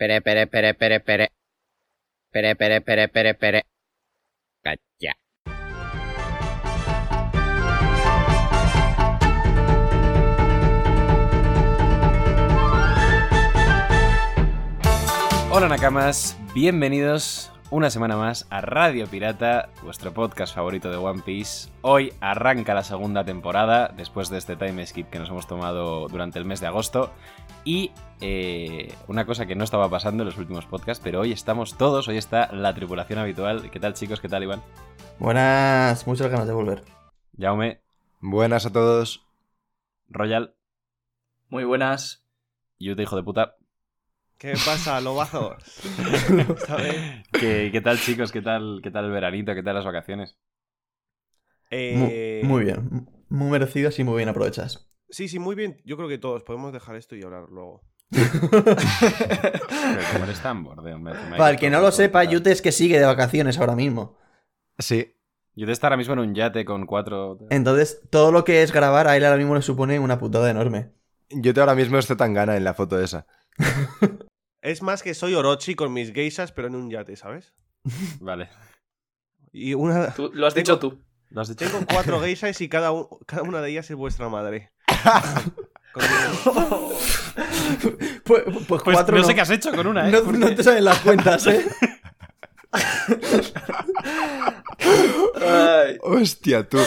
Pere, pere, pere, pere, pere. Pere, pere, pere, pere, pere. Cacha. Hola Nakamas, bienvenidos una semana más a Radio Pirata, vuestro podcast favorito de One Piece. Hoy arranca la segunda temporada, después de este time skip que nos hemos tomado durante el mes de agosto. Y eh, una cosa que no estaba pasando en los últimos podcasts, pero hoy estamos todos, hoy está la tripulación habitual. ¿Qué tal chicos? ¿Qué tal Iván? Buenas, muchas ganas de volver. Jaume, Buenas a todos. Royal, Muy buenas. Yuta, hijo de puta. ¿Qué pasa, lobazos? ¿Sabes? ¿Qué, qué tal chicos? ¿Qué tal, ¿Qué tal el veranito? ¿Qué tal las vacaciones? Eh, Muy, muy bien, muy merecidas y muy bien aprovechadas. Sí, sí, muy bien. Yo creo que todos podemos dejar esto y hablar luego. Pero como eres tan borde, hombre, Para el que no lo sepa. Yute es que sigue de vacaciones ahora mismo. Sí. Yuta está ahora mismo en un yate con cuatro... Entonces, todo lo que es grabar a él ahora mismo le supone una putada enorme. Yo te ahora mismo estoy tan gana en la foto esa. Es más que soy Orochi con mis geishas, pero en un yate, ¿sabes? Vale. Y una... Tú, lo has Tengo- dicho tú. ¿Lo has dicho? Tengo cuatro geishas y cada, una de ellas es vuestra madre. Pues, pues Pues cuatro no, no, sé qué has hecho con una, ¿eh? no, Porque- no te salen las cuentas, ¿eh? Ay. Hostia, tú.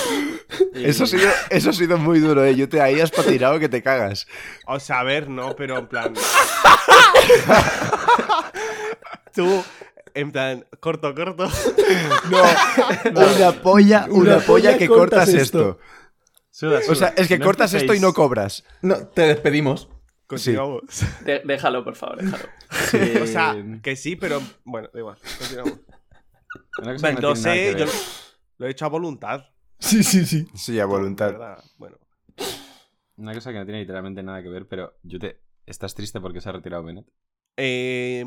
Y- Eso ha sido, eso ha sido muy duro, eh. Yo te ahí has patinado que te cagas. O sea, a ver, no, pero en plan... Tú, en plan, corto, corto. No, una polla, una, Una polla polla que cortas esto. esto. Suda, O sea, es que No cortas esto y no cobras. No, te despedimos. Continuamos. De- déjalo, por favor, déjalo. O sea, que sí, pero... Bueno, da igual. Continuamos. una cosa que No, no tiene nada sé, que yo lo he hecho a voluntad. Sí, sí, sí. Sí, a voluntad. Bueno. Una cosa que no tiene literalmente nada que ver, pero Yute, ¿estás triste porque se ha retirado Bennett? Eh,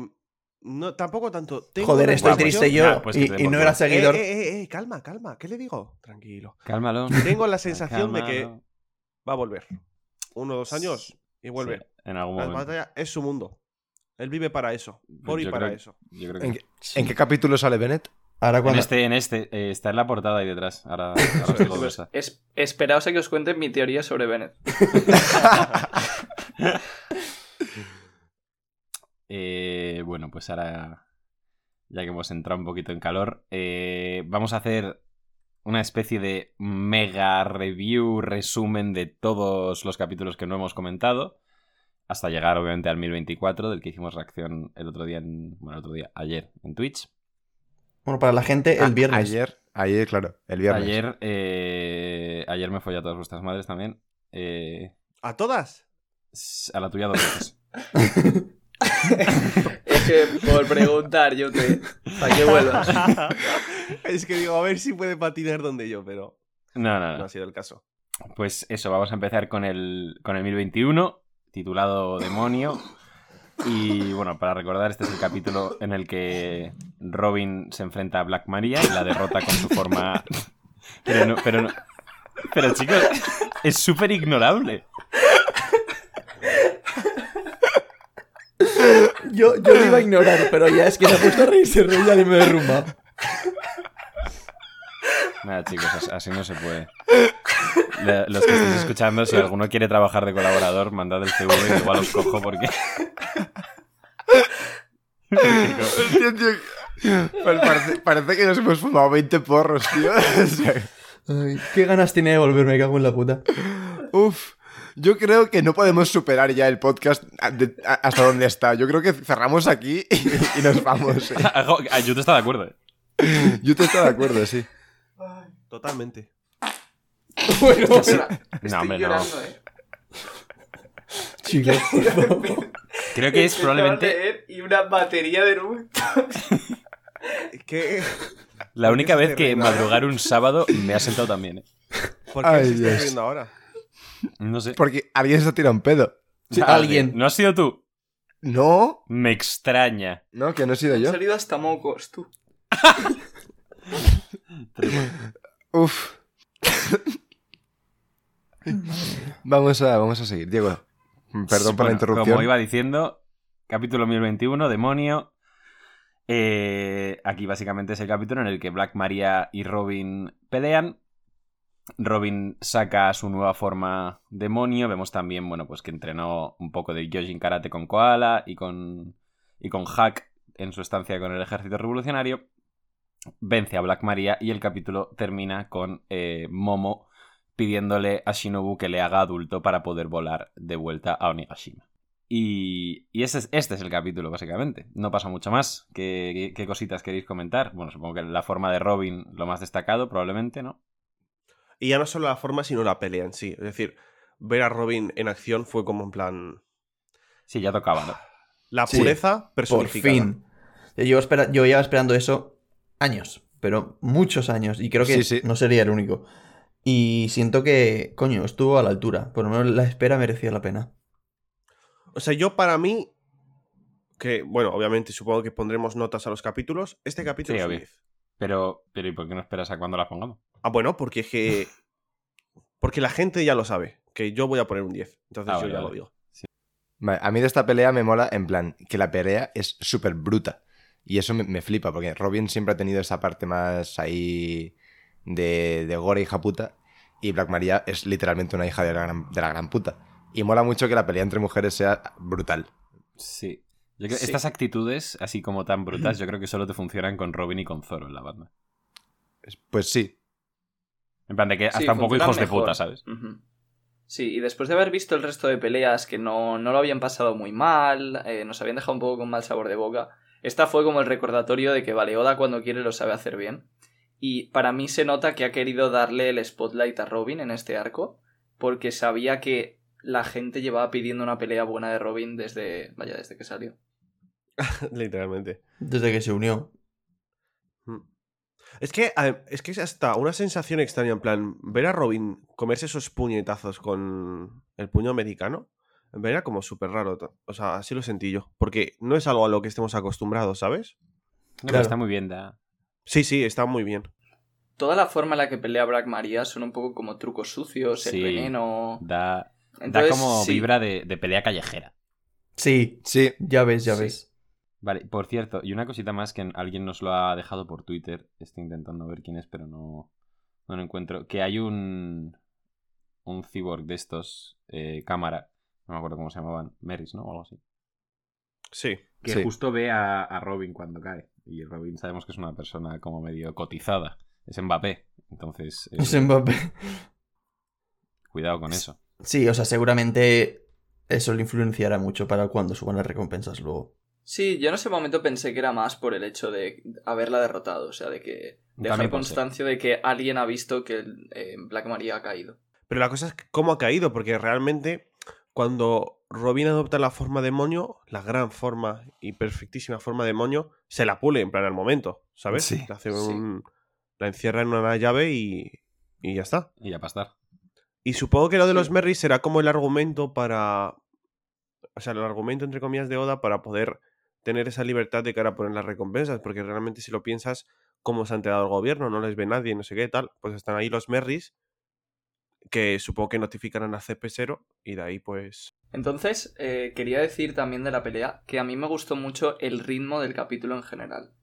no, tampoco tanto. Tengo Joder, estoy triste yo pues y, te no era seguidor. eh, eh, eh, calma, calma. ¿Qué le digo? Tranquilo. Cálmalo. Tengo la sensación de que va a volver. Uno o dos años y vuelve. Sí, en algún La momento. batalla es su mundo. Él vive para eso. Por y para creo- eso. Yo creo que ¿En sí. qué, en qué capítulo sale Bennett? Ahora En cuando... este, en este, eh, está en la portada ahí detrás. Ahora, ahora. Es, esperaos a que os cuente mi teoría sobre Bennett. Eh, bueno, pues ahora, ya que hemos entrado un poquito en calor, eh, vamos a hacer una especie de mega review, resumen de todos los capítulos que no hemos comentado, hasta llegar obviamente al 1024, del que hicimos reacción el otro día, en, bueno, el otro día, ayer, en Twitch. Bueno, para la gente, el Ah, viernes. Ayer, ayer, claro, el viernes. Ayer, eh, ayer me follé a todas vuestras madres también. eh, ¿A todas? a la tuya dos veces. Que por preguntar, yo te. Para que vuelvas. es que digo, a ver si puede patinar donde yo, pero No, no, no no. ha sido el caso. Pues eso, vamos a empezar con el, con el 1021, titulado Demonio. Y bueno, para recordar, este es el capítulo en el que Robin se enfrenta a Black Maria y la derrota con su forma. Pero no, pero no. Pero chicos, es súper ignorable. Yo, yo lo iba a ignorar, pero ya es que se ha puesto a reírse Royal y me derrumba. Nada, chicos, as- así no se puede. Los que estéis escuchando, si alguno quiere trabajar de colaborador, mandad el CV y igual os cojo porque. Tío. Pues parece, parece que nos hemos fumado 20 porros, tío. Ay, qué ganas tiene de volver, me cago en la puta. Uf. Yo creo que no podemos superar ya el podcast a- de- a- hasta donde está. Yo creo que cerramos aquí y, y nos vamos. eh. Yo está de acuerdo. eh. Yo te estoy de acuerdo, sí. Totalmente. Bueno, No, hombre, no. ¿eh? chicos, por favor. Creo que es probablemente Y una batería de eructos. ¿Qué? la única ¿Por qué vez que madrugar un sábado me ha sentado también. ¿eh? ¿Por qué Ay, se está Dios. riendo ahora? No sé. Porque alguien se ha tirado un pedo. Sí, alguien. ¿No has sido tú? No, Me extraña. no, que no he sido Han yo. salido hasta mocos, tú. Uf. vamos, a, vamos a seguir. Diego, perdón por Bueno, la interrupción. Como iba diciendo, Capítulo 1021, Demonio. Eh, aquí básicamente es el capítulo en el que Black Maria y Robin pelean. Robin saca su nueva forma demonio. Vemos también, bueno, pues que entrenó un poco de Yojin Karate con Koala y con, y con Hack en su estancia con el ejército revolucionario. Vence a Black Maria y el capítulo termina con eh, Momo pidiéndole a Shinobu que le haga adulto para poder volar de vuelta a Onigashima. Y, y este, es, este es el capítulo, básicamente. No pasa mucho más. ¿Qué, qué, qué cositas queréis comentar? Bueno, supongo que la forma de Robin, lo más destacado, probablemente, ¿no? Y ya no solo la forma, sino la pelea en sí. Es decir, ver a Robin en acción fue como en plan. Sí, ya tocaba, ¿no? La Sí, pureza Por personificada. fin. Yo, llevo espera- yo esperando eso años, pero muchos años, y creo que Sí, sí. no sería el único. Y siento que, coño, estuvo a la altura. Por lo menos la espera merecía la pena. O sea, yo para mí. Que, bueno, obviamente supongo que pondremos notas a los capítulos. Este capítulo Sí, es un obvio. 10. Pero, pero ¿y por qué no esperas a cuando la pongamos? Ah, bueno, porque es que. Porque la gente ya lo sabe. Que yo voy a poner un 10. Entonces Ah, yo vale, ya vale. lo digo. Vale, a mí de esta pelea me mola en plan que la pelea es súper bruta. Y eso me, me flipa, porque Robin siempre ha tenido esa parte más ahí de, de gore hija puta. Y Black Maria es literalmente una hija de la, gran, de la gran puta. Y mola mucho que la pelea entre mujeres sea brutal. Sí. Yo creo- Sí. Estas actitudes, así como tan brutas, yo creo que solo te funcionan con Robin y con Zoro en la banda. Es- Pues sí. En plan de que hasta Sí, un poco hijos de puta, ¿sabes? Sí, y después de haber visto el resto de peleas que no, no lo habían pasado muy mal, eh, nos habían dejado un poco con mal sabor de boca, esta fue como el recordatorio de que vale, Oda cuando quiere lo sabe hacer bien. Y para mí se nota que ha querido darle el spotlight a Robin en este arco, porque sabía que la gente llevaba pidiendo una pelea buena de Robin desde, vaya, desde que salió. Literalmente. Desde que se unió. Es que, es que es hasta una sensación extraña, en plan, ver a Robin comerse esos puñetazos con el puño americano, era como súper raro. O sea, así lo sentí yo. Porque no es algo a lo que estemos acostumbrados, ¿sabes? No, pero Claro. está muy bien, da. Sí, sí, está muy bien. Toda la forma en la que pelea Black Maria son un poco como trucos sucios, Sí. el veneno. Da, da como sí. vibra de, de pelea callejera. Sí, Sí. ya ves, ya Sí. ves. Vale, por cierto, y una cosita más que alguien nos lo ha dejado por Twitter. Estoy intentando ver quién es, pero no, no lo encuentro. Que hay un. Un cyborg de estos, eh, cámara. No me acuerdo cómo se llamaban. Meris, ¿no? O algo así. Sí. Que Sí. justo ve a, a Robin cuando cae. Y Robin sabemos que es una persona como medio cotizada. Es Mbappé. Entonces, eh, Es Mbappé. cuidado con eso. Sí, o sea, seguramente eso le influenciará mucho para cuando suban las recompensas luego. Sí, yo en ese momento pensé que era más por el hecho de haberla derrotado, o sea, de que dejar constancia de que alguien ha visto que eh, Black Maria ha caído. Pero la cosa es cómo ha caído, porque realmente cuando Robin adopta la forma demonio, la gran forma y perfectísima forma demonio, se la pule en plan al momento, ¿sabes? Sí, hace La encierra en una llave y, y ya está. Y ya para estar. Y supongo que lo de Sí. los Merrys será como el argumento para. O sea, el argumento entre comillas de Oda para poder tener esa libertad de cara a poner las recompensas. Porque realmente, si lo piensas, cómo se han enterado el gobierno, no les ve nadie, no sé qué tal. Pues están ahí los Merrys que supongo que notificarán a CP0 y de ahí, pues. Entonces, eh, quería decir también de la pelea que a mí me gustó mucho el ritmo del capítulo en general.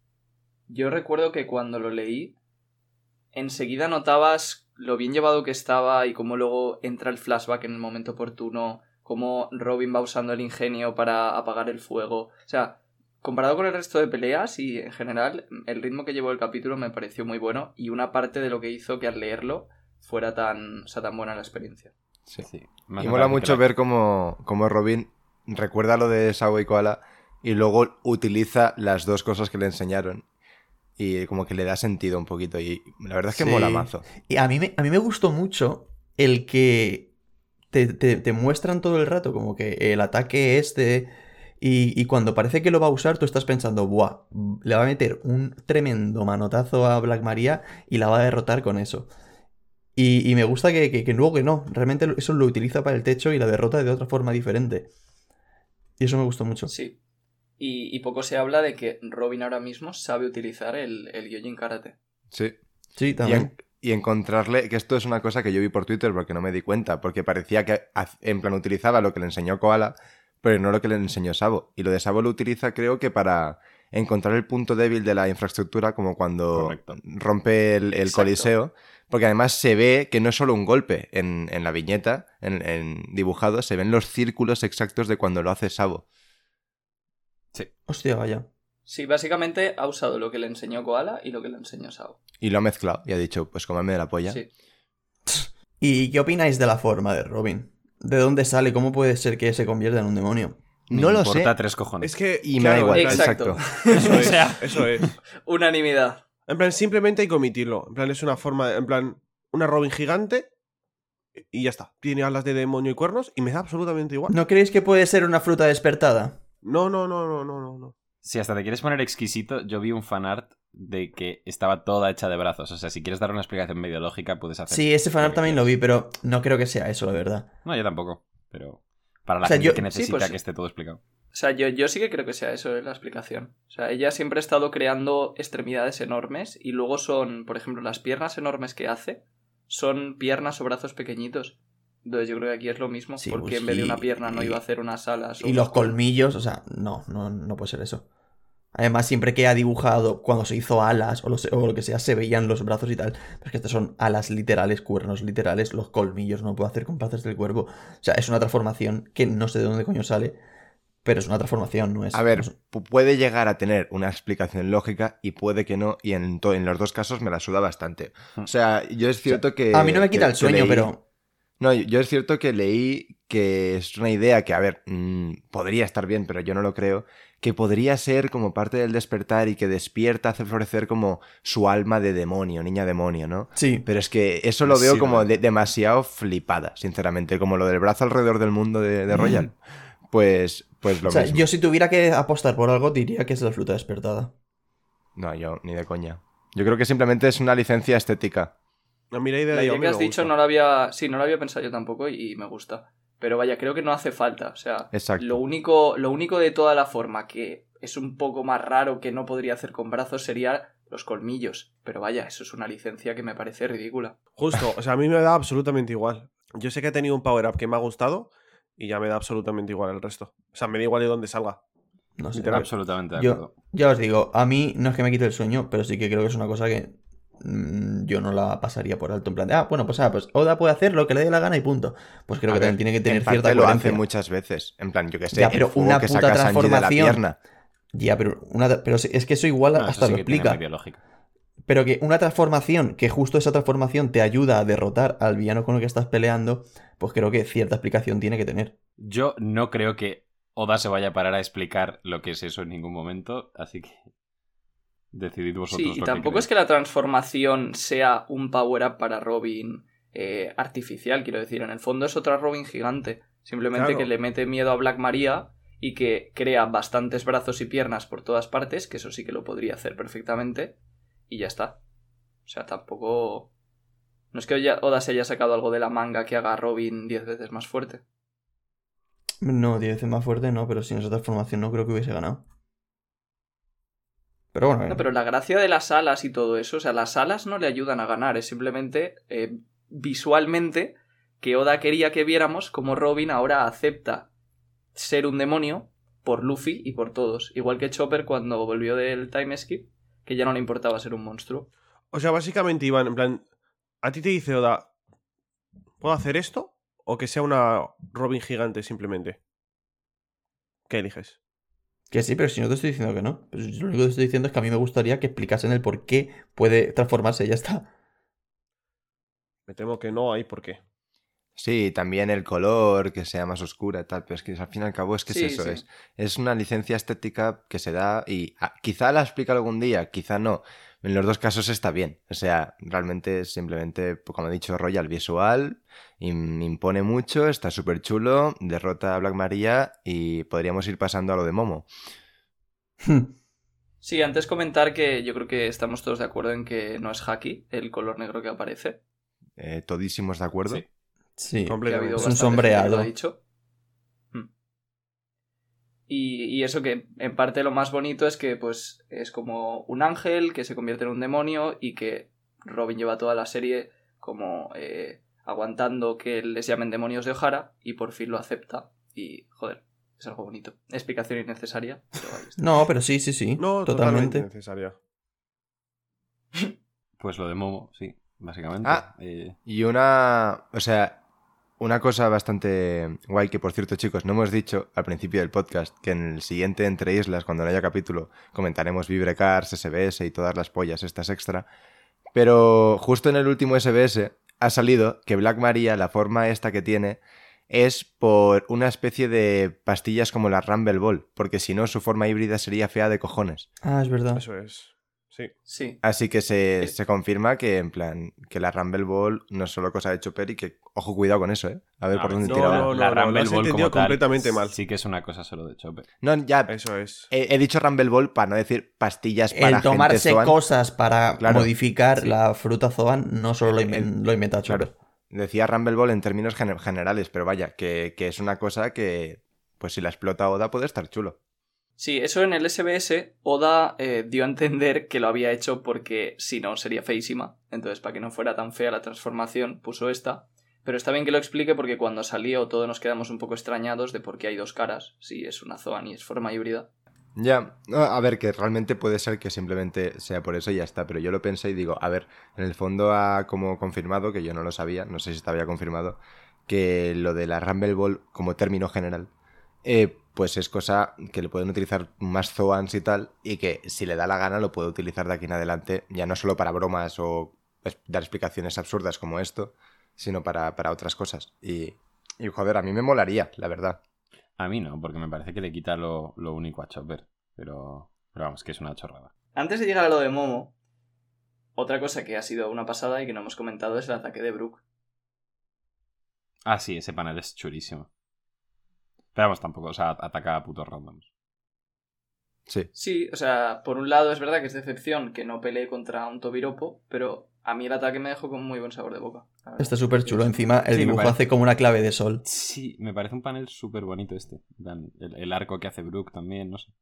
Yo recuerdo que cuando lo leí, enseguida notabas lo bien llevado que estaba y cómo luego entra el flashback en el momento oportuno, cómo Robin va usando el ingenio para apagar el fuego. O sea, comparado con el resto de peleas y en general, el ritmo que llevó el capítulo me pareció muy bueno y una parte de lo que hizo que al leerlo fuera tan, o sea, tan buena la experiencia. sí. Sí. Más Y me mola mucho ver cómo, cómo Robin recuerda lo de Sawa y Koala y luego utiliza las dos cosas que le enseñaron. Y como que le da sentido un poquito. Y la verdad es que Sí. mola mazo. Y a mí me, a mí me gustó mucho el que te, te- te muestran todo el rato como que el ataque este... Y, y cuando parece que lo va a usar, tú estás pensando, ¡buah! Le va a meter un tremendo manotazo a Black Maria y la va a derrotar con eso. Y, y me gusta que, que- que luego que no. Realmente eso lo utiliza para el techo y la derrota de otra forma diferente. Y eso me gustó mucho. Sí. Y, y poco se habla de que Robin ahora mismo sabe utilizar el, el Gyojin Karate. Sí. Sí, Y, también. en- y encontrarle, que esto es una cosa que yo vi por Twitter porque no me di cuenta, porque parecía que en plan utilizaba lo que le enseñó Koala, pero no lo que le enseñó Sabo. Y lo de Sabo lo utiliza creo que para encontrar el punto débil de la infraestructura, como cuando Correcto. rompe el, el coliseo, porque además se ve que no es solo un golpe en, en la viñeta, en, en dibujado, se ven los círculos exactos de cuando lo hace Sabo. Hostia, vaya. Sí, básicamente ha usado lo que le enseñó Koala y lo que le enseñó Sao. Y lo ha mezclado y ha dicho, pues cómame de la polla. Sí. ¿Y qué opináis de la forma de Robin? ¿De dónde sale? ¿Cómo puede ser que se convierta en un demonio? Me No lo sé. importa tres cojones. Es que. Y me da igual, en plan, Exacto. exacto. Eso es. sea- Eso es. Unanimidad. En plan, simplemente hay que omitirlo. En plan, es una forma. de- En plan, una Robin gigante. Y ya está. Tiene alas de demonio y cuernos. Y me da absolutamente igual. ¿No creéis que puede ser una fruta despertada? No, no, no, no, no, no. Si hasta te quieres poner exquisito, yo vi un fanart de que estaba toda hecha de brazos. O sea, si quieres dar una explicación medio lógica, puedes hacer. Sí, ese fanart también lo vi, pero no creo que sea eso, la verdad. No, yo tampoco. Pero para la O sea, gente yo- que sí, necesita pues- que esté todo explicado. O sea, yo, yo sí que creo que sea eso, es la explicación. O sea, ella siempre ha estado creando extremidades enormes y luego son, por ejemplo, las piernas enormes que hace son piernas o brazos pequeñitos. Entonces yo creo que aquí es lo mismo, Sí, porque pues, en vez de una pierna no y- iba a hacer unas alas. o Y los colmillos, o sea, no, no, no puede ser eso. Además, siempre que ha dibujado, cuando se hizo alas o lo, se- o lo que sea, se veían los brazos y tal. Pero es que estos son alas literales, cuernos literales, los colmillos no puedo hacer con partes del cuerpo. O sea, es una transformación que no sé de dónde coño sale, pero es una transformación, no es. A ver, no es- pu- puede llegar a tener una explicación lógica y puede que no, y en, en los dos casos me la suda bastante. O sea, yo es cierto que... a mí no me quita que- el sueño, leí- pero. No, yo es cierto que leí que es una idea que, a ver, mm, podría estar bien, pero yo no lo creo, que podría ser como parte del despertar y que despierta, hace florecer como su alma de demonio, niña demonio, ¿no? Sí. Pero es que eso lo veo Sí, como demasiado flipada, sinceramente, como lo del brazo alrededor del mundo de, de Royal. Pues, pues lo o sea, mismo. yo si tuviera que apostar por algo, diría que es la fruta despertada. No, yo ni de coña. Yo creo que simplemente es una licencia estética. A mí la idea La de idea Yomi que has me dicho gusta. no la había. Sí, no la había pensado yo tampoco y, y me gusta. Pero vaya, creo que no hace falta. O sea, Exacto. lo único, lo único de toda la forma que es un poco más raro que no podría hacer con brazos sería los colmillos. Pero vaya, eso es una licencia que me parece ridícula. Justo, o sea, a mí me da absolutamente igual. Yo sé que ha tenido un power-up que me ha gustado y ya me da absolutamente igual el resto. O sea, me da igual de dónde salga. No sé. Absolutamente de Yo, acuerdo. ya os digo, a mí no es que me quite el sueño, pero sí que creo que es una cosa que yo no la pasaría por alto. En plan de, ah, bueno, pues, ah, pues Oda puede hacer lo que le dé la gana y punto. Pues creo A que ver, también tiene que tener en parte cierta lo hace muchas veces. En plan, yo que sé, Ya, el pero fuego una que puta saca Sanji de la transformación. pierna. Ya, pero, una, pero es que eso igual No, eso hasta sí lo explica. Pero que una transformación, que justo esa transformación te ayuda a derrotar al villano con el que estás peleando, pues creo que cierta explicación tiene que tener. Yo no creo que Oda se vaya a parar a explicar lo que es eso en ningún momento, así que decidid vosotros. Sí, y tampoco queréis. es que la transformación sea un power-up para Robin eh, artificial, quiero decir. En el fondo es otra Robin gigante. Simplemente Claro. que le mete miedo a Black Maria y que crea bastantes brazos y piernas por todas partes, que eso sí que lo podría hacer perfectamente. Y ya está. O sea, tampoco... No es que Oda se haya sacado algo de la manga que haga a Robin 10 veces más fuerte. No, 10 veces más fuerte, no, pero sin esa transformación no creo que hubiese ganado. Pero bueno, No, pero la gracia de las alas y todo eso, o sea, las alas no le ayudan a ganar, es simplemente eh, visualmente que Oda quería que viéramos como Robin ahora acepta ser un demonio por Luffy y por todos. Igual que Chopper cuando volvió del time skip, que ya no le importaba ser un monstruo. O sea, básicamente, Iván, en plan, a ti te dice Oda, ¿puedo hacer esto? O que sea una Robin gigante simplemente. ¿Qué eliges? Que sí, pero si no te estoy diciendo que no. Pues lo único que te estoy diciendo es que a mí me gustaría que explicasen el por qué puede transformarse y ya está. Me temo que no hay por qué. Sí, también el color, que sea más oscura y tal, pero es que al fin y al cabo es que Sí, es eso, sí. es, es una licencia estética que se da y ah, quizá la explica algún día, quizá no. En los dos casos está bien. O sea, realmente es simplemente, pues, como ha dicho Royal, visual, im- impone mucho, está súper chulo, derrota a Black Maria y podríamos ir pasando a lo de Momo. Sí, antes comentar que yo creo que estamos todos de acuerdo en que no es Haki el color negro que aparece. Eh, todísimos de acuerdo. Sí. Ha. Es un sombreado. lo ha dicho. Y, y eso que en parte lo más bonito es que pues es como un ángel que se convierte en un demonio y que Robin lleva toda la serie como eh, aguantando que les llamen demonios de O'Hara y por fin lo acepta y joder, es algo bonito. Explicación innecesaria, pero. No, pero sí, sí, sí. No, totalmente. totalmente necesaria. Pues lo de Momo, sí, básicamente. Ah. Eh, Y una. O sea, una cosa bastante guay que, por cierto, chicos, no hemos dicho al principio del podcast que en el siguiente Entre Islas, cuando no haya capítulo, comentaremos Vibrecars, SBS y todas las pollas estas extra. Pero justo en el último SBS ha salido que Black Maria, la forma esta que tiene, es por una especie de pastillas como la Rumble Ball, porque si no, su forma híbrida sería fea de cojones. Ah, es verdad. Eso es. Sí. Sí. Así que se, Eh. se confirma que, en plan, que la Rumble Ball no es solo cosa de Chopper y que, ojo, cuidado con eso, ¿eh? A ver no, por dónde no, tira no, no. la lo Rumble Ball como tal, completamente mal. Sí que es una cosa solo de Chopper. No, ya, Eso es. he, he dicho Rumble Ball para no decir pastillas para El tomarse gente Zoan. cosas para Claro, modificar sí. la fruta Zoan no solo lo, inven- El- lo inventa Chopper. Claro. Decía Rumble Ball en términos gener- generales, pero vaya, que, que es una cosa que, pues si la explota Oda puede estar chulo. Sí, eso en el SBS, Oda eh, dio a entender que lo había hecho porque si no sería feísima. Entonces, para que no fuera tan fea la transformación, puso esta. Pero está bien que lo explique porque cuando salió todos nos quedamos un poco extrañados de por qué hay dos caras, si es una Zoan y es forma híbrida. Ya, a ver, que realmente puede ser que simplemente sea por eso y ya está, pero yo lo pensé y digo, a ver, en el fondo ha como confirmado, que yo no lo sabía, no sé si estaba ya confirmado, que lo de la Rumble Ball como término general, eh, pues es cosa que le pueden utilizar más Zoans y tal, y que si le da la gana lo puede utilizar de aquí en adelante, ya no solo para bromas o es- dar explicaciones absurdas como esto, sino para, para otras cosas. Y, y joder, a mí me molaría, la verdad. A mí no, porque me parece que le quita lo, lo único a Chopper. Pero, pero vamos, que es una chorrada. Antes de llegar a lo de Momo, otra cosa que ha sido una pasada y que no hemos comentado es el ataque de Brook. Ah, sí, ese panel es chulísimo. Pero vamos, tampoco, o sea, ataca a putos randoms. Sí. Sí, o sea, por un lado es verdad que es decepción que no pelee contra un Tobiropo, pero a mí el ataque me dejó con muy buen sabor de boca. Está súper chulo. Encima, el Sí, dibujo parece. hace como una clave de sol. Sí, me parece un panel súper bonito este. El, el arco que hace Brook también, no sé.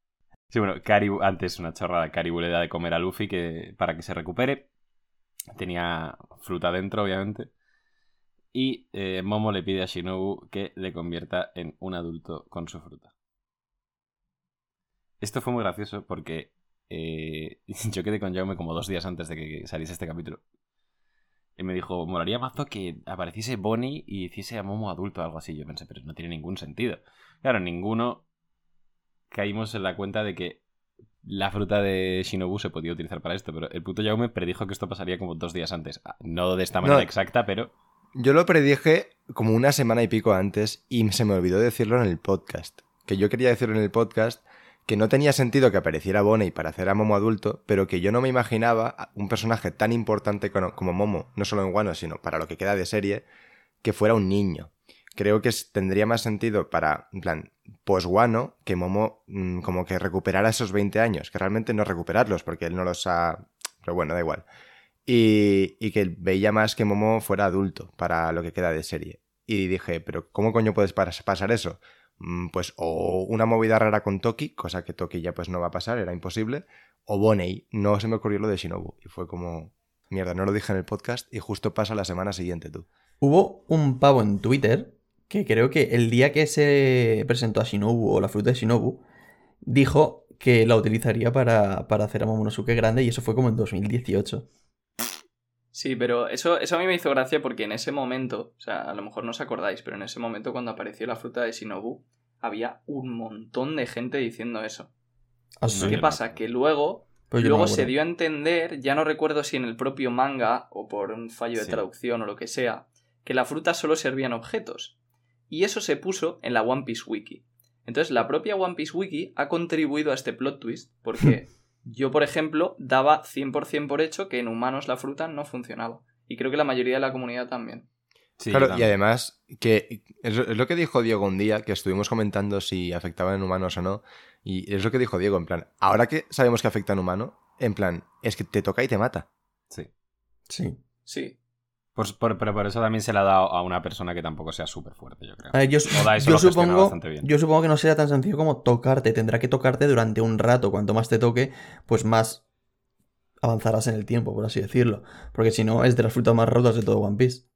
Sí, bueno, antes una chorrada, Karibu le da de comer a Luffy que, para que se recupere. Tenía fruta dentro, obviamente. Y eh, Momo le pide a Shinobu que le convierta en un adulto con su fruta. Esto fue muy gracioso porque eh, yo quedé con Jaume como dos días antes de que saliese este capítulo. Y me dijo, molaría mazo que apareciese Bonnie y hiciese a Momo adulto o algo así. Yo pensé, pero no tiene ningún sentido. Claro, ninguno caímos en la cuenta de que la fruta de Shinobu se podía utilizar para esto, pero el puto Jaume predijo que esto pasaría como dos días antes. Ah, No de esta manera No. exacta, pero Yo lo predije como una semana y pico antes y se me olvidó decirlo en el podcast. Que yo quería decirlo en el podcast que no tenía sentido que apareciera Bonnie para hacer a Momo adulto, pero que yo no me imaginaba un personaje tan importante como, Momo, no solo en Wano, sino para lo que queda de serie, que fuera un niño. Creo que tendría más sentido para, en plan, post-Wano, que Momo mm, como que recuperara esos 20 años, que realmente no recuperarlos, porque él no los ha... Pero bueno, da igual. Y, que veía más que Momo fuera adulto para lo que queda de serie. Y dije, pero ¿cómo coño puedes pas- pasar eso? Mm, Pues o una movida rara con Toki, cosa que Toki ya pues no va a pasar, era imposible, o Bonnie, no se me ocurrió lo de Shinobu. Y fue como, mierda, no lo dije en el podcast y justo pasa la semana siguiente tú. Hubo un pavo en Twitter que creo que el día que se presentó a Shinobu o la fruta de Shinobu, dijo que la utilizaría para, para hacer a Momonosuke grande y eso fue como en 2018. Sí, pero eso, eso a mí me hizo gracia porque en ese momento, o sea, a lo mejor no os acordáis, pero en ese momento cuando apareció la fruta de Shinobu, había un montón de gente diciendo eso. Ah, sí. ¿Qué no pasa? Que luego, Pues no luego se dio a entender, ya no recuerdo si en el propio manga o por un fallo de Sí. traducción o lo que sea, que la fruta solo servían objetos. Y eso se puso en la One Piece Wiki. Entonces la propia One Piece Wiki ha contribuido a este plot twist porque yo, por ejemplo, daba 100% por hecho que en humanos la fruta no funcionaba. Y creo que la mayoría de la comunidad también. Sí, claro, yo y también. además, que es, es lo que dijo Diego un día, que estuvimos comentando si afectaban en humanos o no, y es lo que dijo Diego, en plan, ahora que sabemos que afecta en humano, en plan, es que te toca y te mata. Sí. Sí. Sí. Por- por- pero por eso también se la ha dado a una persona que tampoco sea súper fuerte, yo creo. Ver, yo, Oda eso yo lo gestiona supongo, bastante bien. yo supongo que no será tan sencillo como tocarte. Tendrá que tocarte durante un rato. Cuanto más te toque, pues más avanzarás en el tiempo, por así decirlo. Porque si no, es de las frutas más rotas de todo One Piece.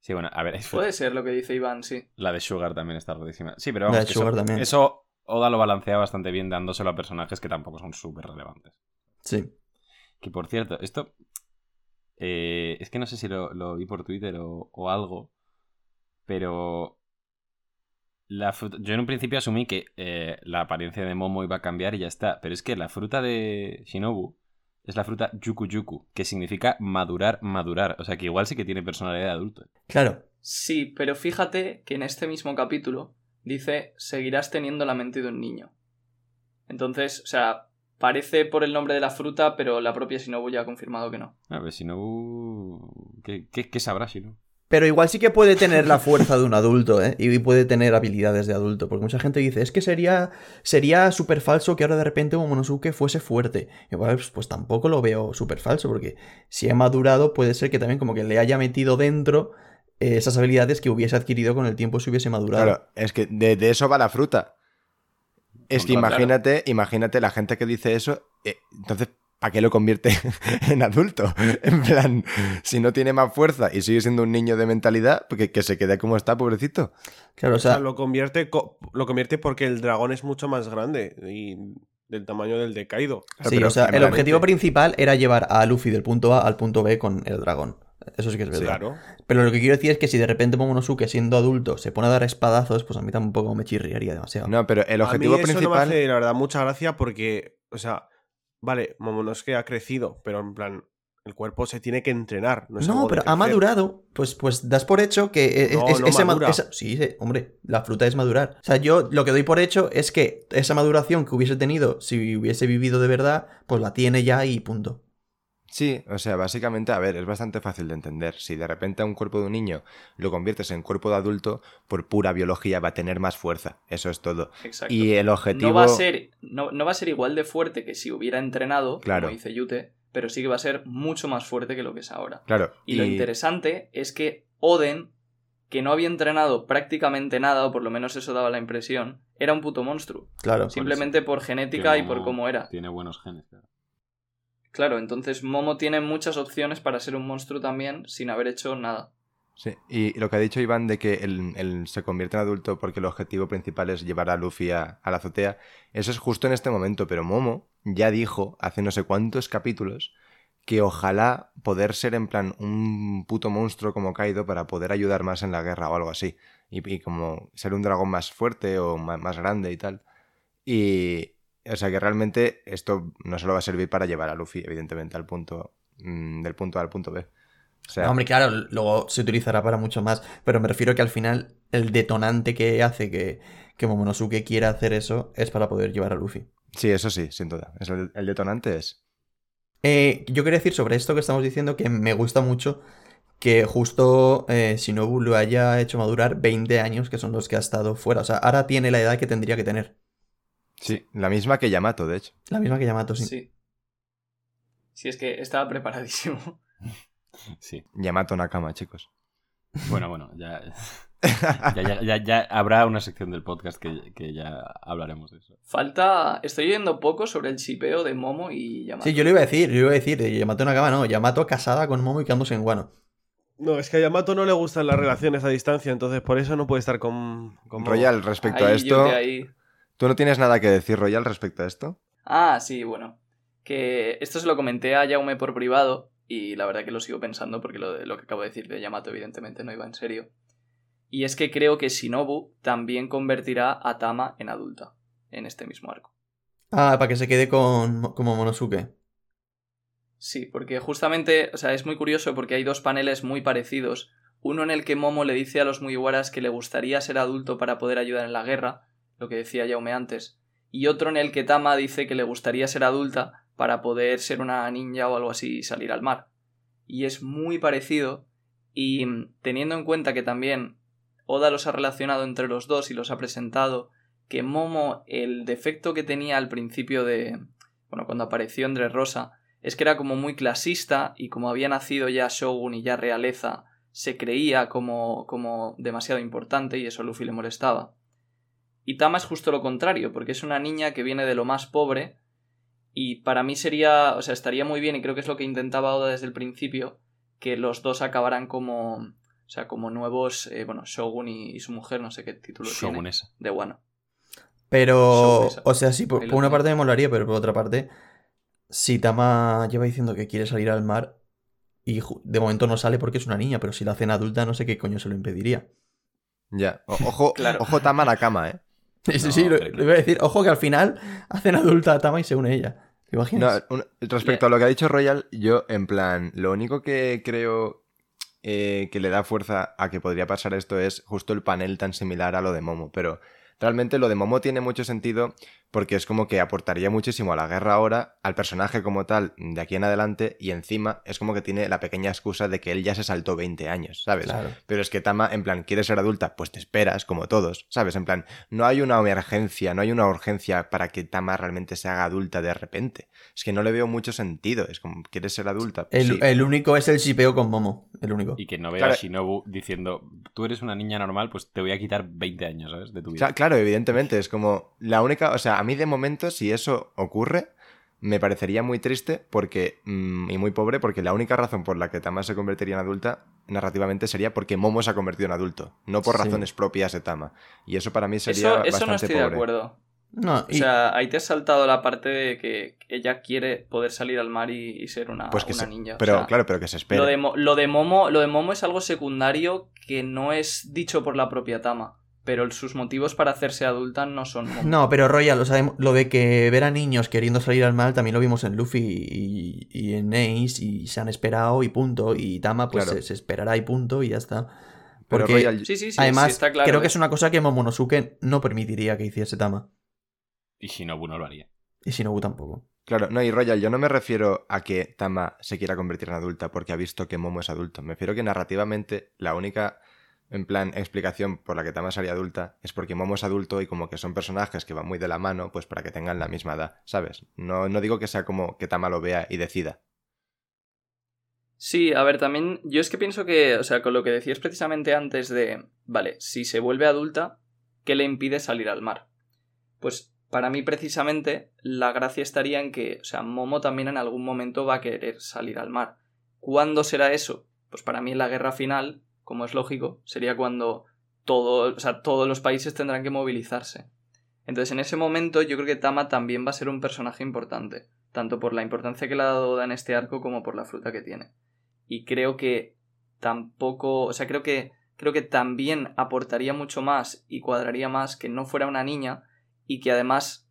Sí, bueno, a ver, Puede ser lo que dice Iván, sí. la de Sugar también está rotísima. Sí, pero La vamos, de que Sugar eso, también. eso Oda lo balancea bastante bien dándoselo a personajes que tampoco son súper relevantes. Sí. Que por cierto, esto. Eh, es que no sé si lo, lo vi por Twitter o, o algo. Pero. La fruta- yo en un principio asumí que eh, la apariencia de Momo iba a cambiar y ya está. Pero es que la fruta de Shinobu es la fruta Yuku Yuku, que significa madurar, madurar. O sea que igual sí que tiene personalidad de adulto. Claro. Sí, pero fíjate que en este mismo capítulo dice seguirás teniendo la mente de un niño. Entonces, o sea, parece por el nombre de la fruta, pero la propia Shinobu ya ha confirmado que no. A ver, Shinobu. ¿Qué, qué, qué sabrá Shinobu? Pero igual sí que puede tener la fuerza de un adulto, ¿eh? Y puede tener habilidades de adulto. Porque mucha gente dice, es que sería sería súper falso que ahora de repente Momonosuke fuese fuerte. Y pues, pues tampoco lo veo súper falso, porque si ha madurado, puede ser que también como que le haya metido dentro eh, esas habilidades que hubiese adquirido con el tiempo si hubiese madurado. Claro, es que de, de eso va la fruta. Es que Claro. imagínate, imagínate la gente que dice eso, eh, entonces, ¿para qué lo convierte en adulto? En plan, si no tiene más fuerza y sigue siendo un niño de mentalidad, porque que se quede como está, pobrecito. Claro, o O sea, sea, lo convierte, co- lo convierte porque el dragón es mucho más grande y del tamaño del de Kaido. Claro, sí, pero o sea, el objetivo principal era llevar a Luffy del punto A al punto B con el dragón. Eso sí que es verdad. Claro. Pero lo que quiero decir es que si de repente Momonosuke, siendo adulto, se pone a dar espadazos, pues a mí tampoco me chirriaría demasiado. No, pero el objetivo a mí eso principal. no me hace, la verdad, mucha gracia porque, o sea, vale, Momonosuke ha crecido, pero en plan, el cuerpo se tiene que entrenar. No, es No, pero ha madurado. Pues, pues das por hecho que e- No, es, no ese ma- madura. esa- sí, sí, hombre, la fruta es madurar. O sea, yo lo que doy por hecho es que esa maduración que hubiese tenido si hubiese vivido de verdad, pues la tiene ya y punto. Sí, o sea, básicamente, a ver, es bastante fácil de entender. Si de repente a un cuerpo de un niño lo conviertes en cuerpo de adulto, por pura biología va a tener más fuerza. Eso es todo. Exacto. Y el objetivo. No va a ser, no, no va a ser igual de fuerte que si hubiera entrenado, Claro. como dice Yute, pero sí que va a ser mucho más fuerte que lo que es ahora. Claro. Y, lo interesante es que Oden, que no había entrenado prácticamente nada, o por lo menos eso daba la impresión, era un puto monstruo. Claro. Simplemente por genética y por cómo era. Tiene buenos genes, claro. Claro, entonces Momo tiene muchas opciones para ser un monstruo también sin haber hecho nada. Sí, y lo que ha dicho Iván de que él, se convierte en adulto porque el objetivo principal es llevar a Luffy a, la azotea, eso es justo en este momento, pero Momo ya dijo hace no sé cuántos capítulos que ojalá poder ser en plan un puto monstruo como Kaido para poder ayudar más en la guerra o algo así, y, y como ser un dragón más fuerte o ma- más, grande y tal. Y, o sea que realmente esto no solo va a servir para llevar a Luffy, evidentemente, al punto, mm, del punto A al punto B. O sea, No, hombre, claro, luego se utilizará para mucho más. Pero me refiero que al final el detonante que hace que, que Momonosuke quiera hacer eso es para poder llevar a Luffy. Sí, eso sí, sin duda. Es el, el detonante es. Eh, yo quería decir sobre esto que estamos diciendo que me gusta mucho que justo eh, Shinobu lo haya hecho madurar 20 años, que son los que ha estado fuera. O sea, ahora tiene la edad que tendría que tener. Sí, la misma que Yamato, de hecho. La misma que Yamato, sí. Sí. Sí, es que estaba preparadísimo. Sí. Yamato Nakama, chicos. Bueno, bueno, ya, ya, ya, ya- ya habrá una sección del podcast que, que ya hablaremos de eso. Falta. Estoy oyendo poco sobre el chipeo de Momo y Yamato. Sí, yo lo iba a decir, yo lo iba a decir, eh, Yamato Nakama no, Yamato casada con Momo y quedándose en Guano. No, es que a Yamato no le gustan las relaciones a distancia, entonces por eso no puede estar con, con Momo. Royal, respecto a esto. Ahí. ¿Tú no tienes nada que decir, Royal, respecto a esto? Ah, sí, bueno. Que esto se lo comenté a Jaume por privado y la verdad que lo sigo pensando porque lo, de- lo que acabo de decir de Yamato evidentemente no iba en serio. Y es que creo que Shinobu también convertirá a Tama en adulta en este mismo arco. Ah, para que se quede con, con Momonosuke. Sí, porque justamente, o sea, es muy curioso porque hay dos paneles muy parecidos. Uno en el que Momo le dice a los Mugiwaras que le gustaría ser adulto para poder ayudar en la guerra, lo que decía Jaume antes, y otro en el que Tama dice que le gustaría ser adulta para poder ser una ninja o algo así y salir al mar. Y es muy parecido, y mm, teniendo en cuenta que también Oda los ha relacionado entre los dos y los ha presentado, que Momo, el defecto que tenía al principio de. bueno, cuando apareció Andrés Rosa, es que era como muy clasista y como había nacido ya Shogun y ya realeza, se creía como, como demasiado importante y eso a Luffy le molestaba. Y Tama es justo lo contrario, porque es una niña que viene de lo más pobre y para mí sería, o sea, estaría muy bien y creo que es lo que intentaba Oda desde el principio, que los dos acabaran como, o sea, como nuevos, eh, bueno, Shogun y, y su mujer, no sé qué título tiene, Shogunesa. de Wano. Pero, o sea, sí, por, una parte me molaría, pero por otra parte, si Tama lleva diciendo que quiere salir al mar y de momento no sale porque es una niña, pero si la hacen adulta no sé qué coño se lo impediría. Ya. O- ojo, Claro. ojo Tama Nakama, ¿eh? Sí, sí, No, lo, iba a decir. Ojo que al final hacen adulta a Tama y se une ella. ¿Te No, imaginas? un- respecto a lo que ha dicho Royal, yo, en plan, lo único que creo eh, que le da fuerza a que podría pasar esto es justo el panel tan similar a lo de Momo. Pero realmente lo de Momo tiene mucho sentido porque es como que aportaría muchísimo a la guerra ahora, al personaje como tal, de aquí en adelante, y encima es como que tiene la pequeña excusa de que él ya se saltó 20 años, ¿sabes? Claro. Pero es que Tama, en plan, quiere ser adulta, pues te esperas, como todos, ¿sabes? En plan, no hay una emergencia, no hay una urgencia para que Tama realmente se haga adulta de repente. Es que no le veo mucho sentido. Es como, ¿quieres ser adulta? Pues El, sí. el único es el shipeo con Momo. El único. Y que no vea Claro. a Shinobu diciendo, tú eres una niña normal, pues te voy a quitar 20 años, ¿sabes? De tu vida. Cla- claro, evidentemente, es como la única, o sea, a mí de momento, si eso ocurre, me parecería muy triste porque mm, y muy pobre porque la única razón por la que Tama se convertiría en adulta narrativamente sería porque Momo se ha convertido en adulto, no por Sí. razones propias de Tama. Y eso para mí sería Eso, bastante eso no estoy de pobre. acuerdo. No, O sea, ahí te has saltado la parte de que ella quiere poder salir al mar y, y ser una, Pues que una se- ninja. o pero sea, claro, pero que se. Lo de, Mo- lo, de Momo, lo de Momo es algo secundario que no es dicho por la propia Tama. Pero sus motivos para hacerse adulta no son. No, pero Royal, lo, sabemos, lo de que ver a niños queriendo salir al mar también lo vimos en Luffy y, y en Ace y se han esperado y punto. Y Tama pues Claro. se, se esperará y punto y ya está. Pero Porque Royal- Sí, sí, sí, además sí, está claro. creo que ¿eh? es una cosa que Momonosuke no permitiría que hiciese Tama. Y Shinobu no lo haría. Y Shinobu tampoco. Claro, no, y Royal, yo no me refiero a que Tama se quiera convertir en adulta porque ha visto que Momo es adulto. Me refiero que narrativamente la única, en plan, explicación por la que Tama sería adulta es porque Momo es adulto y como que son personajes que van muy de la mano, pues para que tengan la misma edad, ¿sabes? No, no digo que sea como que Tama lo vea y decida. Sí, a ver, también yo es que pienso que, o sea, con lo que decías precisamente antes de, vale, si se vuelve adulta, ¿qué le impide salir al mar? Pues para mí precisamente la gracia estaría en que, o sea, Momo también en algún momento va a querer salir al mar. ¿Cuándo será eso? Pues para mí en la guerra final, como es lógico, sería cuando o sea, todos los países tendrán que movilizarse. Entonces en ese momento yo creo que Tama también va a ser un personaje importante, tanto por la importancia que le ha dado en este arco como por la fruta que tiene y creo que tampoco, o sea, creo que creo que también aportaría mucho más y cuadraría más que no fuera una niña y que además,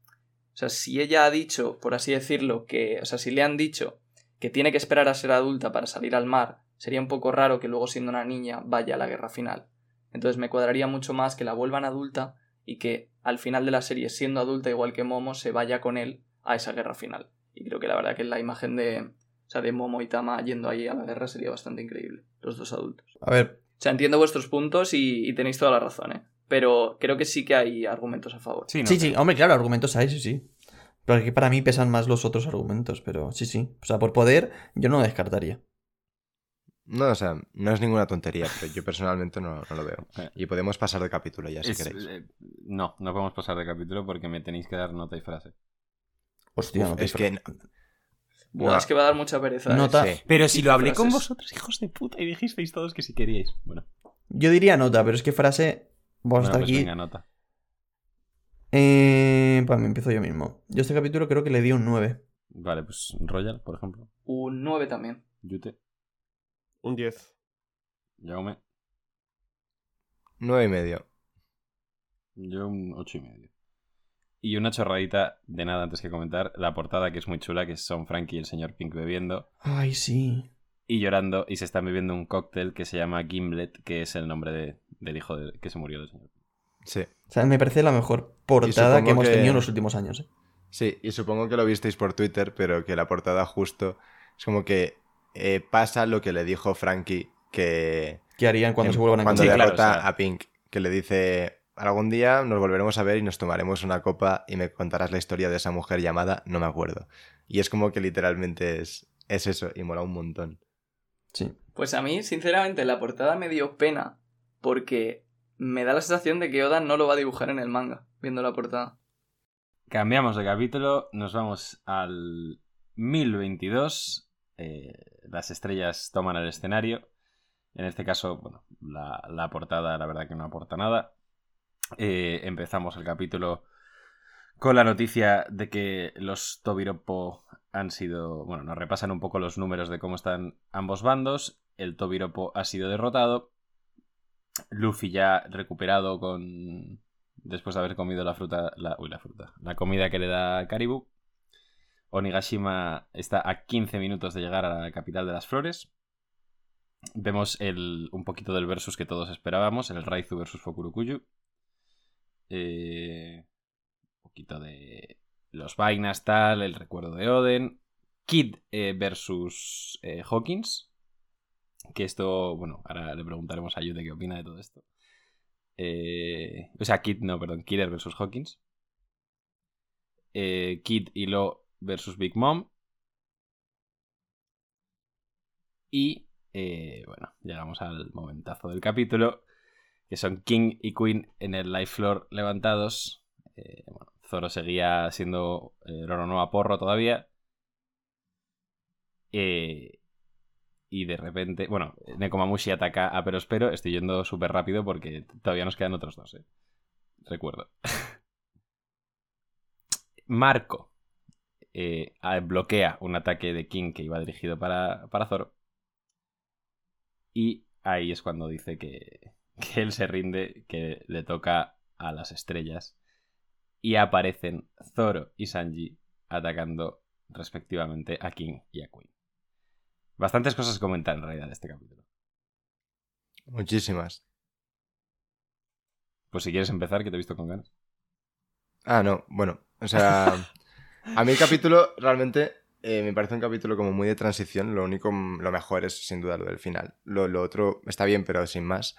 o sea, si ella ha dicho, por así decirlo, que, o sea, si le han dicho que tiene que esperar a ser adulta para salir al mar, sería un poco raro que luego siendo una niña vaya a la guerra final. Entonces me cuadraría mucho más que la vuelvan adulta y que al final de la serie, siendo adulta igual que Momo, se vaya con él a esa guerra final. Y creo que la verdad que la imagen de, o sea, de Momo y Tama yendo ahí a la guerra sería bastante increíble, los dos adultos. A ver, O sea, entiendo vuestros puntos y, y tenéis toda la razón, ¿eh? Pero creo que sí que hay argumentos a favor. Sí, no, sí, sí, hombre, claro, argumentos hay, sí, sí. Pero aquí para mí pesan más los otros argumentos, pero sí, sí. O sea, por poder, yo no lo descartaría. No, o sea, no es ninguna tontería, pero yo personalmente no, no lo veo. Eh. Y podemos pasar de capítulo ya, si Es- queréis. eh, no, no podemos pasar de capítulo porque me tenéis que dar nota y frase. Hostia, Uf, no te es que... Buah, No. es que va a dar mucha pereza. ¿eh? Nota. Sí. Pero si lo hablé con vosotros, hijos de puta, y dijisteis todos que si queríais. Bueno, Yo diría nota, pero es que frase. Vamos bueno, hasta pues aquí. venga, nota. Eh, pues me empiezo yo mismo. Yo este capítulo creo que le di un 9. Vale, pues Royal, por ejemplo. Un 9 también. Yute, Un 10. Jaume, Nueve y medio. yo un ocho y medio. Y una chorradita de nada antes que comentar, la portada que es muy chula, que son Frankie y el señor Pink bebiendo Ay, sí. y llorando y se están bebiendo un cóctel que se llama Gimlet, que es el nombre de- del hijo de- que se murió del señor. Sí. O sea, me parece la mejor portada que hemos que- tenido en los últimos años. ¿eh? Sí, y supongo que lo visteis por Twitter, pero que la portada justo es como que eh, pasa lo que le dijo Frankie que ¿Qué harían cuando em, se vuelvan a cuando Sí, encontrar? claro, derrota o sea- a Pink, que le dice algún día nos volveremos a ver y nos tomaremos una copa y me contarás la historia de esa mujer llamada no me acuerdo. Y es como que literalmente es, es eso y mola un montón. Sí. Pues a mí, sinceramente, la portada me dio pena porque me da la sensación de que Oda no lo va a dibujar en el manga, viendo la portada. Cambiamos de capítulo, nos vamos al 1022. eh, las estrellas toman el escenario. En este caso, bueno, la, portada la verdad que no aporta nada. Eh, empezamos el capítulo con la noticia de que los Tobiropo han sido. Bueno, nos repasan un poco los números de cómo están ambos bandos. El Tobiropo ha sido derrotado. Luffy ya recuperado con. Después de haber comido la fruta. La, uy, la fruta. La comida que le da Karibu. Onigashima está a 15 minutos de llegar a la capital de las flores. Vemos un poquito del versus que todos esperábamos, el Raizu versus Fukurokuyu. Eh, un poquito de los vainas, tal, el recuerdo de Oden. Kid eh, versus eh, Hawkins. Que esto, bueno, ahora le preguntaremos a Yude qué opina de todo esto. Eh, o sea, Kid, no, perdón, Killer versus Hawkins. Eh, Kid y Lo versus Big Mom. Y, eh, bueno, llegamos al momentazo del capítulo. Que son King y Queen en el live floor levantados. Eh, bueno, Zoro seguía siendo eh, Roronoa Porro todavía. Y de repente, bueno, Nekomamushi ataca a Perospero. Estoy yendo súper rápido porque todavía nos quedan otros dos. Recuerdo. Marco eh, a- bloquea un ataque de King que iba dirigido para, para Zoro. Y ahí es cuando dice que, que él se rinde, que le toca a las estrellas. Y aparecen Zoro y Sanji atacando respectivamente a King y a Queen. Bastantes cosas comentar en realidad de este capítulo. Muchísimas. Pues si quieres empezar, que te he visto con ganas. Ah, no, bueno, o sea, a mí el capítulo realmente eh, me parece un capítulo como muy de transición, lo único, lo mejor es sin duda lo del final, lo, otro está bien pero sin más.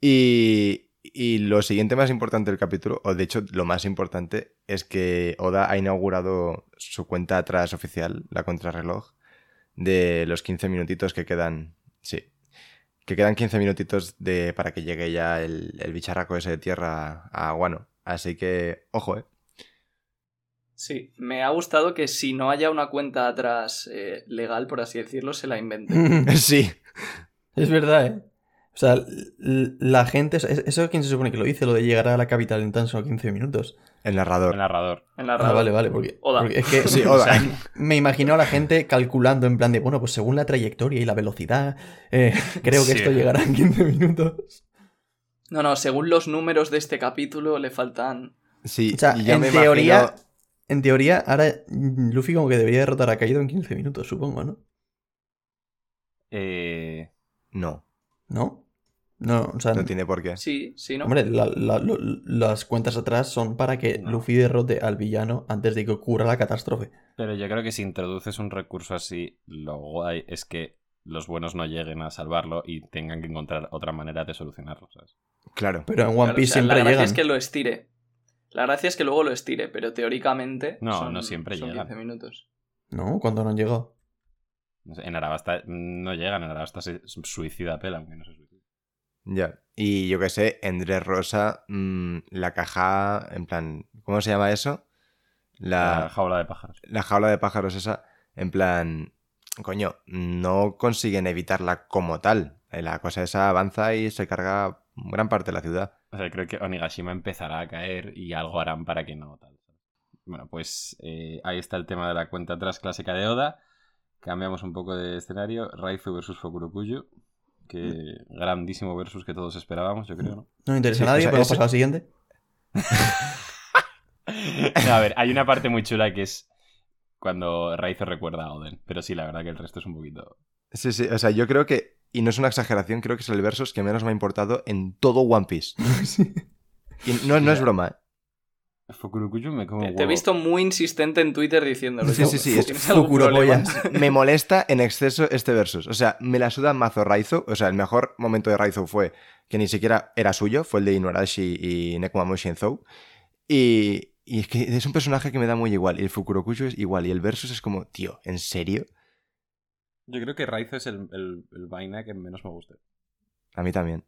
Y, y lo siguiente más importante del capítulo, o de hecho lo más importante, es que Oda ha inaugurado su cuenta atrás oficial, la contrarreloj, de los 15 minutitos que quedan, sí, que quedan 15 minutitos de, para que llegue ya el, el bicharraco ese de tierra a Guano. Así que, ojo, eh. Sí, me ha gustado que si no haya una cuenta atrás eh, legal, por así decirlo, se la inventen. Sí. Es verdad, ¿eh? O sea, la gente... ¿es- ¿Eso quién se supone que lo dice? Lo de llegar a la capital en tan solo 15 minutos. El narrador. El narrador. En la Ah, radio. vale, vale, porque, Oda. porque es que Sí, o Oda. sea, me imagino a la gente calculando en plan de, bueno, pues según la trayectoria y la velocidad, eh, creo que Sí. esto llegará en 15 minutos. No, no, según los números de este capítulo le faltan... Sí, O sea, en me teoría, imagino- en teoría, ahora Luffy como que debería derrotar a Kaido en 15 minutos, supongo, ¿no? Eh, No, ¿No? No, o sea, no tiene por qué. Sí, sí, ¿no? hombre, la- la- lo- las cuentas atrás son para que No. Luffy derrote al villano antes de que ocurra la catástrofe. pero yo creo que si introduces un recurso así, lo guay es que los buenos no lleguen a salvarlo y tengan que encontrar otra manera de solucionarlo, ¿sabes? Claro. Pero en One Claro, o Piece sea, siempre la llegan. es que lo estire. La gracia es que luego lo estire, pero teóricamente No, son, no siempre son llegan. 15 minutos. ¿No? Cuando no han llegado. No sé, En Arabasta no llegan, en Arabasta se suicida Pela, aunque no se suicida. Ya. Y yo qué sé, en Rosa, mm, la caja, en plan, ¿cómo se llama eso? La La, jaula de pájaros. la jaula de pájaros esa, en plan, coño, no consiguen evitarla como tal. Eh, La cosa esa avanza y se carga gran parte de la ciudad. O sea, creo que Onigashima empezará a caer y algo harán para que no tal. Bueno, pues eh, ahí está el tema de la cuenta atrás clásica de Oda. Cambiamos un poco de escenario. Raizu versus Fukurokuyu. Que grandísimo versus que todos esperábamos, yo creo, ¿no? No me interesa Sí, a nadie, o sea, podemos ese- pasar al siguiente. No, a ver, hay una parte muy chula que es cuando Raizu recuerda a Oden. Pero sí, la verdad que el resto es un poquito... Sí, sí, o sea, yo creo que, y no es una exageración, creo que es el versus que menos me ha importado en todo One Piece. Y no, no es broma, ¿eh? Me como Te, he visto muy insistente en Twitter diciéndolo. Sí, sí, sí, es me molesta en exceso este versus. O sea, me la suda mazo Raizo. O sea, el mejor momento de Raizo fue que ni siquiera era suyo, fue el de Inuarashi y Nekomamushi en Zou. Y, y es que es un personaje que me da muy igual. Y el Fukurokuyu es igual. Y el versus es como, tío, ¿en serio? Yo creo que Raizu es el, el, el vaina que menos me gusta. A mí también.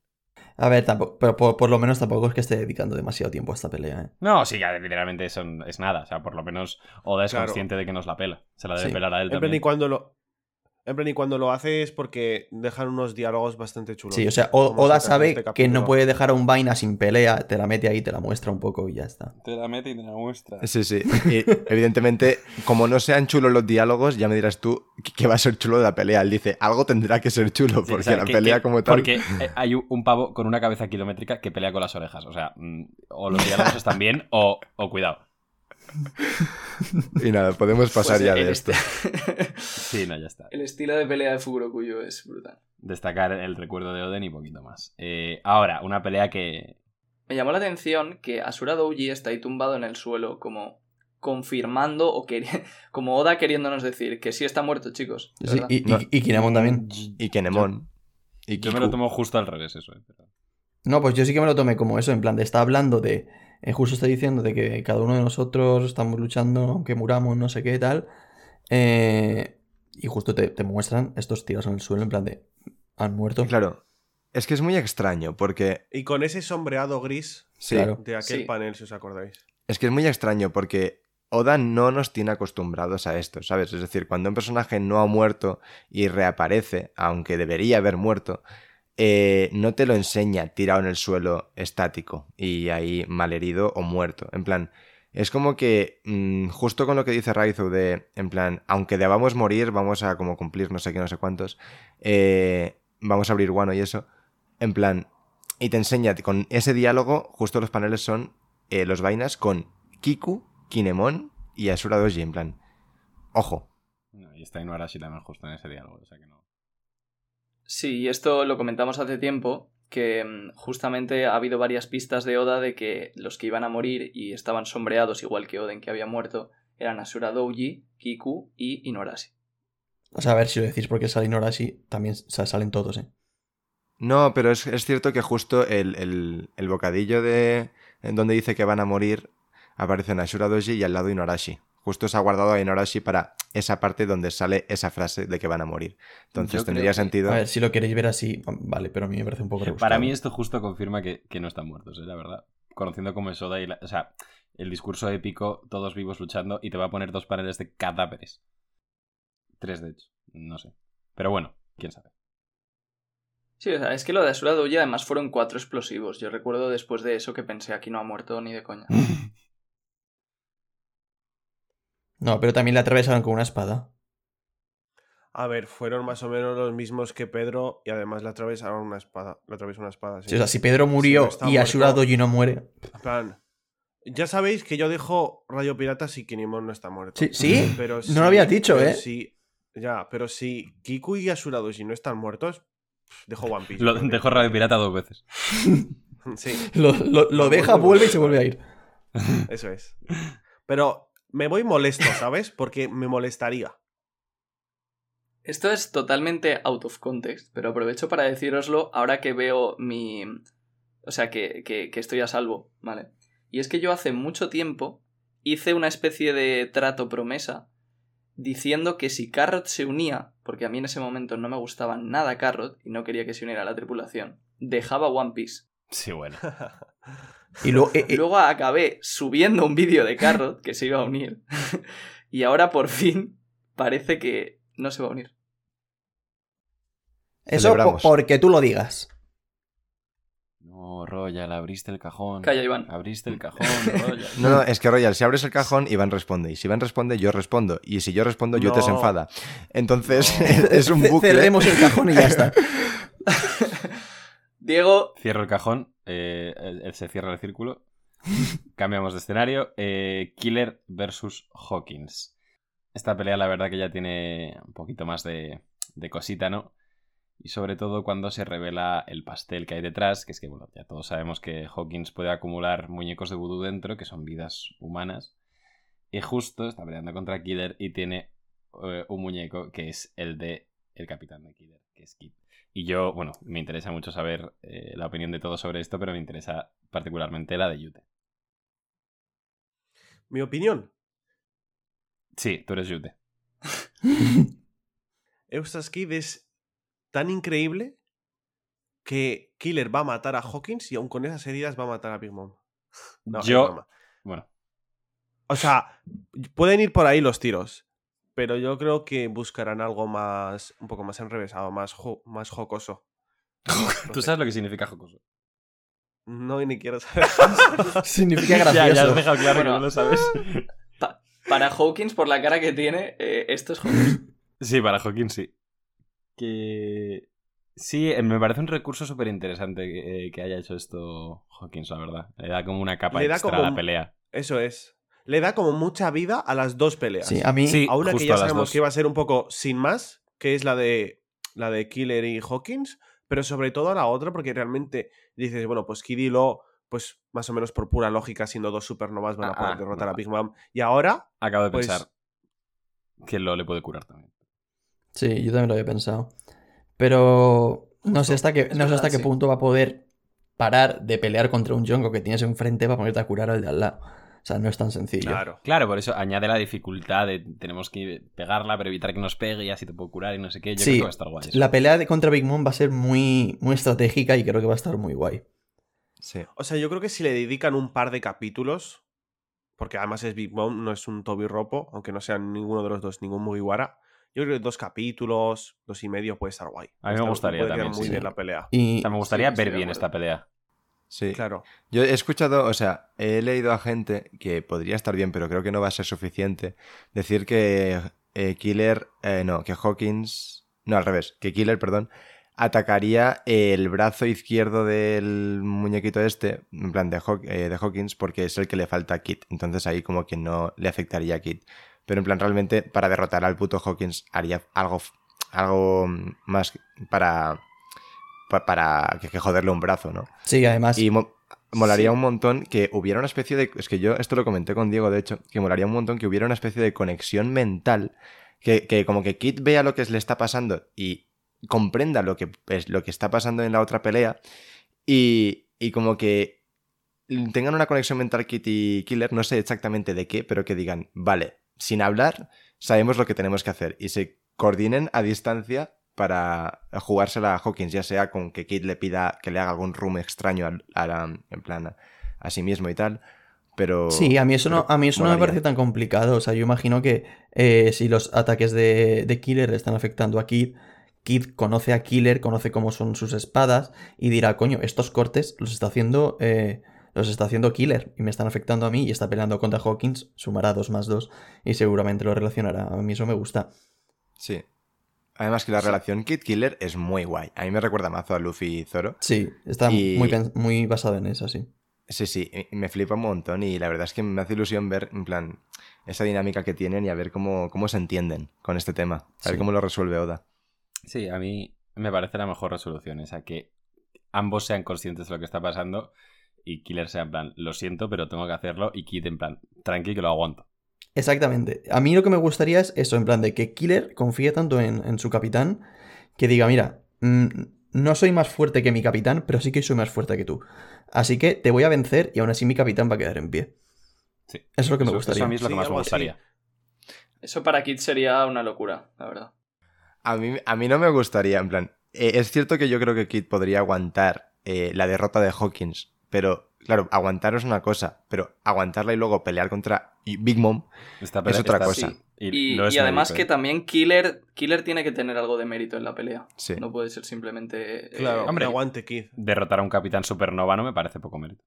A ver, tampoco, pero por, por lo menos tampoco es que esté dedicando demasiado tiempo a esta pelea, ¿eh? No, sí, ya literalmente son, es nada. O sea, por lo menos Oda es Claro. consciente de que nos la pela. Se la debe Sí. pelar a él también. y cuando lo, En plan, y cuando lo hace es porque dejan unos diálogos bastante chulos. Sí, o sea, O- Oda sabe este que no puede dejar a un vaina sin pelea, te la mete ahí, te la muestra un poco y ya está. Te la mete y te la muestra. Sí, sí. Y evidentemente, como no sean chulos los diálogos, ya me dirás tú que- va a ser chulo de la pelea. Él dice, algo tendrá que ser chulo, Sí, porque o sea, la que- pelea que- como tal... Porque eh, hay un- un pavo con una cabeza kilométrica que pelea con las orejas. O sea, mm, o los diálogos están bien o, o cuidado. Y nada, podemos pasar Pues ya el de esto. est- Sí, no, ya está. el estilo de pelea de Fukurokuyo es brutal. Destacar el recuerdo de Oden y poquito más. Eh, ahora, una pelea que. Me llamó la atención que Asura Douji está ahí tumbado en el suelo, como confirmando o queri- como Oda queriéndonos decir que sí está muerto, chicos. Sí, y, y- No. y Kinemon también. Y Kenemon. Y Yo me lo tomo justo al revés, eso. eh, pero- No, pues yo sí que me lo tomé como eso, en plan de está hablando de. Eh, justo está diciendo de que cada uno de nosotros estamos luchando, aunque muramos, no sé qué tal. eh, y justo te, te muestran estos tiros en el suelo, en plan de. Han muerto. Claro, es que es muy extraño, porque... Y con ese sombreado gris Sí, Claro. de aquel Sí. panel, si os acordáis. es que es muy extraño porque Oda no nos tiene acostumbrados a esto, ¿sabes? Es decir, cuando un personaje no ha muerto y reaparece, aunque debería haber muerto, eh, no te lo enseña tirado en el suelo estático y ahí malherido o muerto. En plan, es como que mm, justo con lo que dice Raizu de, en plan, aunque debamos morir, vamos a como cumplir no sé qué, no sé cuántos, eh, vamos a abrir guano y eso, en plan, y te enseña con ese diálogo, justo los paneles son eh, los vainas con Kiku, Kinemon y Asura Doji, en plan, ojo. Y está Inuarashi también justo en ese diálogo, o sea que no. Sí, y esto lo comentamos hace tiempo, que mm, justamente ha habido varias pistas de Oda de que los que iban a morir y estaban sombreados igual que Oden que había muerto eran Asura Douji, Kiku y Inuarashi. O sea, a ver si lo decís porque sale Inorashi, también o sea, salen todos, ¿eh? No, pero es, es cierto que justo el, el- el bocadillo de en donde dice que van a morir aparecen Asura Doji y al lado Inuarashi. Justo se ha guardado a Inuarashi para esa parte donde sale esa frase de que van a morir. Entonces Yo tendría que- sentido. A ver, si lo queréis ver así, vale, pero a mí me parece un poco rebuscado. Para mí esto justo confirma que, que no están muertos, ¿eh? la verdad. Conociendo cómo es Oda y la- O sea, el discurso épico, todos vivos luchando, y te va a poner dos paneles de cadáveres. Tres, de hecho. No sé. Pero bueno, quién sabe. Sí, o sea, es que lo de Asura Douji además fueron cuatro explosivos. Yo recuerdo después de eso que pensé aquí no ha muerto ni de coña. No, pero también le atravesaron con una espada. A ver, fueron más o menos los mismos que Pedro y además le atravesaron una espada. Le atravesó una espada, sí. Sí, o sea, si Pedro murió no y Ashura muerto- Doji no muere. En plan, ya sabéis que yo dejo Radio Pirata si Kinemon no está muerto. Sí, ¿sí? Pero No si- lo habías dicho, pero ¿eh? si- ya, pero si Kiku y Doji no están muertos, dejo One Piece. Lo dejo Radio Pirata dos veces. Sí, Lo, lo- lo No, deja, vuelve y se vuelve a ir. eso es. Pero me voy molesto, ¿sabes? Porque me molestaría. Esto es totalmente out of context, pero aprovecho para decíroslo ahora que veo mi... O sea, que, que, que estoy a salvo, ¿vale? Y es que yo hace mucho tiempo hice una especie de trato promesa diciendo que si Carrot se unía, porque a mí en ese momento no me gustaba nada Carrot y no quería que se uniera a la tripulación, dejaba One Piece. Sí, bueno. Y luego, eh, eh, Luego acabé subiendo un vídeo de Carrot que se iba a unir. y ahora por fin parece que no se va a unir. eso po- porque tú lo digas. No, Royal, abriste el cajón. Calla, Iván. Abriste el cajón, Royal. No, no, es que Royal, si abres el cajón, Iván responde. Y si Iván responde, yo respondo. Y si yo respondo, yo te se enfada. Entonces, No. es un bucle. Cerremos el cajón y ya está. Diego, Cierro el cajón, eh, se cierra el círculo. Cambiamos de escenario. eh, Killer versus Hawkins. Esta pelea, la verdad, que ya tiene un poquito más de, de cosita, ¿no? Y sobre todo cuando se revela el pastel que hay detrás, que es que, bueno, ya todos sabemos que Hawkins puede acumular muñecos de vudú dentro, que son vidas humanas. Y justo está peleando contra Killer y tiene eh, un muñeco que es el de el capitán de Killer, que es Kid. Y yo, bueno, me interesa mucho saber eh, la opinión de todos sobre esto, pero me interesa particularmente la de Yute. Mi opinión. Sí, tú eres Yute. Eustace Kid es tan increíble que Killer va a matar a Hawkins y aun con esas heridas va a matar a Big Mom. No, Yo-. Bueno, O sea, pueden ir por ahí los tiros. Pero yo creo que buscarán algo más, un poco más enrevesado, más, jo- más jocoso. Tú sabes lo que significa jocoso. No, y ni quiero saber. Significa Ya, ya gracioso. has dejado claro Bueno. que no lo sabes. Pa- para Hawkins, por la cara que tiene, eh, esto es Hawkins. Sí, para Hawkins sí. Que. Sí, eh, me parece un recurso súper interesante que, eh, que haya hecho esto Hawkins, la verdad. Le da como una capa Le extra como a la pelea. Eso es. Le da como mucha vida a las dos peleas. Sí, a mí. Sí. a una que ya sabemos que iba a ser un poco sin más, que es la de la de Killer y Hawkins, pero sobre todo a la otra, porque realmente dices, bueno, pues Kid y Lo, pues más o menos por pura lógica, siendo dos supernovas, van a Ah, poder ah, derrotar no. a Big Mom. Y ahora, Acabo de Pues- pensar que lo le puede curar también. Sí, yo también lo había pensado. Pero no sé hasta qué, no sé hasta qué punto va a poder parar de pelear contra un Jonko que tienes enfrente para ponerte a curar al de al lado. O sea, no es tan sencillo. claro. Claro, por eso añade la dificultad de tenemos que pegarla, pero evitar que nos pegue y así te puedo curar y no sé qué. Yo Sí, creo que va a estar guay. eso. La pelea de contra Big Mom va a ser muy, muy estratégica y creo que va a estar muy guay. Sí. O sea, yo creo que si le dedican un par de capítulos, porque además es Big Mom, no es un Toby Ropo, aunque no sean ninguno de los dos, ningún Mugiwara. Yo creo que dos capítulos, dos y medio puede estar guay. A mí me gustaría también, muy sí. bien la pelea. Y O sea, me gustaría Sí, ver bien esta pelea. Sí. Claro. Yo he escuchado, o sea, he leído a gente que podría estar bien, pero creo que no va a ser suficiente. Decir que eh, Killer, eh, no, que Hawkins, no, al revés, que Killer, perdón, atacaría el brazo izquierdo del muñequito este, en plan de, Haw- eh, de Hawkins, porque es el que le falta a Kit. Entonces ahí como que no le afectaría a Kit. Pero en plan, realmente, para derrotar al puto Hawkins haría algo, algo más para, pa- para que, que joderle un brazo, ¿no? sí, además. Y mo- molaría Sí. un montón que hubiera una especie de... Es que yo esto lo comenté con Diego, de hecho, que molaría un montón que hubiera una especie de conexión mental, que, que como que Kit vea lo que le está pasando y comprenda lo que, lo que está pasando en la otra pelea y, y como que tengan una conexión mental Kit y Killer, no sé exactamente de qué, pero que digan, vale, sin hablar, sabemos lo que tenemos que hacer y se coordinen a distancia para jugársela a Hawkins, ya sea con que Kid le pida que le haga algún room extraño al- a, la- en plan a, a sí mismo y tal, pero... Sí, a mí eso, no, a mí eso no me parece tan complicado. O sea, yo imagino que eh, si los ataques de, de Killer están afectando a Kid, Kid conoce a Killer, conoce cómo son sus espadas y dirá, coño, estos cortes los está haciendo. eh, los está haciendo Killer y me están afectando a mí y está peleando contra Hawkins, sumará 2 más 2 y seguramente lo relacionará. A mí eso me gusta. Sí. Además que la relación Kid-Killer es muy guay. A mí me recuerda mazo a Luffy y Zoro. Sí, está Y- muy, muy basado en eso, sí. Sí, sí, me flipa un montón y la verdad es que me hace ilusión ver, en plan, esa dinámica que tienen y a ver cómo, cómo se entienden con este tema. A ver Sí. cómo lo resuelve Oda. Sí, a mí me parece la mejor resolución esa, que ambos sean conscientes de lo que está pasando y Killer sea en plan, lo siento, pero tengo que hacerlo, y Kid en plan, tranqui que lo aguanto. Exactamente. A mí lo que me gustaría es eso, en plan de que Killer confíe tanto en, en su capitán que diga, mira, mm, no soy más fuerte que mi capitán, pero sí que soy más fuerte que tú. Así que te voy a vencer y aún así mi capitán va a quedar en pie. Sí. Eso es lo que me Eso- gustaría. Eso a mí es lo Sí, que más me así. Eso para Kid sería una locura, la verdad. A mí, a mí no me gustaría, en plan, eh, es cierto que yo creo que Kid podría aguantar eh, la derrota de Hawkins, pero claro, aguantar es una cosa, pero aguantarla y luego pelear contra Big Mom Esta Es otra esta- cosa. sí, Y, además mérito, que ¿eh? también Killer, Killer tiene que tener algo de mérito en la pelea. Sí. No puede ser simplemente... eh, Claro, hombre. hombre, aguante, Kid. Derrotar a un capitán supernova no me parece poco mérito.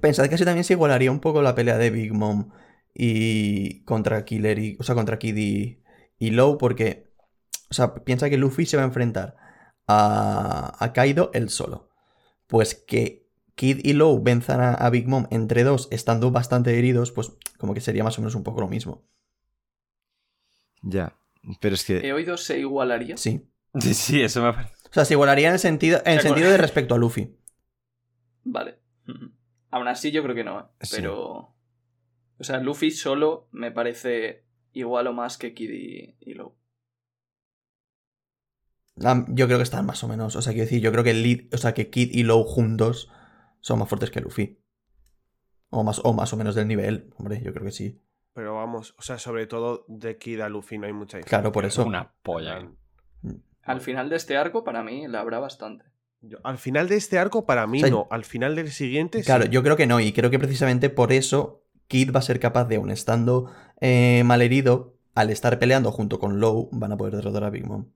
Pensad que así también se igualaría un poco la pelea de Big Mom y contra Killer y. O sea, contra Kid y, y Low, porque. O sea, piensa que Luffy se va a enfrentar a, a Kaido él solo. Pues que Kid y Low venzan a, a Big Mom entre dos, estando bastante heridos, pues como que sería más o menos un poco lo mismo. Ya. Pero es que... He oído se igualaría. Sí. Sí, sí, eso me parece. O sea, se igualaría en el sentido, en el sentido de respecto a Luffy. Vale. Aún así yo creo que no, ¿eh? Sí. Pero... O sea, Luffy solo me parece igual o más que Kid y, y Low. Yo creo que están más o menos. O sea, quiero decir, yo creo que el lead, o sea, que Kid y Low juntos son más fuertes que Luffy. O más, o más o menos del nivel. Hombre, yo creo que sí. Pero vamos, o sea, sobre todo de Kid a Luffy no hay mucha diferencia. Claro, por eso. Una polla. ¿eh? Al final de este arco, para mí, la habrá bastante. Yo- al final de este arco, para mí O sea, no. Al final del siguiente, Claro, sí. yo creo que no. Y creo que precisamente por eso Kid va a ser capaz de, aun estando eh, malherido, al estar peleando junto con Low, van a poder derrotar a Big Mom.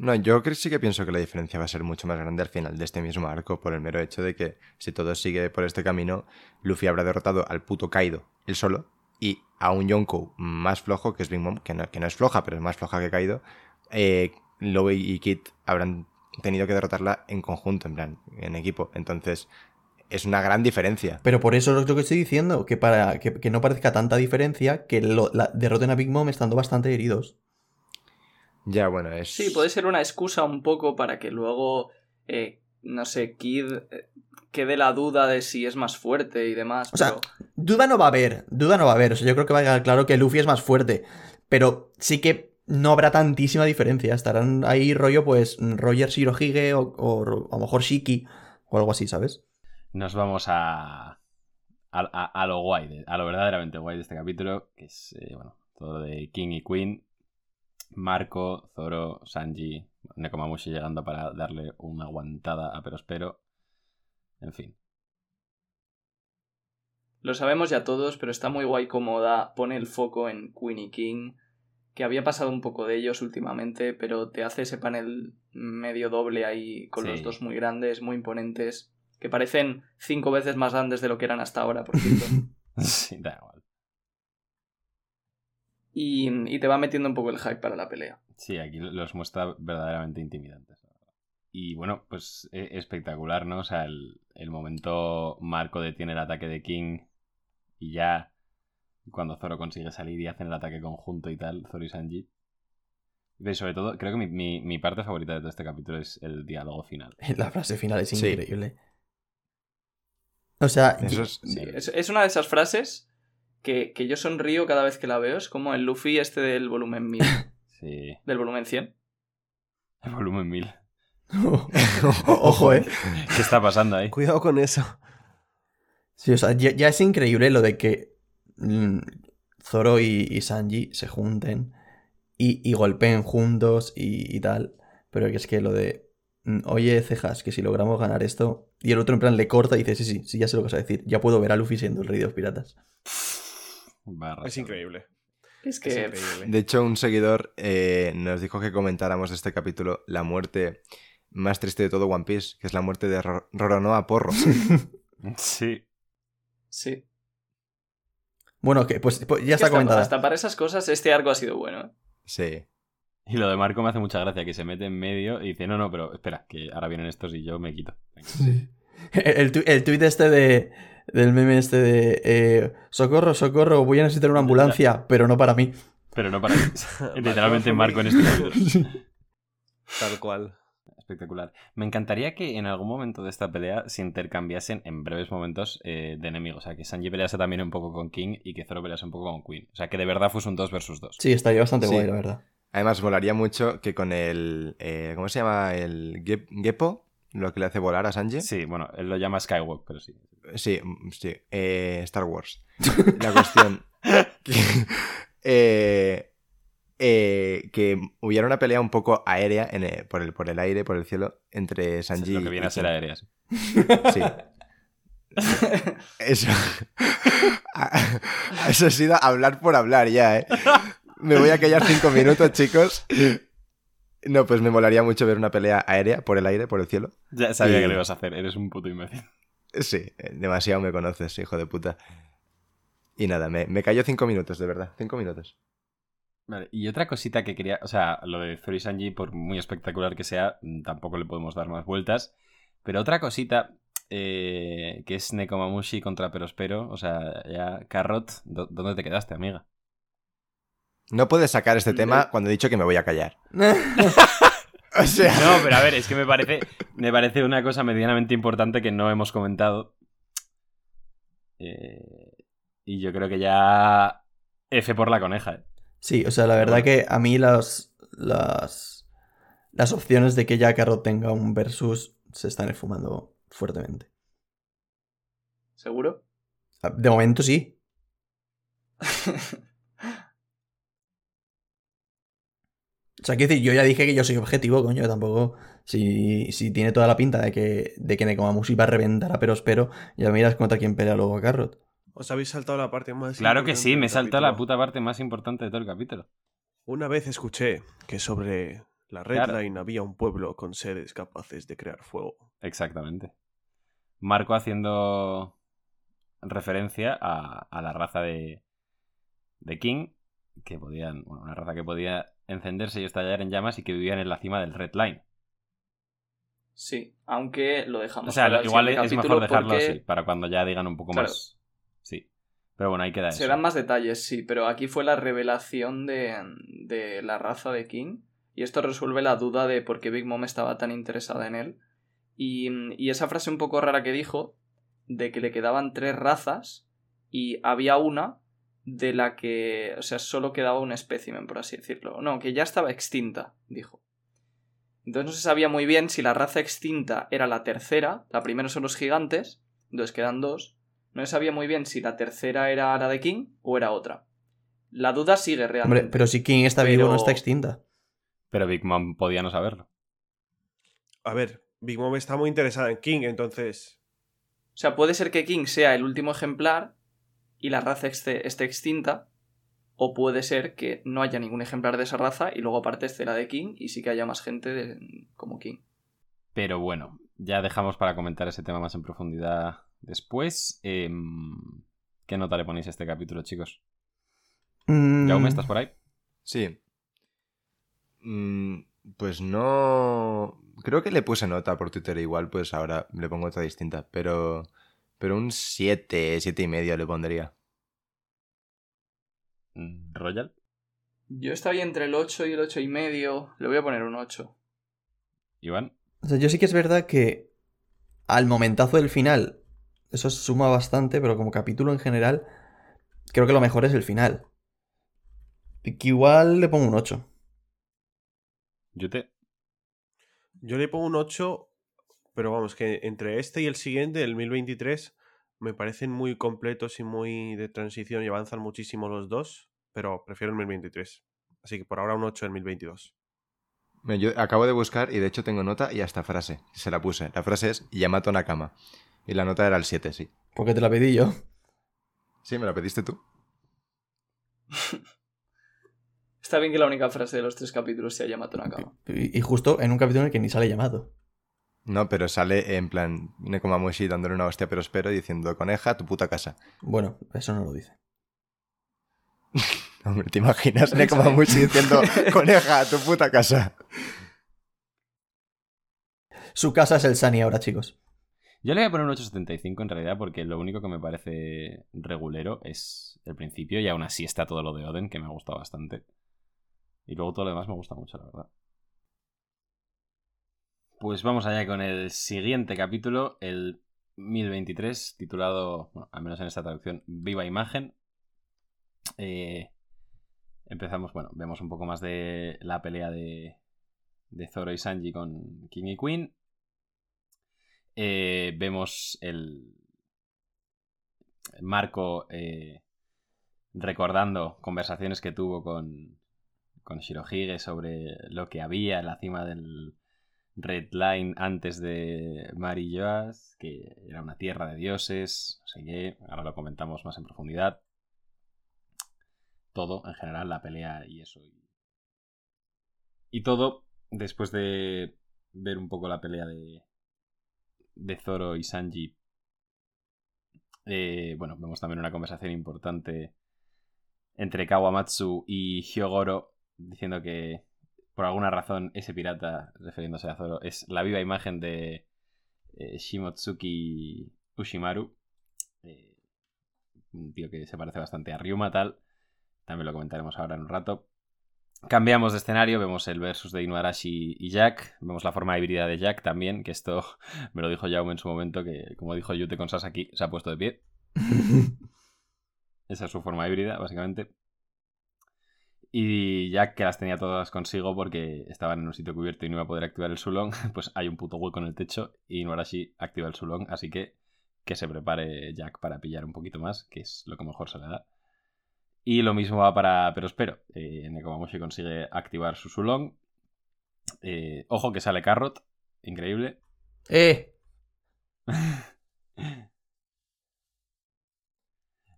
No, yo sí que pienso que la diferencia va a ser mucho más grande al final de este mismo arco, por el mero hecho de que si todo sigue por este camino, Luffy habrá derrotado al puto Kaido, él solo, y a un Yonko más flojo, que es Big Mom, que no, que no es floja, pero es más floja que Kaido, eh, y Kid habrán tenido que derrotarla en conjunto, en plan, en equipo. Entonces, es una gran diferencia. Pero por eso es lo que estoy diciendo, que para que, no parezca tanta diferencia, que la, derroten a Big Mom estando bastante heridos. Ya, bueno, es... Sí, puede ser una excusa un poco para que luego, eh, no sé, Kid eh, quede la duda de si es más fuerte y demás. O sea, Duda no va a haber, duda no va a haber. O sea, yo creo que va a quedar claro que Luffy es más fuerte. Pero sí que no habrá tantísima diferencia. Estarán ahí rollo, pues, Roger Shirohige o, o a lo mejor Shiki o algo así, ¿sabes? Nos vamos a, a, a- a lo guay, de- a lo verdaderamente guay de este capítulo, que es, eh, bueno, todo de King y Queen, Marco, Zoro, Sanji, Nekomamushi llegando para darle una aguantada a Perospero. En fin. Lo sabemos ya todos, pero está muy guay como da, pone el foco en Queen y King, que había pasado un poco de ellos últimamente, pero te hace ese panel medio doble ahí con Sí. los dos muy grandes, muy imponentes, que parecen cinco veces más grandes de lo que eran hasta ahora, por cierto. sí, da igual. Y, y te va metiendo un poco el hype para la pelea. Sí, aquí los muestra verdaderamente intimidantes. Y bueno, pues e- espectacular, ¿no? O sea, el, el momento Marco detiene el ataque de King y ya cuando Zoro consigue salir y hacen el ataque conjunto y tal, Zoro y Sanji. Y sobre todo, creo que mi, mi- mi parte favorita de todo este capítulo es el diálogo final. La frase final es Sí. increíble. O sea, Eso es... Sí, es, es una de esas frases que, que yo sonrío cada vez que la veo, es como el Luffy este del volumen 1000, Sí, del volumen 100. el volumen 1000. ojo, eh. ¿Qué está pasando ahí? Cuidado con eso. Sí, o sea, ya, ya es increíble lo de que mm, Zoro y, y Sanji se junten y, y golpeen juntos y, y tal. Pero que es que lo de, mm, oye, cejas, que si logramos ganar esto. Y el otro en plan le corta y dice, sí, sí, sí, ya sé lo que vas a decir. Ya puedo ver a Luffy siendo el rey de los piratas. Barra. Es increíble. Es Es que increíble. De hecho, un seguidor eh, nos dijo que comentáramos este capítulo la muerte más triste de todo One Piece, que es la muerte de Ro- Roronoa Porro. Sí. sí. Bueno, que pues, pues ya está hasta, comentada. hasta para esas cosas este arco ha sido bueno. ¿eh? Sí. Y lo de Marco me hace mucha gracia, que se mete en medio y dice, no, no, pero espera, que ahora vienen estos y yo me quito. Sí. El, tu- el tuit este de, del meme este de eh, socorro, socorro, voy a necesitar una ambulancia, pero no para mí. Pero no para mí. Literalmente Marco en este capítulo. Tal cual. Espectacular. Me encantaría que en algún momento de esta pelea se intercambiasen en breves momentos eh, de enemigos. O sea, que Sanji pelease también un poco con King y que Zoro pelease un poco con Queen. O sea, que de verdad fuese un 2 versus 2. Sí, estaría bastante Sí. guay, la verdad. Además, volaría mucho que con el... eh, ¿Cómo se llama? El Gep- Geppo, lo que le hace volar a Sanji. Sí, bueno, él lo llama Skywalk, pero sí. Sí, mm, sí. eh, Star Wars. La cuestión. que, eh, eh, que hubiera una pelea un poco aérea en el- por, el, por el aire, por el cielo, entre Sanji lo que viene y a ser aéreas. Sí. Eso. Eso ha sido hablar por hablar ya, ¿eh? Me voy a callar cinco minutos, chicos. No, pues me molaría mucho ver una pelea aérea, por el aire, por el cielo. Ya sabía Y- que lo ibas a hacer, eres un puto imbécil. Sí, eh, demasiado me conoces, hijo de puta. Y nada, me, me cayó cinco minutos, de verdad, cinco minutos. Vale, y otra cosita que quería, o sea, lo de Zoro y Sanji, por muy espectacular que sea, mm, tampoco le podemos dar más vueltas. Pero otra cosita, eh, que es Nekomamushi contra Perospero, o sea, ya, Carrot, ¿dó- ¿dónde te quedaste, amiga? No puedes sacar este tema De- cuando he dicho que me voy a callar. O sea, No, pero a ver, es que me parece, me parece una cosa medianamente importante que no hemos comentado. Eh, y yo creo que ya F por la coneja. ¿eh? Sí, o sea, la verdad que a mí las, las, las opciones de que ya Carrot tenga un versus se están esfumando fuertemente. ¿Seguro? De momento sí. O sea, quiero decir, yo ya dije que yo soy objetivo, coño, tampoco. Si, si tiene toda la pinta de que, de que Nekomamushi va a reventar a Perospero, ya miras contra quién pelea luego a Carrot. Os habéis saltado la parte más Claro que sí, me saltado la puta parte más importante de todo el capítulo. Una vez escuché que sobre la Red Claro. Line había un pueblo con seres capaces de crear fuego. Exactamente. Marco haciendo referencia a, a la raza de, de King, que podían, bueno, una raza que podía encenderse y estallar en llamas y que vivían en la cima del Red Line. Sí, aunque lo dejamos O sea, para igual es mejor dejarlo porque así, para cuando ya digan un poco Claro. más. Sí. Pero bueno, ahí queda Se eso. dan más detalles, sí, pero aquí fue la revelación de, de la raza de King. Y esto resuelve la duda de por qué Big Mom estaba tan interesada en él. Y, y esa frase un poco rara que dijo, de que le quedaban tres razas y había una de la que, o sea, solo quedaba un espécimen, por así decirlo. No, que ya estaba extinta, dijo. Entonces no se sabía muy bien si la raza extinta era la tercera, la primera son los gigantes, entonces quedan dos, no se sabía muy bien si la tercera era la de King o era otra. La duda sigue realmente. Hombre, pero si King está vivo, no está extinta. Pero Big Mom podía no saberlo. A ver, Big Mom está muy interesada en King, entonces. O sea, puede ser que King sea el último ejemplar y la raza esté, esté extinta, o puede ser que no haya ningún ejemplar de esa raza y luego aparte esté la de King y sí que haya más gente de- como King. Pero bueno, ya dejamos para comentar ese tema más en profundidad después. Em, ¿Qué nota le ponéis a este capítulo, chicos? Mm, Jaume, ¿estás por ahí? Sí. Mm, pues no. Creo que le puse nota por Twitter igual, pues ahora le pongo otra distinta. Pero. Pero un 7, 7 y medio le pondría. Mm, ¿Royal? Yo estaría entre el 8 y el 8 y medio. Le voy a poner un 8. ¿Iván? O sea, yo sí que es verdad que al momentazo del final, eso suma bastante, pero como capítulo en general, creo que lo mejor es el final. Y que igual le pongo un 8. ¿Yute? Yo le pongo un 8, pero vamos, que entre este y el siguiente, el 1023, me parecen muy completos y muy de transición y avanzan muchísimo los dos, pero prefiero el 1023. Así que por ahora un 8 en 1022. Mira, Yo acabo de buscar y de hecho tengo nota y hasta frase. Se la puse. La frase es Yamato Nakama. Y la nota era el 7, sí. Porque te la pedí yo. Sí, me la pediste tú. Está bien que la única frase de los tres capítulos sea Yamato Nakama. Y, y justo en un capítulo en el que ni sale llamado. No, pero sale en plan Nekomamushi dándole una hostia pero espero y diciendo coneja, tu puta casa. Bueno, eso no lo dice. Hombre, ¿te imaginas Nekomamushi diciendo coneja, tu puta casa? Su casa es el Sunny ahora, chicos. Yo le voy a poner un 8.75 en realidad porque lo único que me parece regulero es el principio y aún así está todo lo de Oden que me ha gustado bastante. Y luego todo lo demás me gusta mucho, la verdad. Pues vamos allá con el siguiente capítulo, el 1023, titulado, bueno, al menos en esta traducción, Viva Imagen. Eh, empezamos, bueno, vemos un poco más de la pelea de, Zoro y Sanji con King y Queen. Eh, vemos el Marco eh, recordando conversaciones que tuvo con, con Shirohige sobre lo que había en la cima del Red Line antes de Mari Joas, que era una tierra de dioses, no sé qué, ahora lo comentamos más en profundidad. Todo, en general, la pelea y eso. Y, y todo, después de ver un poco la pelea de, de Zoro y Sanji. Eh, bueno, vemos también una conversación importante entre Kawamatsu y Hyogoro diciendo que por alguna razón ese pirata, refiriéndose a Zoro, es la viva imagen de eh, Shimotsuki Ushimaru. Eh, un tío que se parece bastante a Ryuma tal. También lo comentaremos ahora en un rato. Cambiamos de escenario, vemos el versus de Inuarashi y Jack, vemos la forma híbrida de Jack también, que esto me lo dijo Jaume en su momento, que como dijo Yute con Sasaki, se ha puesto de pie. Esa es su forma híbrida, básicamente. Y Jack, que las tenía todas consigo porque estaban en un sitio cubierto y no iba a poder activar el Sulong, pues hay un puto hueco en el techo y Inuarashi activa el Sulong, así que que se prepare Jack para pillar un poquito más, que es lo que mejor se le da. Y lo mismo va para Pero espero. Eh, Nekomamushi consigue activar su Sulong. Eh, ojo que sale Carrot. Increíble. ¡Eh!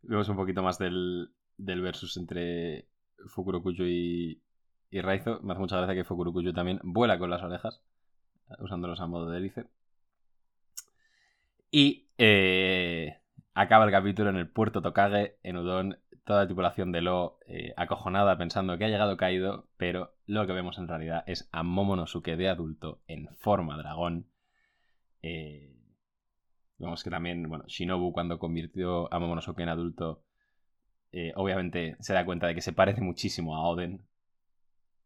vemos un poquito más del, del versus entre Fukurokuyo y, y Raizo. Me hace mucha gracia que Fukurokuyo también vuela con las orejas, usándolos a modo de hélice. Y eh, acaba el capítulo en el puerto Tokage, en Udon, toda la tripulación de Lo eh, acojonada pensando que ha llegado Kaido, pero lo que vemos en realidad es a Momonosuke de adulto en forma dragón. Eh, vemos que también, bueno, Shinobu cuando convirtió a Momonosuke en adulto, eh, obviamente se da cuenta de que se parece muchísimo a Oden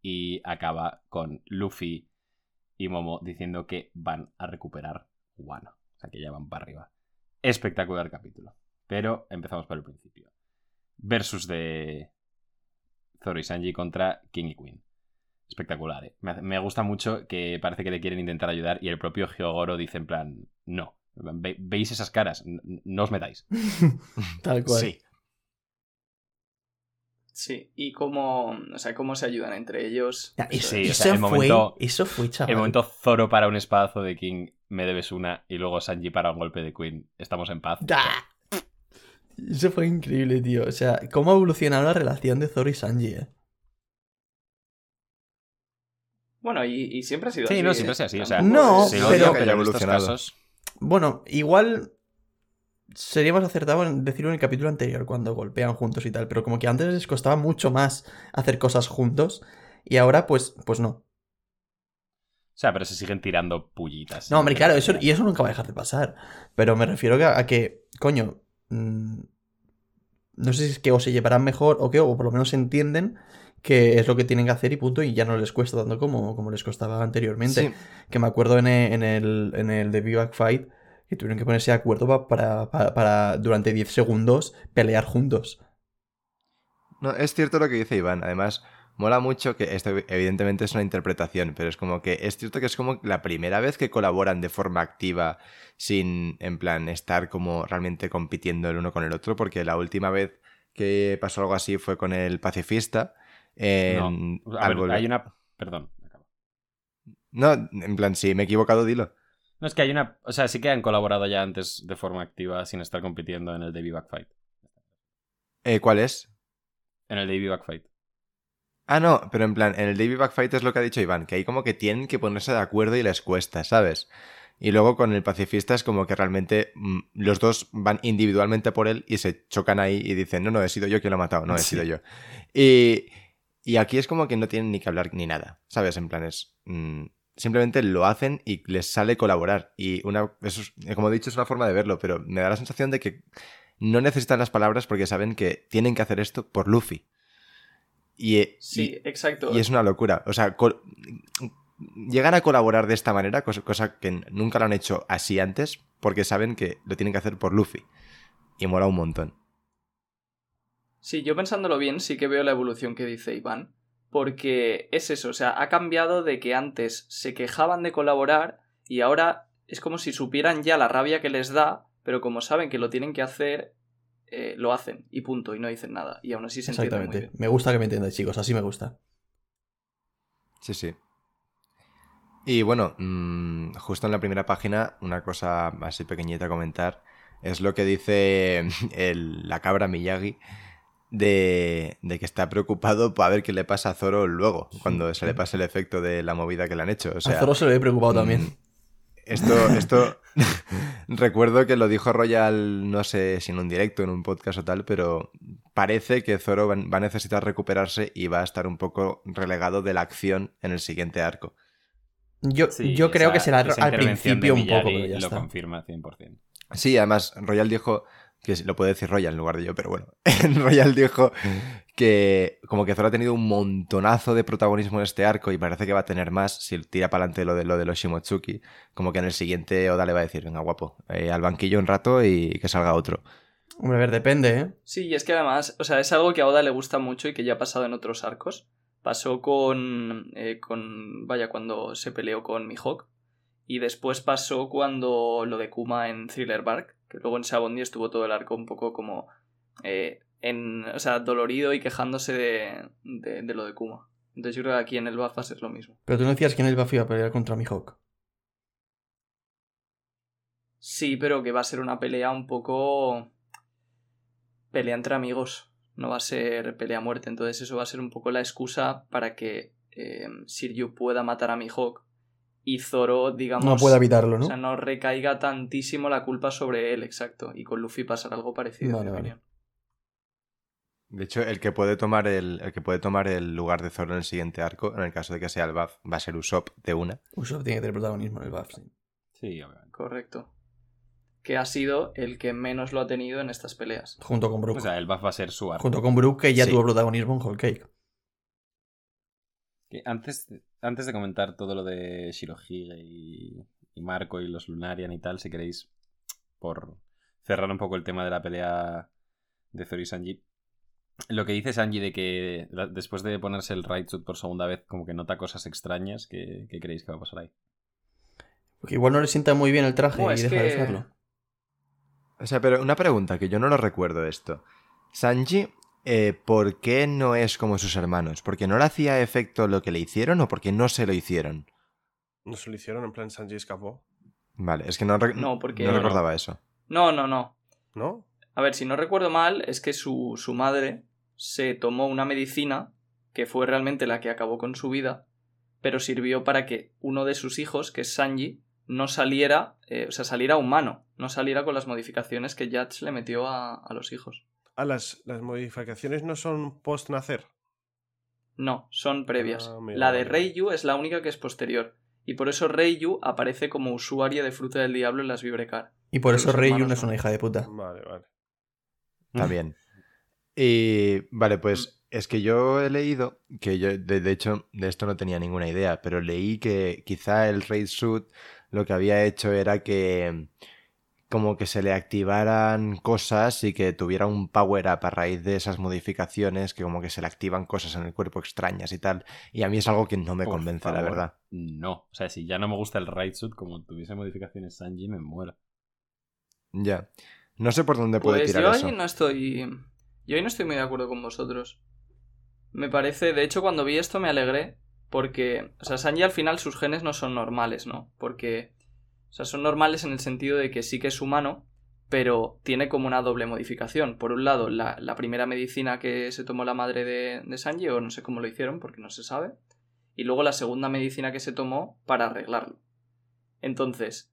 y acaba con Luffy y Momo diciendo que van a recuperar Wano. O sea, que ya van para arriba. Espectacular capítulo. Pero empezamos por el principio. Versus de Zoro y Sanji contra King y Queen. Espectacular, ¿eh? me, me, gusta mucho que parece que le quieren intentar ayudar y el propio Hyogoro dice en plan, no. Ve, ¿Veis esas caras? No, no os metáis. Tal cual. Sí. Sí, y cómo, o sea, cómo se ayudan entre ellos. Ya, Eso eso, Sí, o es. sea, el fue, momento- eso fue, chaval. El momento Zoro para un espadazo de King, me debes una, y luego Sanji para un golpe de Queen. Estamos en paz. ¡Da! Eso fue increíble, tío. O sea, cómo ha evolucionado la relación de Zoro y Sanji, eh. Bueno, y, y siempre ha sido Sí, así. no, ¿eh? siempre sea así. O sea, No, pero- pero haya en estos casos. Bueno, igual sería más acertado en decirlo en el capítulo anterior, cuando golpean juntos y tal, pero como que antes les costaba mucho más hacer cosas juntos y ahora pues, pues no. O sea, pero se siguen tirando pullitas. No, hombre, claro, eso, y eso nunca va a dejar de pasar. Pero me refiero a, a que, coño, mm, no sé si es que o se llevarán mejor o qué, o por lo menos entienden que es lo que tienen que hacer y punto, y ya no les cuesta tanto como, como les costaba anteriormente. Sí. Que me acuerdo en el, en el, en el Fight que tuvieron que ponerse de acuerdo pa- para, para, para durante 10 segundos pelear juntos. No, es cierto lo que dice Iván. Además, mola mucho que esto evidentemente es una interpretación, pero es como que es cierto que es como la primera vez que colaboran de forma activa sin, en plan, estar como realmente compitiendo el uno con el otro, porque la última vez que pasó algo así fue con el pacifista. en- No, a ver, hay una. Perdón. acabo. No, en plan, si me he equivocado, dilo. No, es que hay una. O sea, sí que han colaborado ya antes de forma activa sin estar compitiendo en el Davy Backfight. Eh, ¿Cuál es? En el Davy Backfight. Ah, no, pero en plan, en el Davy Backfight es lo que ha dicho Iván, que ahí como que tienen que ponerse de acuerdo y les cuesta, ¿sabes? Y luego con el pacifista es como que realmente mm, los dos van individualmente por él y se chocan ahí y dicen, no, no, he sido yo quien lo ha matado, no, he Sí. sido yo. Y, y aquí es como que no tienen ni que hablar ni nada, ¿sabes? En plan es... mm, simplemente lo hacen y les sale colaborar. Y una, eso es- como he dicho, es una forma de verlo, pero me da la sensación de que no necesitan las palabras porque saben que tienen que hacer esto por Luffy. Y, eh, Sí, exacto. y es una locura. O sea, llegan a colaborar de esta manera, cosa, cosa que nunca lo han hecho así antes, porque saben que lo tienen que hacer por Luffy. Y mola un montón. Sí, yo pensándolo bien, sí que veo la evolución que dice Iván. Porque es eso, o sea, ha cambiado de que antes se quejaban de colaborar y ahora es como si supieran ya la rabia que les da, pero como saben que lo tienen que hacer, eh, lo hacen y punto, y no dicen nada. Y aún así se entiende muy Exactamente. bien. Me gusta que me entendáis, chicos, así me gusta. Sí, sí. Y bueno, mm, justo en la primera página, una cosa así pequeñita a comentar, es lo que dice el- la cabra Miyagi de, de que está preocupado para ver qué le pasa a Zoro luego, cuando se le pase el efecto de la movida que le han hecho. O sea, a Zoro se lo he preocupado mm, también. Esto, esto, recuerdo que lo dijo Royal, no sé si en un directo, en un podcast o tal, pero parece que Zoro va va a necesitar recuperarse y va a estar un poco relegado de la acción en el siguiente arco. Yo, Sí, yo creo esa- que será al principio un poco, pero ya lo está. confirma 100%. Sí, además, Royal dijo, que lo puede decir Royal en lugar de yo, pero bueno, Royal dijo que como que Zoro ha tenido un montonazo de protagonismo en este arco y parece que va a tener más si tira para adelante lo de, lo de los Shimotsuki, como que en el siguiente Oda le va a decir, venga guapo, eh, al banquillo un rato y que salga otro. Hombre, a ver, depende, ¿eh? Sí, y es que además, o sea, es algo que a Oda le gusta mucho y que ya ha pasado en otros arcos. Pasó con, eh, con vaya, cuando se peleó con Mihawk. Y después pasó cuando lo de Kuma en Thriller Bark, que luego en Sabondi estuvo todo el arco un poco como, eh, en, o sea, dolorido y quejándose de, de, de lo de Kuma. Entonces yo creo que aquí en el BAF va a ser lo mismo. Pero tú no decías que en el Buffy iba a pelear contra Mihawk. Sí, pero que va a ser una pelea un poco pelea entre amigos, no va a ser pelea a muerte. Entonces eso va a ser un poco la excusa para que eh, Siryu pueda matar a Mihawk y Zoro, digamos... No puede evitarlo, O ¿no? sea, no recaiga tantísimo la culpa sobre él, exacto. Y con Luffy pasará algo parecido, Vale, en mi vale. opinión. De hecho, el que puede tomar el, el que puede tomar el lugar de Zoro en el siguiente arco, en el caso de que sea el buff, va a ser Usopp de una. Usopp tiene que tener protagonismo en el buff, sí. Sí, obviamente. Correcto. Que ha sido el que menos lo ha tenido en estas peleas. Junto con Brook. O sea, el buff va a ser su arco. Junto con Brook, que ya Sí. tuvo protagonismo en Whole Cake. Que antes, antes de comentar todo lo de Shirohige y, y Marco y los Lunarian y tal, si queréis, por cerrar un poco el tema de la pelea de Zoro y Sanji, lo que dice Sanji de que después de ponerse el right suit por segunda vez, como que nota cosas extrañas, ¿qué, qué creéis que va a pasar ahí? Porque igual no le sienta muy bien el traje No, y deja de que- hacerlo. O sea, pero una pregunta, que yo no lo recuerdo esto. Sanji, eh, ¿por qué no es como sus hermanos? ¿Porque no le hacía efecto lo que le hicieron o porque no se lo hicieron? ¿No se lo hicieron en plan Sanji escapó? Vale, es que no, No, porque- no recordaba eso. No, no, no. ¿No? A ver, si no recuerdo mal, es que su, su madre se tomó una medicina que fue realmente la que acabó con su vida, pero sirvió para que uno de sus hijos, que es Sanji, no saliera, eh, o sea, saliera humano, no saliera con las modificaciones que Yats le metió a, a los hijos. Ah, las, las modificaciones no son post nacer. No, son previas. Ah, mira, la de. Reiyu es la única que es posterior, y por eso Reiyu aparece como usuaria de fruta del diablo en las Vibrecar. Y por eso hermanos no es una hija de puta. Vale, vale. También. Y vale, pues es que yo he leído, que yo de, de hecho de esto no tenía ninguna idea, pero leí que quizá el Raid Suit lo que había hecho era que como que se le activaran cosas y que tuviera un power up a raíz de esas modificaciones, que como que se le activan cosas en el cuerpo extrañas y tal. Y a mí es algo que no me Por convence, la verdad. No. O sea, si ya no me gusta el right suit, como tuviese modificaciones Sanji, me muero. Ya. No sé por dónde puede Pues tirar yo eso. ahí no estoy. Yo ahí no estoy muy de acuerdo con vosotros. Me parece. De hecho, cuando vi esto me alegré. Porque. O sea, Sanji al final sus genes no son normales, ¿no? Porque. O sea, son normales en el sentido de que sí que es humano. Pero tiene como una doble modificación. Por un lado, la, primera medicina que se tomó la madre de, de Sanji, o no sé cómo lo hicieron, porque no se sabe. Y luego la segunda medicina que se tomó para arreglarlo. Entonces,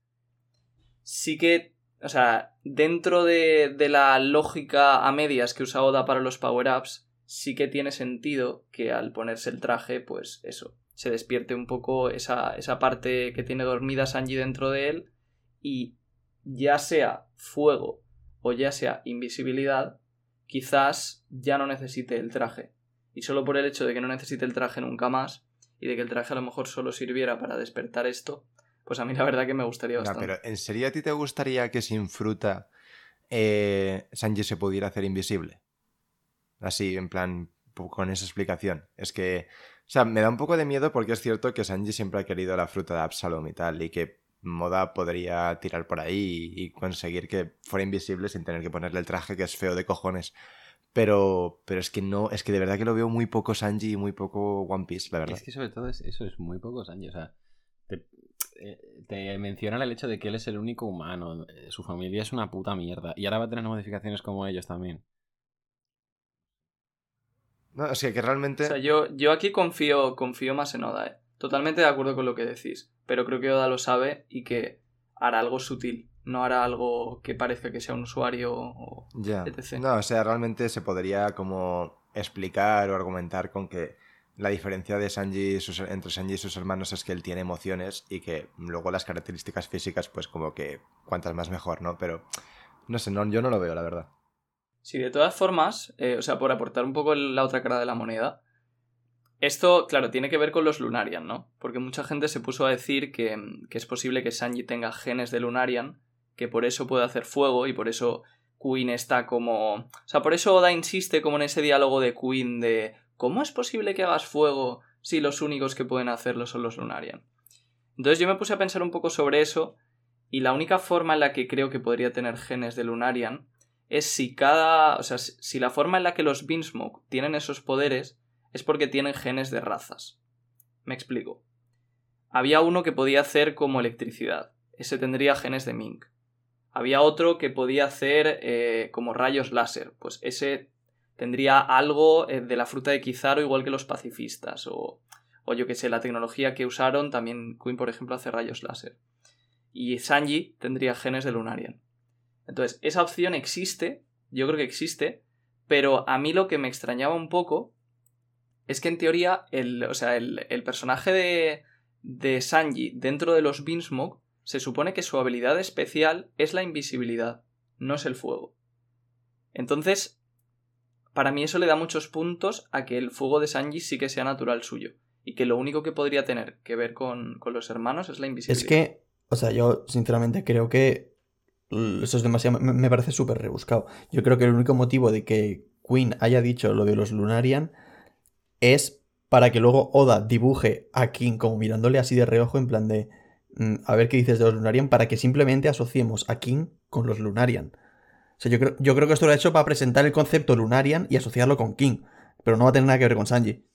sí que, o sea, dentro de, de la lógica a medias que usa Oda para los power-ups, sí que tiene sentido que al ponerse el traje, pues eso, se despierte un poco esa, esa parte que tiene dormida Sanji dentro de él y ya sea fuego o ya sea invisibilidad, quizás ya no necesite el traje. Y solo por el hecho de que no necesite el traje nunca más y de que el traje a lo mejor solo sirviera para despertar esto, pues a mí la verdad que me gustaría bastante. pero ¿en serio a ti te gustaría que sin fruta eh, Sanji se pudiera hacer invisible? Así, en plan, con esa explicación. Es que, o sea, me da un poco de miedo porque es cierto que Sanji siempre ha querido la fruta de Absalom y tal, y que Moda podría tirar por ahí y, conseguir que fuera invisible sin tener que ponerle el traje que es feo de cojones. Pero, pero es que no, es que de verdad que lo veo muy poco Sanji y muy poco One Piece, la verdad. Es que sobre todo es- eso es muy pocos años. O sea, te, eh, te mencionan el hecho de que él es el único humano. eh, Su familia es una puta mierda. Y ahora va a tener modificaciones como ellos también. No, o sea, que realmente... O sea, yo, yo aquí confío, confío más en Oda, ¿eh? Totalmente de acuerdo con lo que decís. Pero creo que Oda lo sabe y que hará algo sutil. No hará algo que parezca que sea un usuario o etc. No, o sea, realmente se podría como explicar o argumentar con que la diferencia de Sanji y sus- entre Sanji y sus hermanos es que él tiene emociones y que luego las características físicas, pues como que cuantas más mejor, ¿no? Pero no sé, no, yo no lo veo, la verdad. Sí, de todas formas, eh, o sea, por aportar un poco la otra cara de la moneda, esto, claro, tiene que ver con los Lunarian, ¿no? Porque mucha gente se puso a decir que, que es posible que Sanji tenga genes de Lunarian, que por eso puede hacer fuego y por eso Queen está como... O sea, por eso Oda insiste como en ese diálogo de Queen de ¿cómo es posible que hagas fuego si los únicos que pueden hacerlo son los Lunarian? Entonces yo me puse a pensar un poco sobre eso y la única forma en la que creo que podría tener genes de Lunarian es si cada. O sea, si la forma en la que los Beansmoke tienen esos poderes es porque tienen genes de razas. Me explico. Había uno que podía hacer como electricidad. Ese tendría genes de Mink. Había otro que podía hacer eh, como rayos láser. Pues ese tendría algo eh, de la fruta de Kizaru igual que los pacifistas. O, o yo que sé, la tecnología que usaron, también Queen, por ejemplo, hace rayos láser. Y Sanji tendría genes de Lunarian. Entonces, esa opción existe, yo creo que existe, pero a mí lo que me extrañaba un poco es que en teoría el, o sea, el, el personaje de, de Sanji dentro de los Beansmoke se supone que su habilidad especial es la invisibilidad, no es el fuego. Entonces, para mí eso le da muchos puntos a que el fuego de Sanji sí que sea natural suyo. Y que lo único que podría tener que ver con, con los hermanos es la invisibilidad. Es que, o sea, yo sinceramente creo que eso es demasiado. Me, parece súper rebuscado. Yo creo que el único motivo de que Queen haya dicho lo de los Lunarian es para que luego Oda dibuje a King como mirándole así de reojo, en plan de. mm, a ver qué dices de los Lunarian, para que simplemente asociemos a King con los Lunarian. O sea, yo creo, yo creo que esto lo ha hecho para presentar el concepto Lunarian y asociarlo con King. Pero no va a tener nada que ver con Sanji.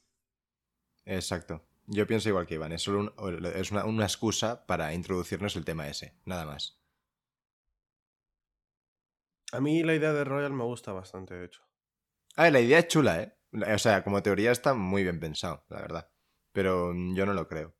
Exacto. Yo pienso igual que Iván. Es, solo es una excusa para introducirnos el tema ese. Nada más. A mí la idea de Royal me gusta bastante, de hecho. Ah, la idea es chula, ¿eh? O sea, como teoría está muy bien pensado, la verdad. Pero mm, yo no lo creo.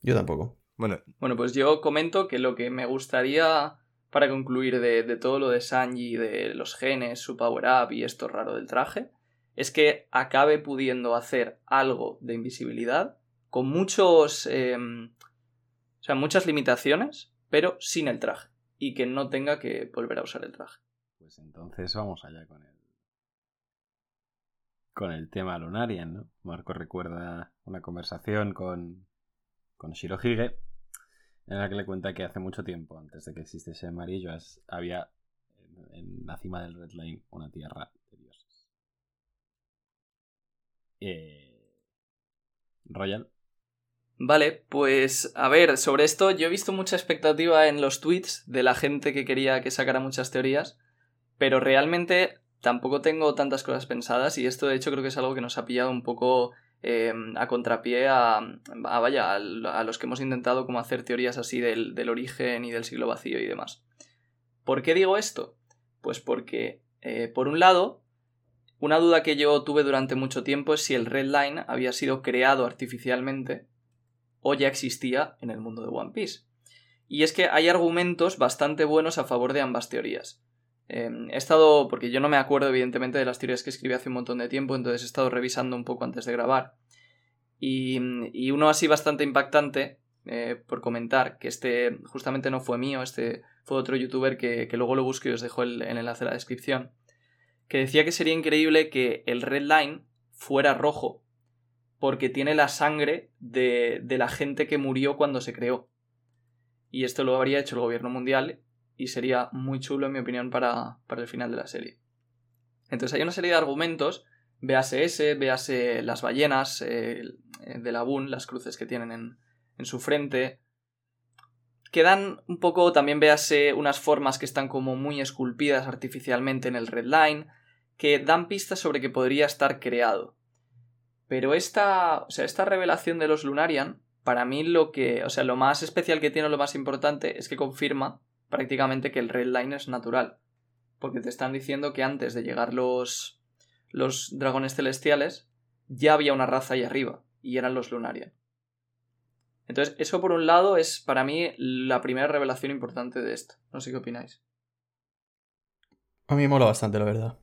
Yo tampoco. Bueno, Bueno, pues yo comento que lo que me gustaría para concluir de, de todo lo de Sanji, de los genes, su power up y esto raro del traje, es que acabe pudiendo hacer algo de invisibilidad con muchos. eh, o sea, muchas limitaciones, pero sin el traje. Y que no tenga que volver a usar el traje. Pues entonces vamos allá con el. Con el tema Lunarian, ¿no? Marco recuerda una conversación con. con Shirohige. En la que le cuenta que hace mucho tiempo, antes de que existiese amarillo, había en, en la cima del Red Line una tierra de dioses. Eh, Royal. Vale, pues a ver, sobre esto yo he visto mucha expectativa en los tweets de la gente que quería que sacara muchas teorías, pero realmente tampoco tengo tantas cosas pensadas y esto de hecho creo que es algo que nos ha pillado un poco eh, a contrapié a, a, vaya, a, a los que hemos intentado como hacer teorías así del, del origen y del siglo vacío y demás. ¿Por qué digo esto? Pues porque, eh, por un lado, una duda que yo tuve durante mucho tiempo es si el Red Line había sido creado artificialmente o ya existía en el mundo de One Piece. Y es que hay argumentos bastante buenos a favor de ambas teorías. Eh, he estado, porque yo no me acuerdo evidentemente de las teorías que escribí hace un montón de tiempo, entonces he estado revisando un poco antes de grabar. Y, y uno así bastante impactante, eh, por comentar, que este justamente no fue mío, este fue otro youtuber que, que luego lo busco y os dejo el, el enlace en la descripción, que decía que sería increíble que el Red Line fuera rojo, porque tiene la sangre de, de, la gente que murió cuando se creó. Y esto lo habría hecho el gobierno mundial y sería muy chulo, en mi opinión, para, para el final de la serie. Entonces hay una serie de argumentos, véase ese, véase las ballenas eh, de la Boon, las cruces que tienen en, en su frente, que dan un poco, también véase unas formas que están como muy esculpidas artificialmente en el Red Line, que dan pistas sobre que podría estar creado. Pero esta, o sea, esta revelación de los Lunarian, para mí lo que, o sea, lo más especial que tiene, lo más importante, es que confirma prácticamente que el Red Line es natural. Porque te están diciendo que antes de llegar los, los dragones celestiales, ya había una raza ahí arriba, y eran los Lunarian. Entonces, eso por un lado es para mí la primera revelación importante de esto. No sé qué opináis. A mí me mola bastante, la verdad,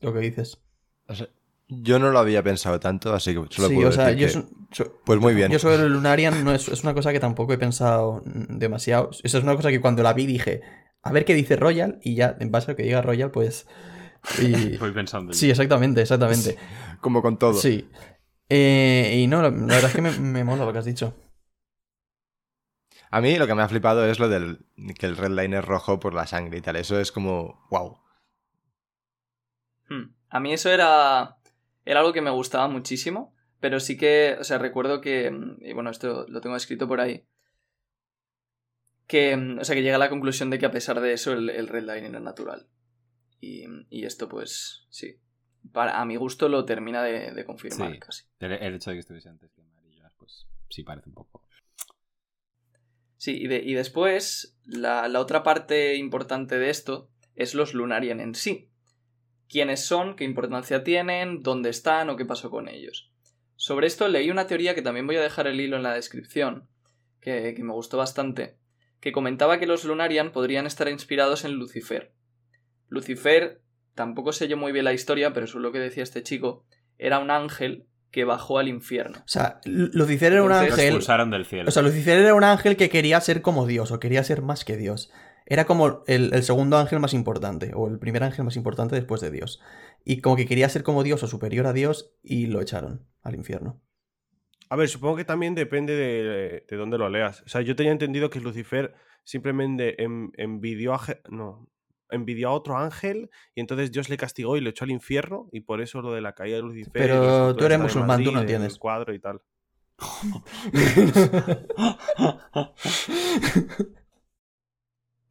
lo que dices. O sea, yo no lo había pensado tanto, así que solo sí, puedo o sea, decir yo que... so- so- Pues muy bien. Yo sobre el Lunarian no es, es una cosa que tampoco he pensado demasiado. Esa es una cosa que cuando la vi dije, a ver qué dice Royal, y ya en base a lo que diga Royal, pues. y- Voy pensando. Sí, exactamente, exactamente. Como con todo. Sí. Eh, y no, la, la verdad es que me, me mola lo que has dicho. A mí lo que me ha flipado es lo del que el red line es rojo por la sangre y tal. Eso es como, wow. Hmm. A mí eso era, era algo que me gustaba muchísimo, pero sí que, o sea, recuerdo que, y bueno, esto lo tengo escrito por ahí, que, o sea, que llega a la conclusión de que a pesar de eso el, el red line era natural. Y, y esto pues, sí, para, a mi gusto lo termina de, de confirmar Sí. casi. El, el hecho de que estuviese antes que amarillo, pues sí parece un poco. Sí, Sí, y, de- y después, la, la otra parte importante de esto es los Lunarian en sí. ¿Quiénes son? ¿Qué importancia tienen? ¿Dónde están? ¿O qué pasó con ellos? Sobre esto leí una teoría que también voy a dejar el hilo en la descripción, que, que me gustó bastante, que comentaba que los Lunarian podrían estar inspirados en Lucifer. Lucifer, tampoco sé yo muy bien la historia, pero según lo que decía este chico, era un ángel que bajó al infierno. O sea, Lu- Lucifer era un Entonces- ángel. expulsaron del cielo. O sea, Lucifer era un ángel que quería ser como Dios, o quería ser más que Dios. Era como el, el segundo ángel más importante, o el primer ángel más importante después de Dios. Y como que quería ser como Dios o superior a Dios, y lo echaron al infierno. A ver, supongo que también depende de, de dónde lo leas. O sea, yo tenía entendido que Lucifer simplemente en- envidió a, no, envidió a otro ángel y entonces Dios le castigó y lo echó al infierno y por eso lo de la caída de Lucifer. Pero tú eres musulmán, tú no Madrid, el entiendes. cuadro y tal.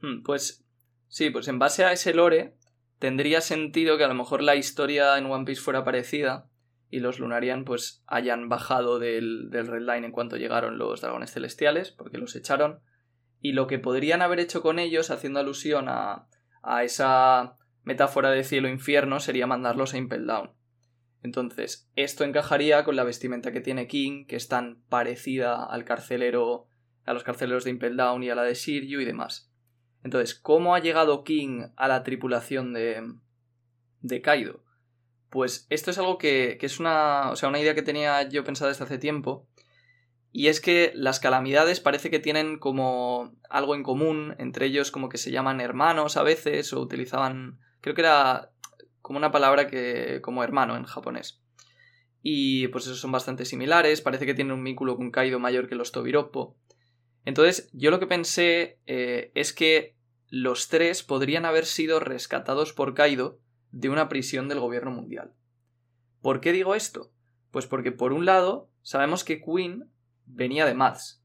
Hmm, Pues sí, pues en base a ese lore tendría sentido que a lo mejor la historia en One Piece fuera parecida y los Lunarian pues hayan bajado del, del Red Line en cuanto llegaron los dragones celestiales, porque los echaron, y lo que podrían haber hecho con ellos, haciendo alusión a, a esa metáfora de cielo-infierno, sería mandarlos a Impel Down. Entonces, esto encajaría con la vestimenta que tiene King, que es tan parecida al carcelero, a los carceleros de Impel Down y a la de Shiryu y demás. Entonces, ¿cómo ha llegado King a la tripulación de, de Kaido? Pues esto es algo que, es una, o sea, una idea que tenía yo pensada desde hace tiempo. Y es que las calamidades parece que tienen como algo en común, entre ellos como que se llaman hermanos a veces, o utilizaban, creo que era como una palabra que, como hermano en japonés. Y pues esos son bastante similares, parece que tienen un vínculo con Kaido mayor que los Tobiropo. Entonces, yo lo que pensé eh, es que los tres podrían haber sido rescatados por Kaido de una prisión del gobierno mundial. ¿Por qué digo esto? Pues porque por un lado sabemos que Queen venía de Mads.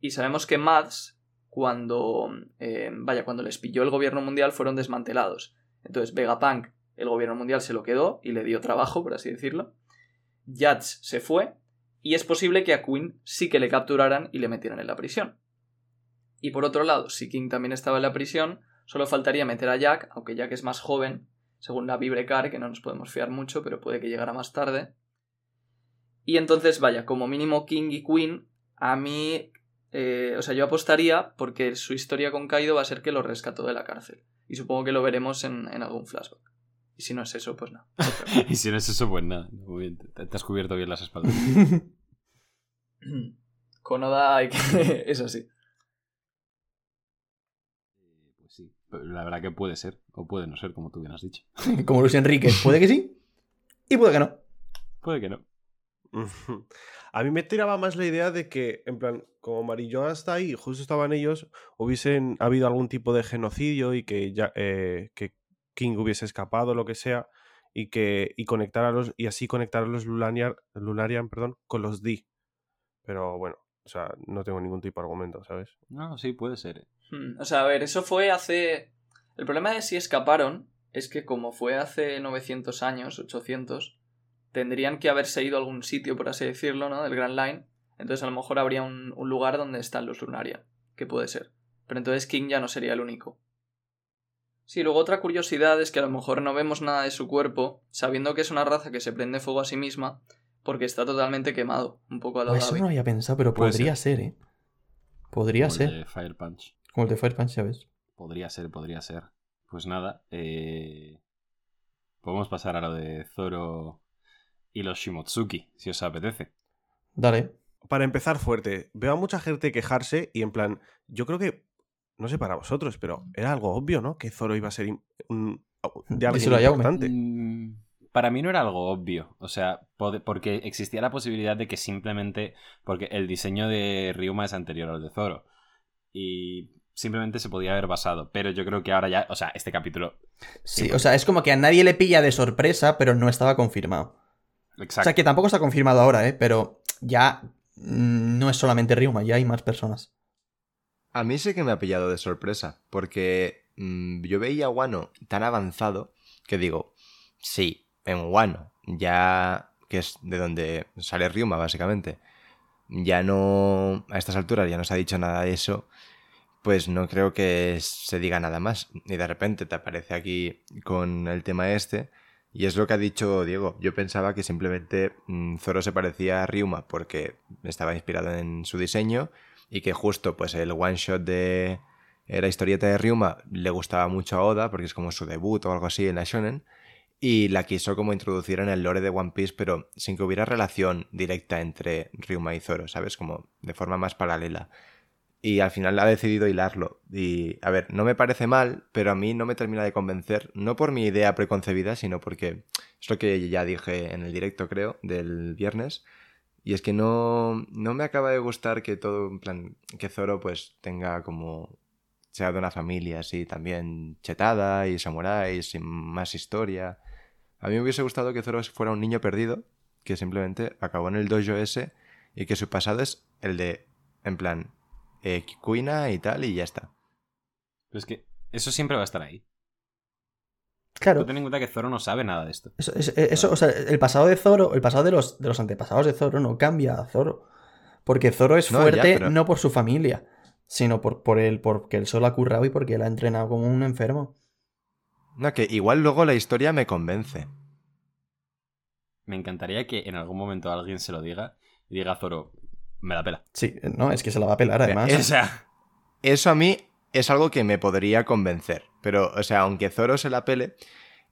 Y sabemos que Mads, cuando. eh, vaya, cuando les pilló el gobierno mundial, fueron desmantelados. Entonces, Vegapunk, el gobierno mundial se lo quedó y le dio trabajo, por así decirlo. Yats se fue. Y es posible que a Queen sí que le capturaran y le metieran en la prisión. Y por otro lado, si King también estaba en la prisión, solo faltaría meter a Jack, aunque Jack es más joven, según la Vibrecar, que no nos podemos fiar mucho, pero puede que llegara más tarde. Y entonces, vaya, como mínimo King y Queen, a mí, eh, o sea, yo apostaría porque su historia con Kaido va a ser que lo rescató de la cárcel. Y supongo que lo veremos en, en algún flashback. Y si no es eso, pues no. y si no es eso, pues nada. Muy bien, te, te has cubierto bien las espaldas. Con Oda hay que... es así. Pues sí, pero la verdad que puede ser, o puede no ser, como tú bien has dicho. Como Luis Enrique. Puede que sí y puede que no. Puede que no. A mí me tiraba más la idea de que, en plan, como Marillo está ahí y justo estaban ellos, hubiesen habido algún tipo de genocidio y que ya eh, que King hubiese escapado, lo que sea, y que y conectar a los y así conectar a los Lunarian, Lunarian perdón, con los D. Pero bueno, o sea, no tengo ningún tipo de argumento, ¿sabes? No, sí, puede ser. Hmm, O sea, a ver, eso fue hace... El problema de si escaparon es que como fue hace 900 años, 800, tendrían que haberse ido a algún sitio, por así decirlo, ¿no? Del Grand Line. Entonces a lo mejor habría un, un lugar donde están los Lunarian, que puede ser. Pero entonces King ya no sería el único. Sí, luego otra curiosidad es que a lo mejor no vemos nada de su cuerpo, sabiendo que es una raza que se prende fuego a sí misma, porque está totalmente quemado, un poco a la Pues eso no había pensado, pero podría ser, ¿eh? Podría Como el ser. de Fire Punch. Como el de Fire Punch, ya ves. Podría ser, podría ser. Pues nada, eh... podemos pasar a lo de Zoro y los Shimotsuki, si os apetece. Dale. Para empezar fuerte, veo a mucha gente quejarse y en plan, yo creo que, no sé para vosotros, pero era algo obvio, ¿no? Que Zoro iba a ser un- de alguien Díselo a Jaume. importante. Mm, Para mí no era algo obvio, o sea, porque existía la posibilidad de que simplemente, porque el diseño de Ryuma es anterior al de Zoro, y simplemente se podía haber basado, pero yo creo que ahora ya, o sea, este capítulo... Sí, o sea, es como que a nadie le pilla de sorpresa, pero no estaba confirmado. Exacto. O sea, que tampoco está confirmado ahora, ¿eh? Pero ya mm, no es solamente Ryuma, ya hay más personas. A mí sí que me ha pillado de sorpresa, porque mm, yo veía a Wano tan avanzado que digo, sí, en Wano, ya que es de donde sale Ryuma, básicamente, ya no, a estas alturas ya no se ha dicho nada de eso, pues no creo que se diga nada más. Y de repente te aparece aquí con el tema este. Y es lo que ha dicho Diego. Yo pensaba que simplemente mm, Zoro se parecía a Ryuma porque estaba inspirado en su diseño y que justo pues el one shot de la historieta de Ryuma le gustaba mucho a Oda porque es como su debut o algo así en la shonen y la quiso como introducir en el lore de One Piece, pero sin que hubiera relación directa entre Ryuma y Zoro, ¿sabes? Como de forma más paralela. Y al final ha decidido hilarlo. Y, a ver, no me parece mal, pero a mí no me termina de convencer, no por mi idea preconcebida, sino porque es lo que ya dije en el directo, creo, del viernes. Y es que no, no me acaba de gustar que todo, en plan, que Zoro pues tenga como sea de una familia así también chetada y samurái, sin más historia. A mí me hubiese gustado que Zoro fuera un niño perdido, que simplemente acabó en el dojo ese y que su pasado es el de, en plan, eh, Kuina y tal, y ya está. Pero es que eso siempre va a estar ahí. Claro. Tú ten en cuenta que Zoro no sabe nada de esto. Eso, eso- eso, o sea, el pasado de Zoro, el pasado de los, de los antepasados de Zoro no cambia a Zoro. Porque Zoro es No, ya, fuerte pero- no por su familia, sino por, por él, porque él solo ha currado y porque él ha entrenado como un enfermo. No, que igual luego la historia me convence. Me encantaría que en algún momento alguien se lo diga y diga a Zoro, me la pela. Sí, no, es que se la va a pelar además. O sea, Eso a mí es algo que me podría convencer. Pero, o sea, aunque Zoro se la pele,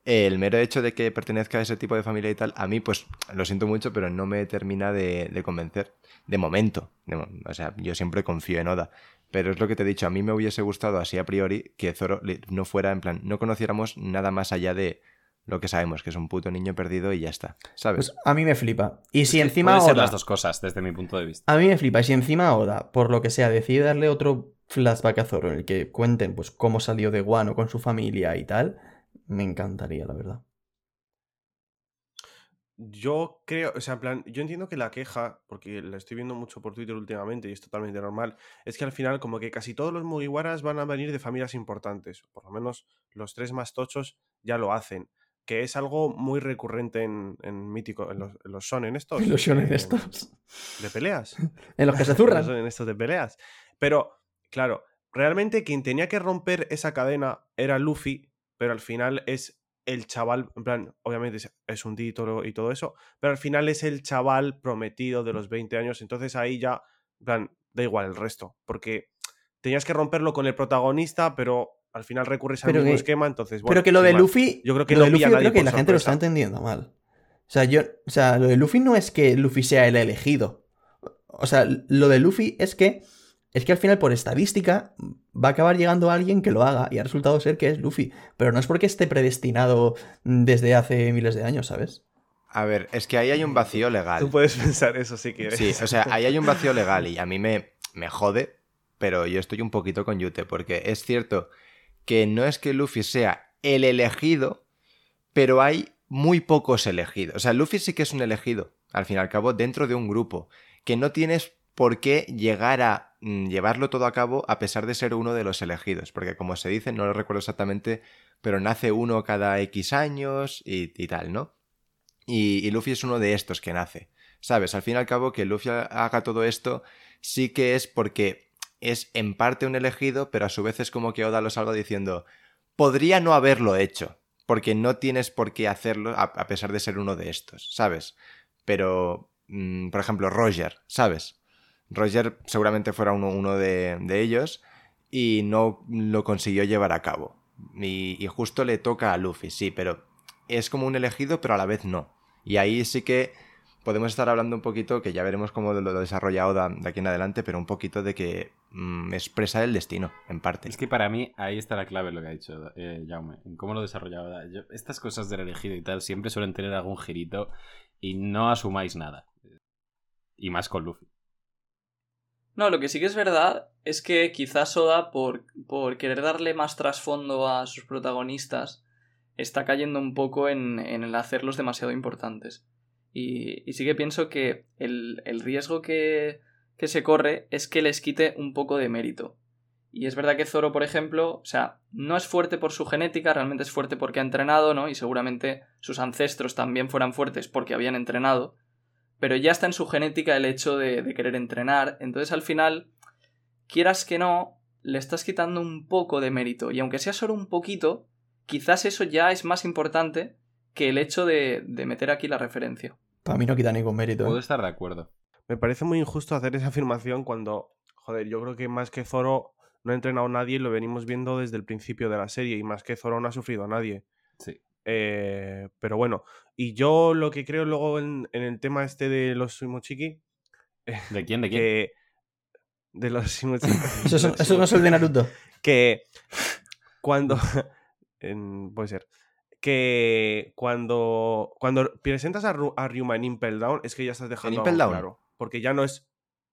el mero hecho de que pertenezca a ese tipo de familia y tal, a mí, pues, lo siento mucho, pero no me termina de, de convencer. De momento. De o sea, yo siempre confío en Oda. Pero es lo que te he dicho, a mí me hubiese gustado así a priori que Zoro no fuera, en plan, no conociéramos nada más allá de lo que sabemos, que es un puto niño perdido y ya está. ¿Sabes? Pues a mí me flipa. Y si encima puede ser Oda, las dos cosas desde mi punto de vista. a mí me flipa. Y si encima Oda, por lo que sea, decide darle otro flashback a Zoro en el que cuenten pues cómo salió de Guano con su familia y tal, me encantaría, la verdad. Yo creo, o sea, en plan, yo entiendo que la queja, porque la estoy viendo mucho por Twitter últimamente y es totalmente normal, es que al final como que casi todos los Mugiwaras van a venir de familias importantes, por lo menos los tres más tochos ya lo hacen, que es algo muy recurrente en, en mítico, en los, en los shonen estos. En los shonen eh, estos. De peleas. En los que se zurran. shonen estos de peleas. Pero, claro, realmente quien tenía que romper esa cadena era Luffy, pero al final es el chaval, en plan, obviamente es- es un título y todo eso, pero al final es el chaval prometido de los 20 años, entonces ahí ya, en plan, da igual el resto, porque tenías que romperlo con el protagonista, pero al final recurres al Pero mismo que- esquema, entonces, bueno, Pero que lo de. Luffy. Yo creo que lo no de Luffy yo creo que la gente lo está entendiendo mal. O sea, yo. O sea, lo de Luffy no es que Luffy sea el elegido. O sea, lo de Luffy es que. Es que al final, por estadística, va a acabar llegando alguien que lo haga. Y ha resultado ser que es Luffy. Pero no es porque esté predestinado desde hace miles de años, ¿sabes? A ver, es que ahí hay un vacío legal. Tú puedes pensar eso si quieres. Sí, o sea, ahí hay un vacío legal y a mí me, me jode, pero yo estoy un poquito con Yute, porque es cierto que no es que Luffy sea el elegido, pero hay muy pocos elegidos. O sea, Luffy sí que es un elegido, al fin y al cabo, dentro de un grupo, que no tienes por qué llegar a mm, llevarlo todo a cabo a pesar de ser uno de los elegidos, porque como se dice, no lo recuerdo exactamente, pero nace uno cada X años y, tal, ¿no? Y, y Luffy es uno de estos que nace. ¿Sabes? Al fin y al cabo, que Luffy haga todo esto sí que es porque es en parte un elegido, pero a su vez es como que Oda lo salga diciendo, podría no haberlo hecho, porque no tienes por qué hacerlo a, a pesar de ser uno de estos, ¿sabes? Pero, mm, por ejemplo, Roger, ¿sabes? Roger seguramente fuera uno, uno de, de ellos y no lo consiguió llevar a cabo. Y, y justo le toca a Luffy, sí, pero es como un elegido, pero a la vez no. Y ahí sí que podemos estar hablando un poquito, que ya veremos cómo lo desarrolla Oda de aquí en adelante, pero un poquito de que mm, expresa el destino, en parte. Es que para mí ahí está la clave lo que ha dicho eh, Jaume, en cómo lo desarrollaba. Yo- estas cosas del elegido y tal siempre suelen tener algún girito y no asumáis nada. Y más con Luffy. No, lo que sí que es verdad es que quizás Oda, por, por querer darle más trasfondo a sus protagonistas, está cayendo un poco en, en el hacerlos demasiado importantes. Y, sí que pienso que el, el riesgo que, que se corre es que les quite un poco de mérito. Y es verdad que Zoro, por ejemplo, o sea, no es fuerte por su genética, realmente es fuerte porque ha entrenado, ¿no? Y seguramente sus ancestros también fueran fuertes porque habían entrenado. pero ya está en su genética el hecho de, de querer entrenar. Entonces al final, quieras que no, le estás quitando un poco de mérito. Y aunque sea solo un poquito, quizás eso ya es más importante que el hecho de, de meter aquí la referencia. Para mí no quita ningún mérito. Puedo ¿eh? estar de acuerdo. Me parece muy injusto hacer esa afirmación cuando, joder, yo creo que más que Zoro no ha entrenado a nadie y lo venimos viendo desde el principio de la serie y más que Zoro no ha sufrido a nadie. Sí. Eh, pero bueno, y yo lo que creo luego en, en el tema este de los Sumochiki, ¿De quién? ¿De quién? que... De los Sumochiki. Eso, es- eso no es el de Naruto. que cuando en- puede ser que cuando cuando presentas a, Ru- a Ryuma en Impel Down es que ya estás dejando Impel algo Down? claro porque ya no es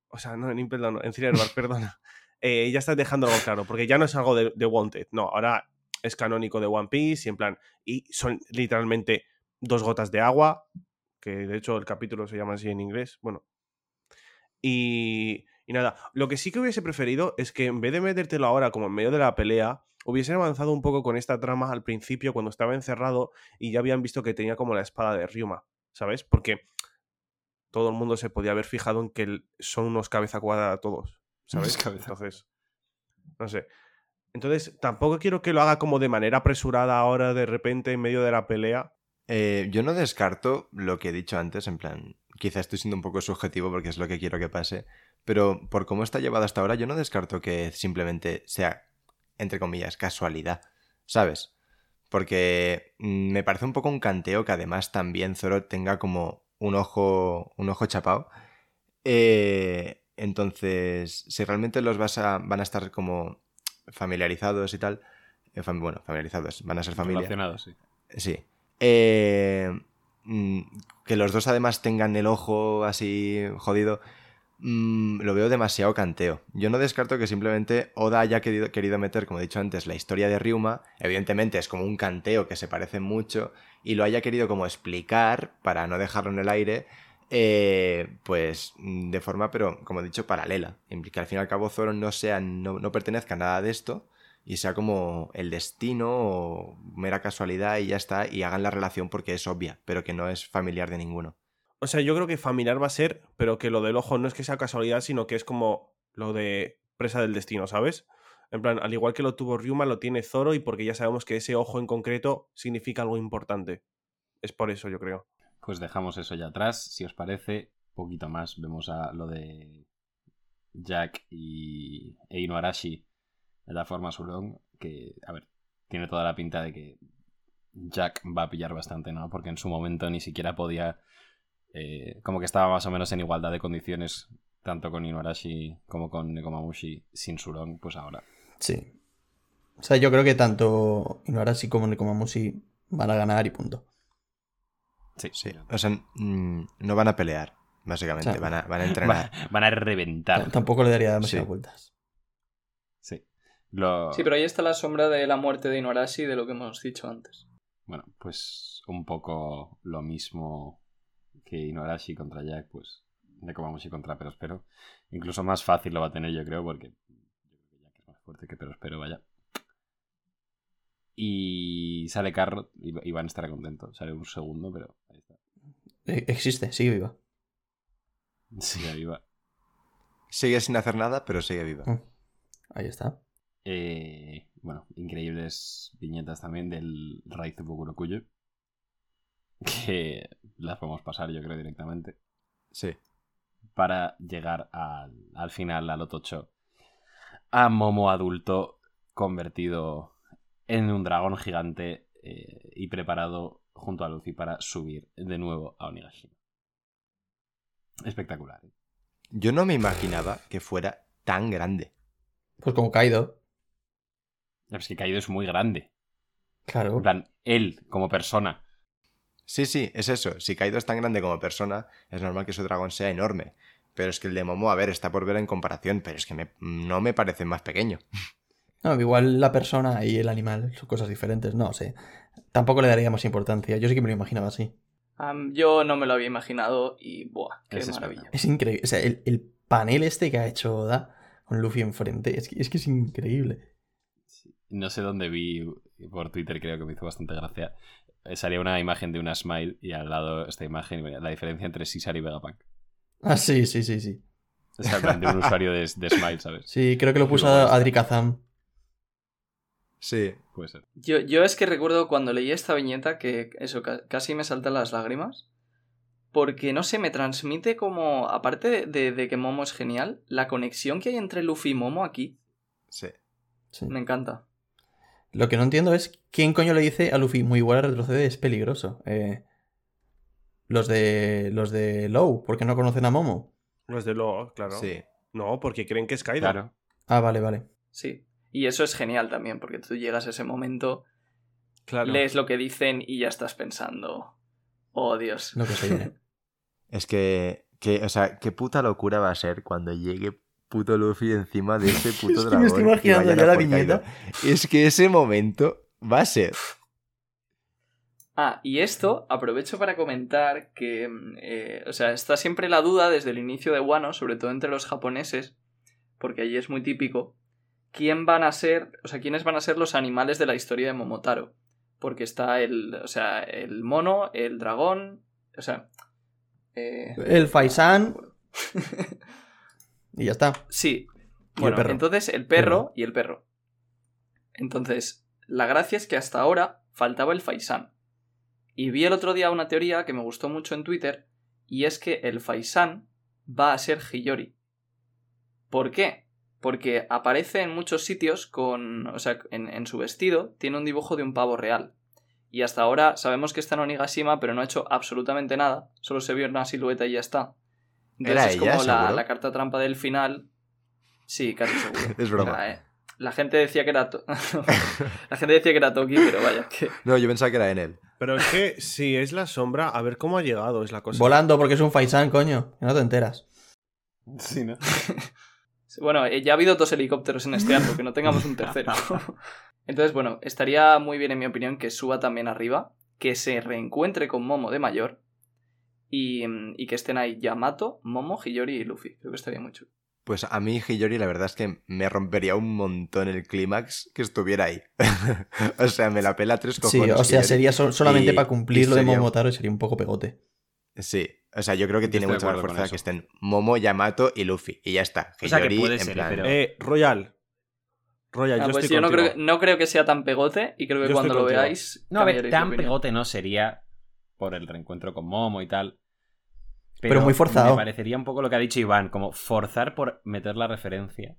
o sea no en Impel Down no, en Thriller Bark, perdona Eh, ya estás dejando algo claro porque ya no es algo de, de Wanted no ahora es canónico de One Piece y en plan y son literalmente dos gotas de agua que de hecho el capítulo se llama así en inglés bueno y, y nada, lo que sí que hubiese preferido es que en vez de metértelo ahora como en medio de la pelea, hubiesen avanzado un poco con esta trama al principio cuando estaba encerrado y ya habían visto que tenía como la espada de Ryuma, ¿sabes? Porque todo el mundo se podía haber fijado en que son unos cabeza cuadrada todos, ¿sabes? Entonces, no sé. Entonces, tampoco quiero que lo haga como de manera apresurada ahora de repente en medio de la pelea. Eh, yo no descarto lo que he dicho antes, en plan, quizá estoy siendo un poco subjetivo porque es lo que quiero que pase, pero por cómo está llevado hasta ahora, yo no descarto que simplemente sea, entre comillas, casualidad, ¿sabes? Porque mm, me parece un poco un canteo que además también Zoro tenga como un ojo, un ojo chapado. Eh, entonces, si realmente los vas a, van a estar como familiarizados y tal, eh, fam- bueno, familiarizados, van a ser familia. Relacionados, sí. Sí. Eh, mm, que los dos además tengan el ojo así jodido, mm, lo veo demasiado canteo. Yo no descarto que simplemente Oda haya querido, meter, como he dicho antes, la historia de Ryuma. Evidentemente es como un canteo que se parece mucho y lo haya querido como explicar para no dejarlo en el aire. eh, pues mm, de forma, pero como he dicho, paralela. Que al fin y al cabo Zoro no sea, no, no pertenezca a nada de esto, y sea como el destino o mera casualidad y ya está, y hagan la relación porque es obvia, pero que no es familiar de ninguno. O sea, yo creo que familiar va a ser, pero que lo del ojo no es que sea casualidad, sino que es como lo de presa del destino, ¿sabes? En plan, al igual que lo tuvo Ryuma, lo tiene Zoro y porque ya sabemos que ese ojo en concreto significa algo importante. Es por eso, yo creo. Pues dejamos eso ya atrás. Si os parece, poquito más. Vemos a lo de Jack y e Inuarashi de la forma Surong. Que, a ver, tiene toda la pinta de que Jack va a pillar bastante, ¿no? Porque en su momento ni siquiera podía. Eh, como que estaba más o menos en igualdad de condiciones, tanto con Inuarashi como con Nekomamushi sin Surong, pues ahora. Sí. O sea, yo creo que tanto Inuarashi como Nekomamushi van a ganar y punto. Sí, Sí. O sea, mm, no van a pelear, básicamente, van, a, van a Va- entrenar. van a reventar. T- Tampoco le daría demasiadas Sí. vueltas. Sí. Lo... Sí, pero ahí está la sombra de la muerte de Inuarashi de lo que hemos dicho antes. Bueno, pues un poco lo mismo que Inuarashi contra Jack, pues Nekomamushi contra Perospero. Incluso más fácil lo va a tener, yo creo, porque yo creo que Jack es más fuerte que Perospero, vaya. Y sale Carrot y y van a estar contentos. Sale un segundo, pero ahí está. Eh, Existe, sigue viva. Sigue viva. Sigue sin hacer nada, pero sigue viva. Mm. Ahí está. Eh, bueno, increíbles viñetas también del Raizu Bokurokuyo. Que las podemos pasar, yo creo, directamente. Sí. para llegar al, al final, al Otocho, a Momo adulto convertido en un dragón gigante eh, y preparado junto a Luffy para subir de nuevo a Onigashima. Espectacular. ¿eh? Yo no me imaginaba que fuera tan grande. Pues como Kaido. Es que Kaido es muy grande. Claro. En plan, él como persona. Sí, sí, es eso. Si Kaido es tan grande como persona, es normal que su dragón sea enorme. Pero es que el de Momo, a ver, está por ver en comparación, pero es que me- no me parece más pequeño. No, igual la persona y el animal son cosas diferentes, no sé. Tampoco le daría más importancia. Yo sí que me lo imaginaba así. Yo no me lo había imaginado y ¡buah! ¡Qué Es maravilla! Es increíble. O sea, el, el panel este que ha hecho Oda con Luffy enfrente, es que es, que es increíble. No sé dónde vi por Twitter, creo que me hizo bastante gracia. Eh, salía una imagen de una Smile y al lado esta imagen venía la diferencia entre Cesar y Vegapunk. Ah, sí, sí, sí, sí. De un usuario de, de Smile, ¿sabes? Sí, creo que lo puso. Adri Kazam. Sí. Puede ser. Yo, yo es que recuerdo cuando leí esta viñeta que eso, ca- casi me saltan las lágrimas. Porque, no sé, me transmite como, aparte de, de- de que Momo es genial, la conexión que hay entre Luffy y Momo aquí Sí. Sí. me encanta. Lo que no entiendo es quién coño le dice a Luffy muy igual a retrocede, es peligroso. Eh, los de los de Low, porque no conocen a Momo. Los de lo, claro. Sí. No, porque creen que es Kaido. Claro. Ah, vale, vale. Sí. Y eso es genial también, porque tú llegas a ese momento, Claro. lees lo que dicen y ya estás pensando. Oh, Dios. Lo que se viene. Es que, que, o sea, qué puta locura va a ser cuando llegue puto Luffy encima de ese puto Es que dragón. me estoy imaginando ya la viñeta. Es que ese momento va a ser. Ah, y esto aprovecho para comentar que, mm, eh, o sea, está siempre la duda desde el inicio de Wano, sobre todo entre los japoneses, porque allí es muy típico, quién van a ser, o sea, quiénes van a ser los animales de la historia de Momotaro. Porque está el, o sea, el mono, el dragón, o sea... eh, El Faisan y ya está. Sí. Bueno, perro. entonces el perro y el perro. Entonces, la gracia es que hasta ahora faltaba el Faisan. Y vi el otro día una teoría que me gustó mucho en Twitter, y es que el Faisan va a ser Hiyori. ¿Por qué? Porque aparece en muchos sitios con. O sea, en, en su vestido tiene un dibujo de un pavo real. Y hasta ahora sabemos que está en Onigashima, pero no ha hecho absolutamente nada. Solo se vio una silueta y ya está. ¿Era es ella, como la, carta trampa del final. Sí, casi seguro. Es broma. Era, eh. La gente decía que era. To- la gente decía que era Toki, pero vaya, que. No, yo pensaba que era en él. Pero es que si es la sombra, a ver cómo ha llegado, es la cosa. Volando porque es un Faisan, coño. Que no te enteras. Sí, ¿no? Bueno, eh, ya ha habido dos helicópteros en este arco, que no tengamos un tercero. Entonces, bueno, estaría muy bien, en mi opinión, que suba también arriba, que se reencuentre con Momo de mayor y, mm, y que estén ahí Yamato, Momo, Hiyori y Luffy. Creo que estaría muy chulo. Pues a mí Hiyori la verdad es que me rompería un montón el clímax que estuviera ahí. o sea, me la pela tres Sí, cojones. o sea, Hiyori. sería so- solamente Y- para cumplir lo de sería- Momotaro y sería un poco pegote. Sí, o sea, yo creo que Yo tiene mucha más fuerza que estén Momo, Yamato y Luffy. Y ya está. O sea, que Hiyori, puede en ser, plan- pero- Eh, Royal. Royal, Ah, yo pues estoy yo no creo, que, no creo que sea tan pegote y creo que Yo cuando lo veáis. No, a ver, tan pegote no sería por el reencuentro con Momo y tal. Pero muy forzado. Me parecería un poco lo que ha dicho Iván, como forzar por meter la referencia.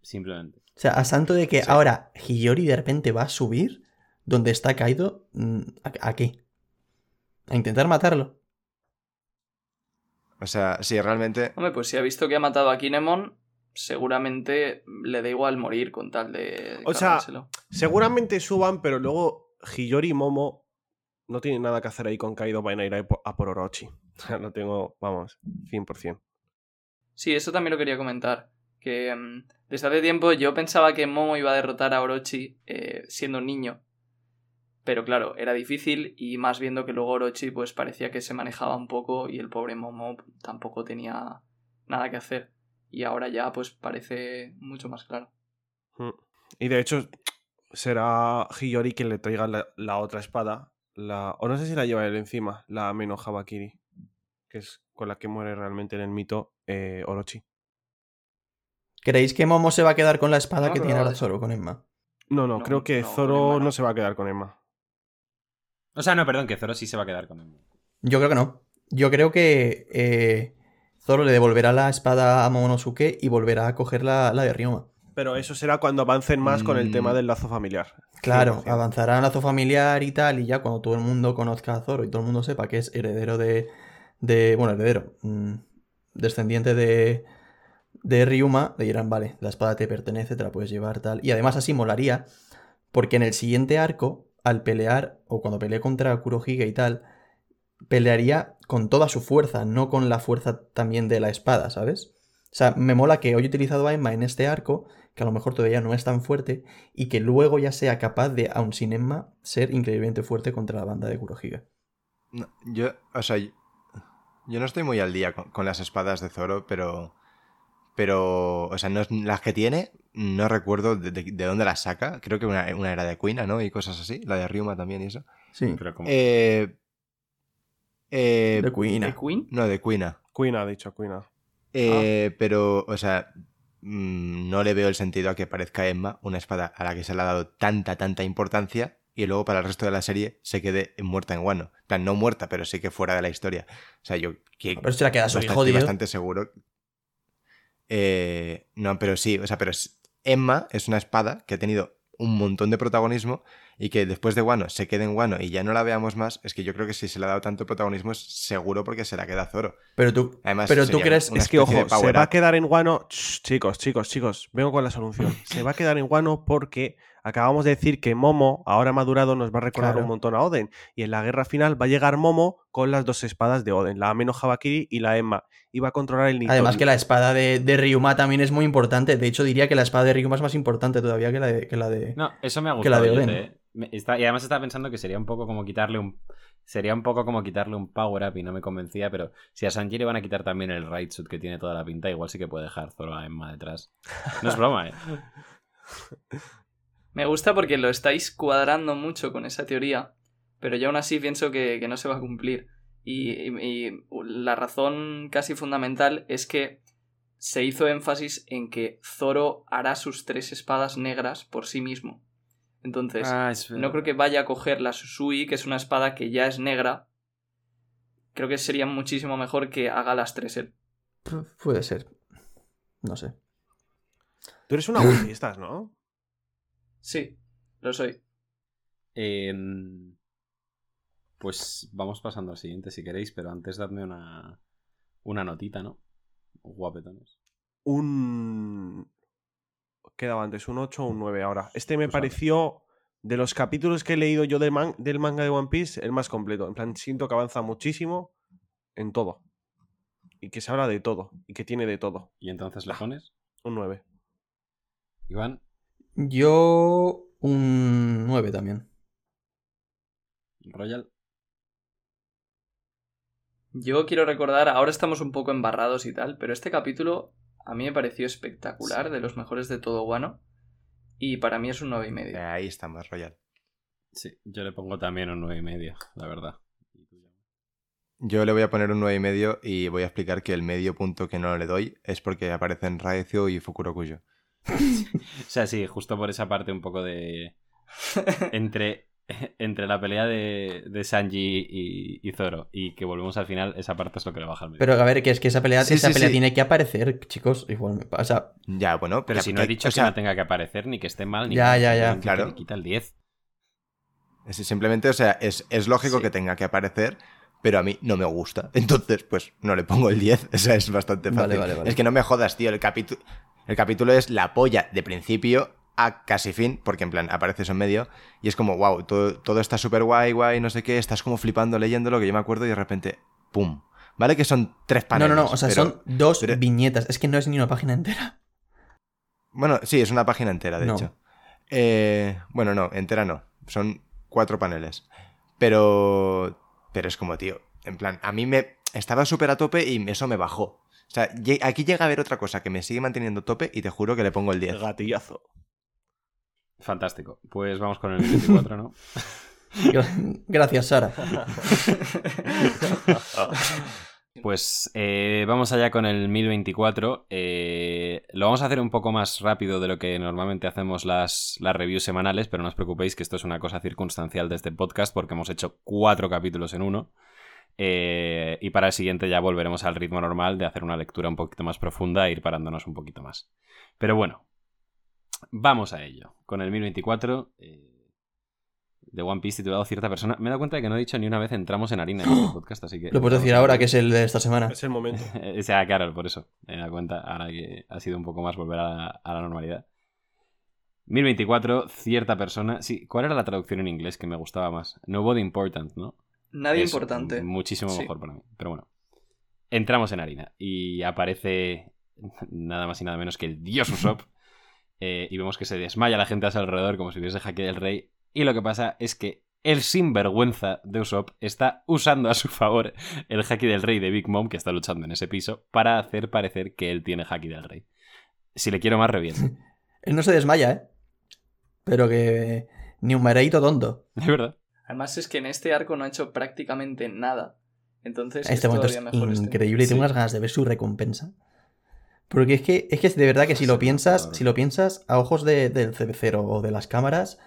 Simplemente. O sea, a santo de que Sí. ahora Hiyori de repente va a subir donde está Kaido. mm, ¿A, a qué? A intentar matarlo. O sea, sí, realmente. Hombre, pues si ha visto que ha matado a Kinemon, seguramente le da igual morir con tal de. O sea. Seguramente suban, pero luego Hiyori y Momo no tienen nada que hacer ahí con Kaido, van a ir a po- a por Orochi. Lo tengo, vamos, 100%. Sí, eso también lo quería comentar. Que mm, desde hace tiempo yo pensaba que Momo iba a derrotar a Orochi eh, siendo un niño. Pero claro, era difícil y más viendo que luego Orochi pues parecía que se manejaba un poco y el pobre Momo tampoco tenía nada que hacer. Y ahora ya pues parece mucho más claro. Mm. Y de hecho, será Hiyori quien le traiga la, la otra espada. La, o no sé si la lleva él encima, la Meno Habakiri. Que es con la que muere realmente en el mito eh, Orochi. ¿Creéis que Momo se va a quedar con la espada No, que tiene ahora. Zoro con Emma? No, no, No, creo que Zoro Emma no. no. se va a quedar con Emma. O sea, no, perdón, que Zoro sí se va a quedar con él. Yo creo que no. Yo creo que eh, Zoro le devolverá la espada a Momonosuke y volverá a coger la, la de Ryoma. Pero eso será cuando avancen más con el Mm. tema del lazo familiar. Claro, 100%. avanzará en lazo familiar y tal, y ya cuando todo el mundo conozca a Zoro y todo el mundo sepa que es heredero de. de bueno, heredero. mm, descendiente de. de Ryuma, le dirán, vale, la espada te pertenece, te la puedes llevar, tal. Y además así molaría, porque en el siguiente arco, al pelear, o cuando pelee contra Kurohige y tal, pelearía con toda su fuerza, no con la fuerza también de la espada, ¿sabes? O sea, me mola que hoy he utilizado a Emma en este arco, que a lo mejor todavía no es tan fuerte, y que luego ya sea capaz de, aun sin Emma, ser increíblemente fuerte contra la banda de Kurohige. No, yo, o sea, yo, no estoy muy al día con, con las espadas de Zoro, pero. pero, o sea, no las que tiene, no recuerdo de, de- de dónde las saca. Creo que una, una era de Quina, ¿no? Y cosas así. La de Ryuma también y eso. Sí. Pero como... Eh, eh, De Queen. ¿De Queen? no, de Quina. Queen ha dicho, Queen. ha. Eh, Pero, o sea, mm, no le veo el sentido a que parezca Emma una espada a la que se le ha dado tanta, tanta importancia y luego para el resto de la serie se quede muerta en Wano. En plan, no muerta, pero sí que fuera de la historia. O sea, yo que Pero se la queda su bastante, hijo, bastante seguro. Eh, no, pero sí, o sea, pero es- Emma es una espada que ha tenido un montón de protagonismo y que después de Wano se quede en Wano y ya no la veamos más, es que yo creo que si se le ha dado tanto protagonismo es seguro porque se la queda Zoro. Pero tú, Además, pero tú crees. Es que, ojo, se va a quedar en Wano. Shh, chicos, chicos, chicos, vengo con la solución. Se va a quedar en Wano porque acabamos de decir que Momo, ahora madurado, nos va a recordar Claro. un montón a Oden. Y en la guerra final va a llegar Momo con las dos espadas de Oden, la Ameno Habakiri y la Emma. Y va a controlar el Nitori. Además que la espada de, de Ryuma también es muy importante. De hecho, diría que la espada de Ryuma es más importante todavía que la de... Que la de... No, eso me ha Que la gustado. de Oden. Y además estaba pensando que sería un poco como quitarle un. Sería un poco como quitarle un power up y no me convencía, pero si a Sanji le van a quitar también el right suit que tiene toda la pinta, igual sí que puede dejar Zoro a Emma detrás. No es broma, ¿eh? Me gusta porque lo estáis cuadrando mucho con esa teoría, pero yo aún así pienso que, no se va a cumplir. Y- y la razón casi fundamental es que se hizo énfasis en que Zoro hará sus tres espadas negras por sí mismo. Entonces, Ah, es no creo que vaya a coger la Susui, que es una espada que ya es negra. Creo que sería muchísimo mejor que haga las tres él. Pu- Puede ser. No sé. Tú eres una Piece, ¿no? Sí, lo soy. Em, pues vamos pasando al siguiente si queréis, pero antes dadme una, una notita, ¿no? Guapetones. Un. Quedaba antes, un 8 o un 9 ahora. Este me Pues pareció, de los capítulos que he leído yo del, man- del manga de One Piece, el más completo. En plan, siento que avanza muchísimo en todo. Y que se habla de todo. Y que tiene de todo. ¿Y entonces le pones? Un 9. Iván, Yo... Un 9 también. Royal. Yo quiero recordar, ahora estamos un poco embarrados y tal, pero este capítulo a mí me pareció espectacular, de los mejores de todo Guano. Y para mí es un 9 y Eh, medio. Ahí estamos, Royal. Sí, yo le pongo también un 9 y medio, la verdad. Yo le voy a poner un 9,5 y medio y voy a explicar que el medio punto que no le doy es porque aparecen Raezio y Fukurokuyo. O sea, sí, justo por esa parte un poco de... Entre, entre la pelea de, de Sanji y, y Zoro y que volvemos al final, esa parte es lo que le baja al medio. Pero a ver, que es que esa pelea, Sí, esa sí, pelea sí. tiene que aparecer, chicos. Igual me pasa. Ya, bueno, Pero que- si no he que- dicho sea, que no tenga que aparecer, ni que esté mal, ni Ya, nada, ya, ya. que Claro. le quita el 10. es simplemente, o sea, es, es lógico Sí. que tenga que aparecer, pero a mí no me gusta. Entonces, pues no le pongo el 10. O sea, es bastante fácil. Vale, vale, vale. Es que no me jodas, tío. El, capítulo el capítulo es la polla de principio a casi fin, porque en plan aparece eso en medio, y es como, wow, todo, todo está súper guay, guay, no sé qué, estás como flipando leyéndolo, que yo me acuerdo, y de repente, ¡pum! ¿Vale? Que son tres No, paneles. no, no. O sea, pero- son dos pero- viñetas. Es que no es ni una página entera. Bueno, sí, es una página entera, de No. hecho. Eh, bueno, no, entera no. Son cuatro paneles. Pero. Pero es como, tío. En plan, a mí me. Estaba súper a tope y eso me bajó. O sea, aquí llega a haber otra cosa que me sigue manteniendo tope y te juro que le pongo el 10. El gatillazo. Fantástico. Pues vamos con el 24, ¿no? Gra- Gracias, Sara. Pues eh, vamos allá con el 1024. Eh, lo vamos a hacer un poco más rápido de lo que normalmente hacemos las, las reviews semanales, pero no os preocupéis que esto es una cosa circunstancial de este podcast porque hemos hecho cuatro capítulos en uno. Eh, y para el siguiente ya volveremos al ritmo normal de hacer una lectura un poquito más profunda e ir parándonos un poquito más. Pero bueno, vamos a ello. Con el 1024 eh, de One Piece titulado Cierta Persona. Me he dado cuenta de que no he dicho ni una vez entramos en harina en este podcast, así que... Lo puedes decir ahora, que es el de esta semana. Es el momento. o sea, claro, por eso. Me he dado cuenta ahora que ha sido un poco más volver a la, a la normalidad. 1024, cierta persona. Sí, ¿cuál era la traducción en inglés que me gustaba más? Nobody important, ¿no? Nadie Es importante. Muchísimo Sí. mejor para mí. Pero bueno. Entramos en harina y aparece nada más y nada menos que el dios Usopp. Eh, y vemos que se desmaya la gente a su alrededor como si hubiese jaque del rey. Y lo que pasa es que el sinvergüenza de Usopp está usando a su favor el haki del rey de Big Mom, que está luchando en ese piso, para hacer parecer que él tiene haki del rey. Si le quiero más, reviene. Él no se desmaya, ¿eh? Pero que... Ni un mareito tonto. Es verdad. Además es que en este arco no ha hecho prácticamente nada. Entonces Este es momento es este. increíble y tengo Sí. unas ganas de ver su recompensa. Porque es que, es que de verdad que si lo piensas, si lo piensas a ojos de- del CB0 o de las cámaras,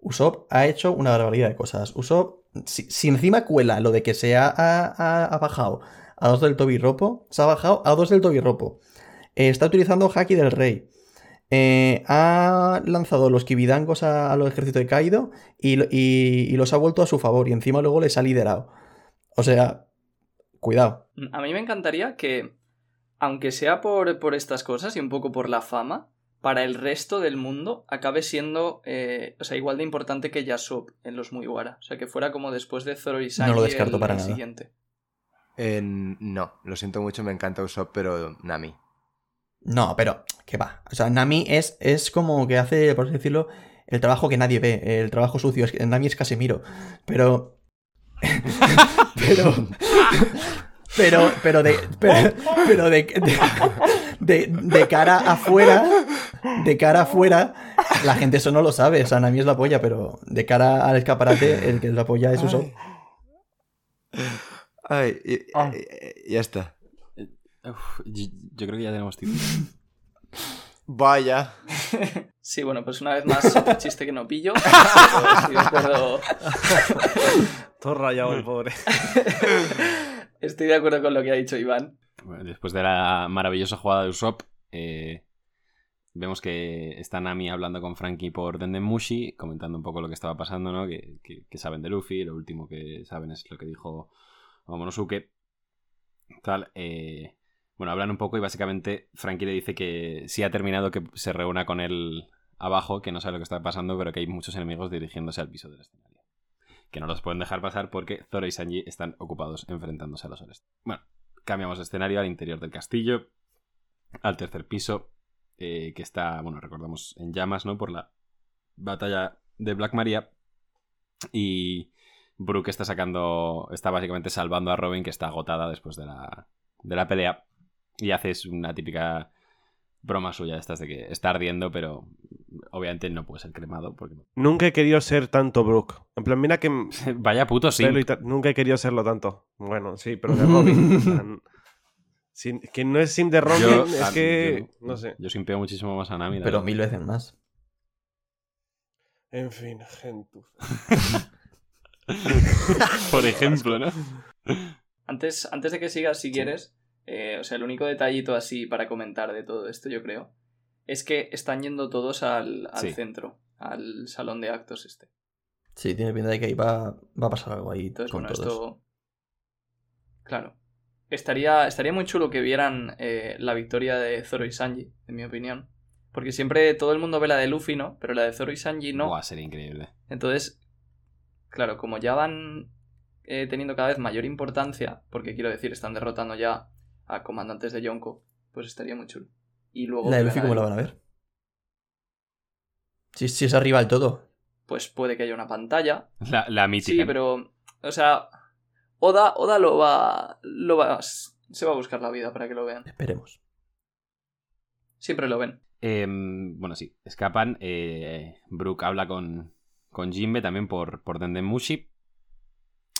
Usopp ha hecho una barbaridad de cosas. Usopp, si, si encima cuela lo de que se ha, ha- ha bajado a dos del Tobirropo, se ha bajado a dos del Tobirropo. Eh, está utilizando Haki del Rey. Eh, ha lanzado los Kibidangos a, a los ejércitos de Kaido y, y- y los ha vuelto a su favor. Y encima luego les ha liderado. O sea, cuidado. A mí me encantaría que, aunque sea por, por estas cosas y un poco por la fama, para el resto del mundo acabe siendo eh, o sea, igual de importante que Yasop en los Mugiwara. O sea, que fuera como después de Zoro y Sanji No lo descarto el- para el nada. siguiente. Eh, no, lo siento mucho, me encanta Usopp, pero Nami. No, pero, ¿qué va? O sea, Nami es, es como que hace, por así decirlo, el trabajo que nadie ve, el trabajo sucio. Nami es Casemiro. Pero. pero. Pero, pero de. Pero, pero de, de, de- de cara afuera. De cara afuera. La gente eso no lo sabe. O sea, Nami es la polla, pero de cara al escaparate, el que la polla es Usopp. Ay, y- Ah. y- ya está. Uf, yo, yo creo que ya tenemos título. Vaya. Sí, bueno, pues una vez más otro chiste que no pillo. pero estoy de acuerdo, Todo rayado el pobre. estoy de acuerdo con lo que ha dicho Iván. Después de la maravillosa jugada de Usopp, eh, vemos que está Nami hablando con Frankie por Dendemushi, comentando un poco lo que estaba pasando, ¿no? Que saben de Luffy, lo último que saben es lo que dijo Momonosuke. Tal, eh, bueno, hablan un poco y básicamente Frankie le dice que sí ha terminado, que se reúna con él abajo, que no sabe lo que está pasando, pero que hay muchos enemigos dirigiéndose al piso del escenario. Que no los pueden dejar pasar porque Zoro y Sanji están ocupados enfrentándose a los Orestes. Bueno, cambiamos escenario al interior del castillo, al tercer piso, eh, que está, bueno, recordamos, en llamas, ¿no? Por la batalla de Black Maria. Y Brooke está sacando, está básicamente salvando a Robin, que está agotada después de la, de la pelea. Y haces una típica broma suya, de estas de que está ardiendo, pero obviamente no puede ser cremado. Porque... Nunca he querido ser tanto Brook. En plan, mira que Vaya puto sí. Nunca he querido serlo tanto. Bueno, sí, pero de Robin. en plan, sin- que no es sim de Robin, Yo, es a- que. yo- no sé. Yo simpeo muchísimo más a Nami. Pero mil veces más. En fin, gente. Por ejemplo, ¿no? Antes, antes de que sigas, si quieres, eh, o sea, el único detallito así para comentar de todo esto, yo creo, es que están yendo todos al, al Sí. centro, al salón de actos este. Sí, tiene pinta de que ahí va, va a pasar algo ahí Entonces, con bueno, todos. esto. Claro. Estaría, estaría muy chulo que vieran eh, la victoria de Zoro y Sanji, en mi opinión. Porque siempre todo el mundo ve la de Luffy, ¿no? Pero la de Zoro y Sanji no. Buah, sería increíble. Entonces, claro, como ya van eh, teniendo cada vez mayor importancia, porque quiero decir, están derrotando ya a comandantes de Yonko, pues estaría muy chulo. Y luego. La Luffy, ¿cómo la a- van a ver? Si, si es arriba del todo. Pues puede que haya una pantalla. La, la mítica. Sí, pero. O sea. Oda, Oda lo va. Lo va. Se va a buscar la vida para que lo vean. Esperemos. Siempre lo ven. Em, bueno, sí, escapan. Eh, Brook habla con, con Jinbe también por, por Dendemushi.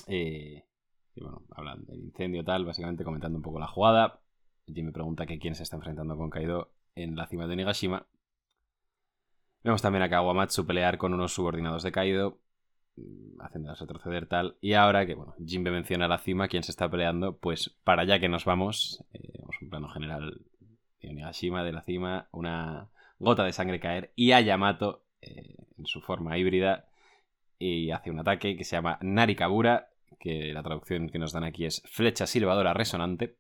Eh, y bueno, hablan del incendio tal, básicamente comentando un poco la jugada. Jinbe pregunta que quién se está enfrentando con Kaido en la cima de Onigashima. Vemos también a Kawamatsu pelear con unos subordinados de Kaido, mm, haciéndolos retroceder tal. Y ahora que, bueno, Jinbe menciona la cima, quién se está peleando, pues para allá que nos vamos, eh, vemos un plano general de Onigashima, de la cima, una gota de sangre caer y a Yamato eh, en su forma híbrida y hace un ataque que se llama Narikabura, que la traducción que nos dan aquí es flecha silbadora resonante.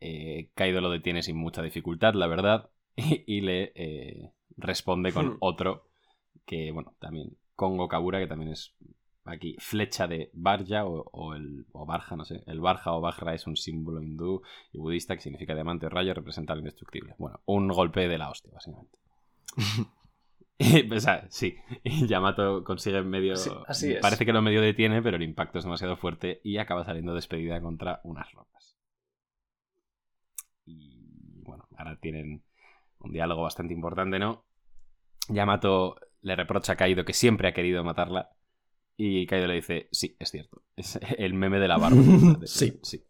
Eh, Kaido lo detiene sin mucha dificultad, la verdad, y, y le eh, responde con Hmm. otro que, bueno, también Kongo Kabura, que también es aquí flecha de Barja o, o el o Barja, no sé. El Barja o Bajra es un símbolo hindú y budista que significa diamante o rayo, representa lo indestructible. Bueno, un golpe de la hostia, básicamente. o sea, sí. Yamato consigue medio. Sí, así es. Parece que lo medio detiene, pero el impacto es demasiado fuerte y acaba saliendo despedida contra unas rocas. Y bueno, ahora tienen un diálogo bastante importante, ¿no? Yamato le reprocha a Kaido que siempre ha querido matarla. Y Kaido le dice: Sí, es cierto. Es el meme de la barba. Sí. sí.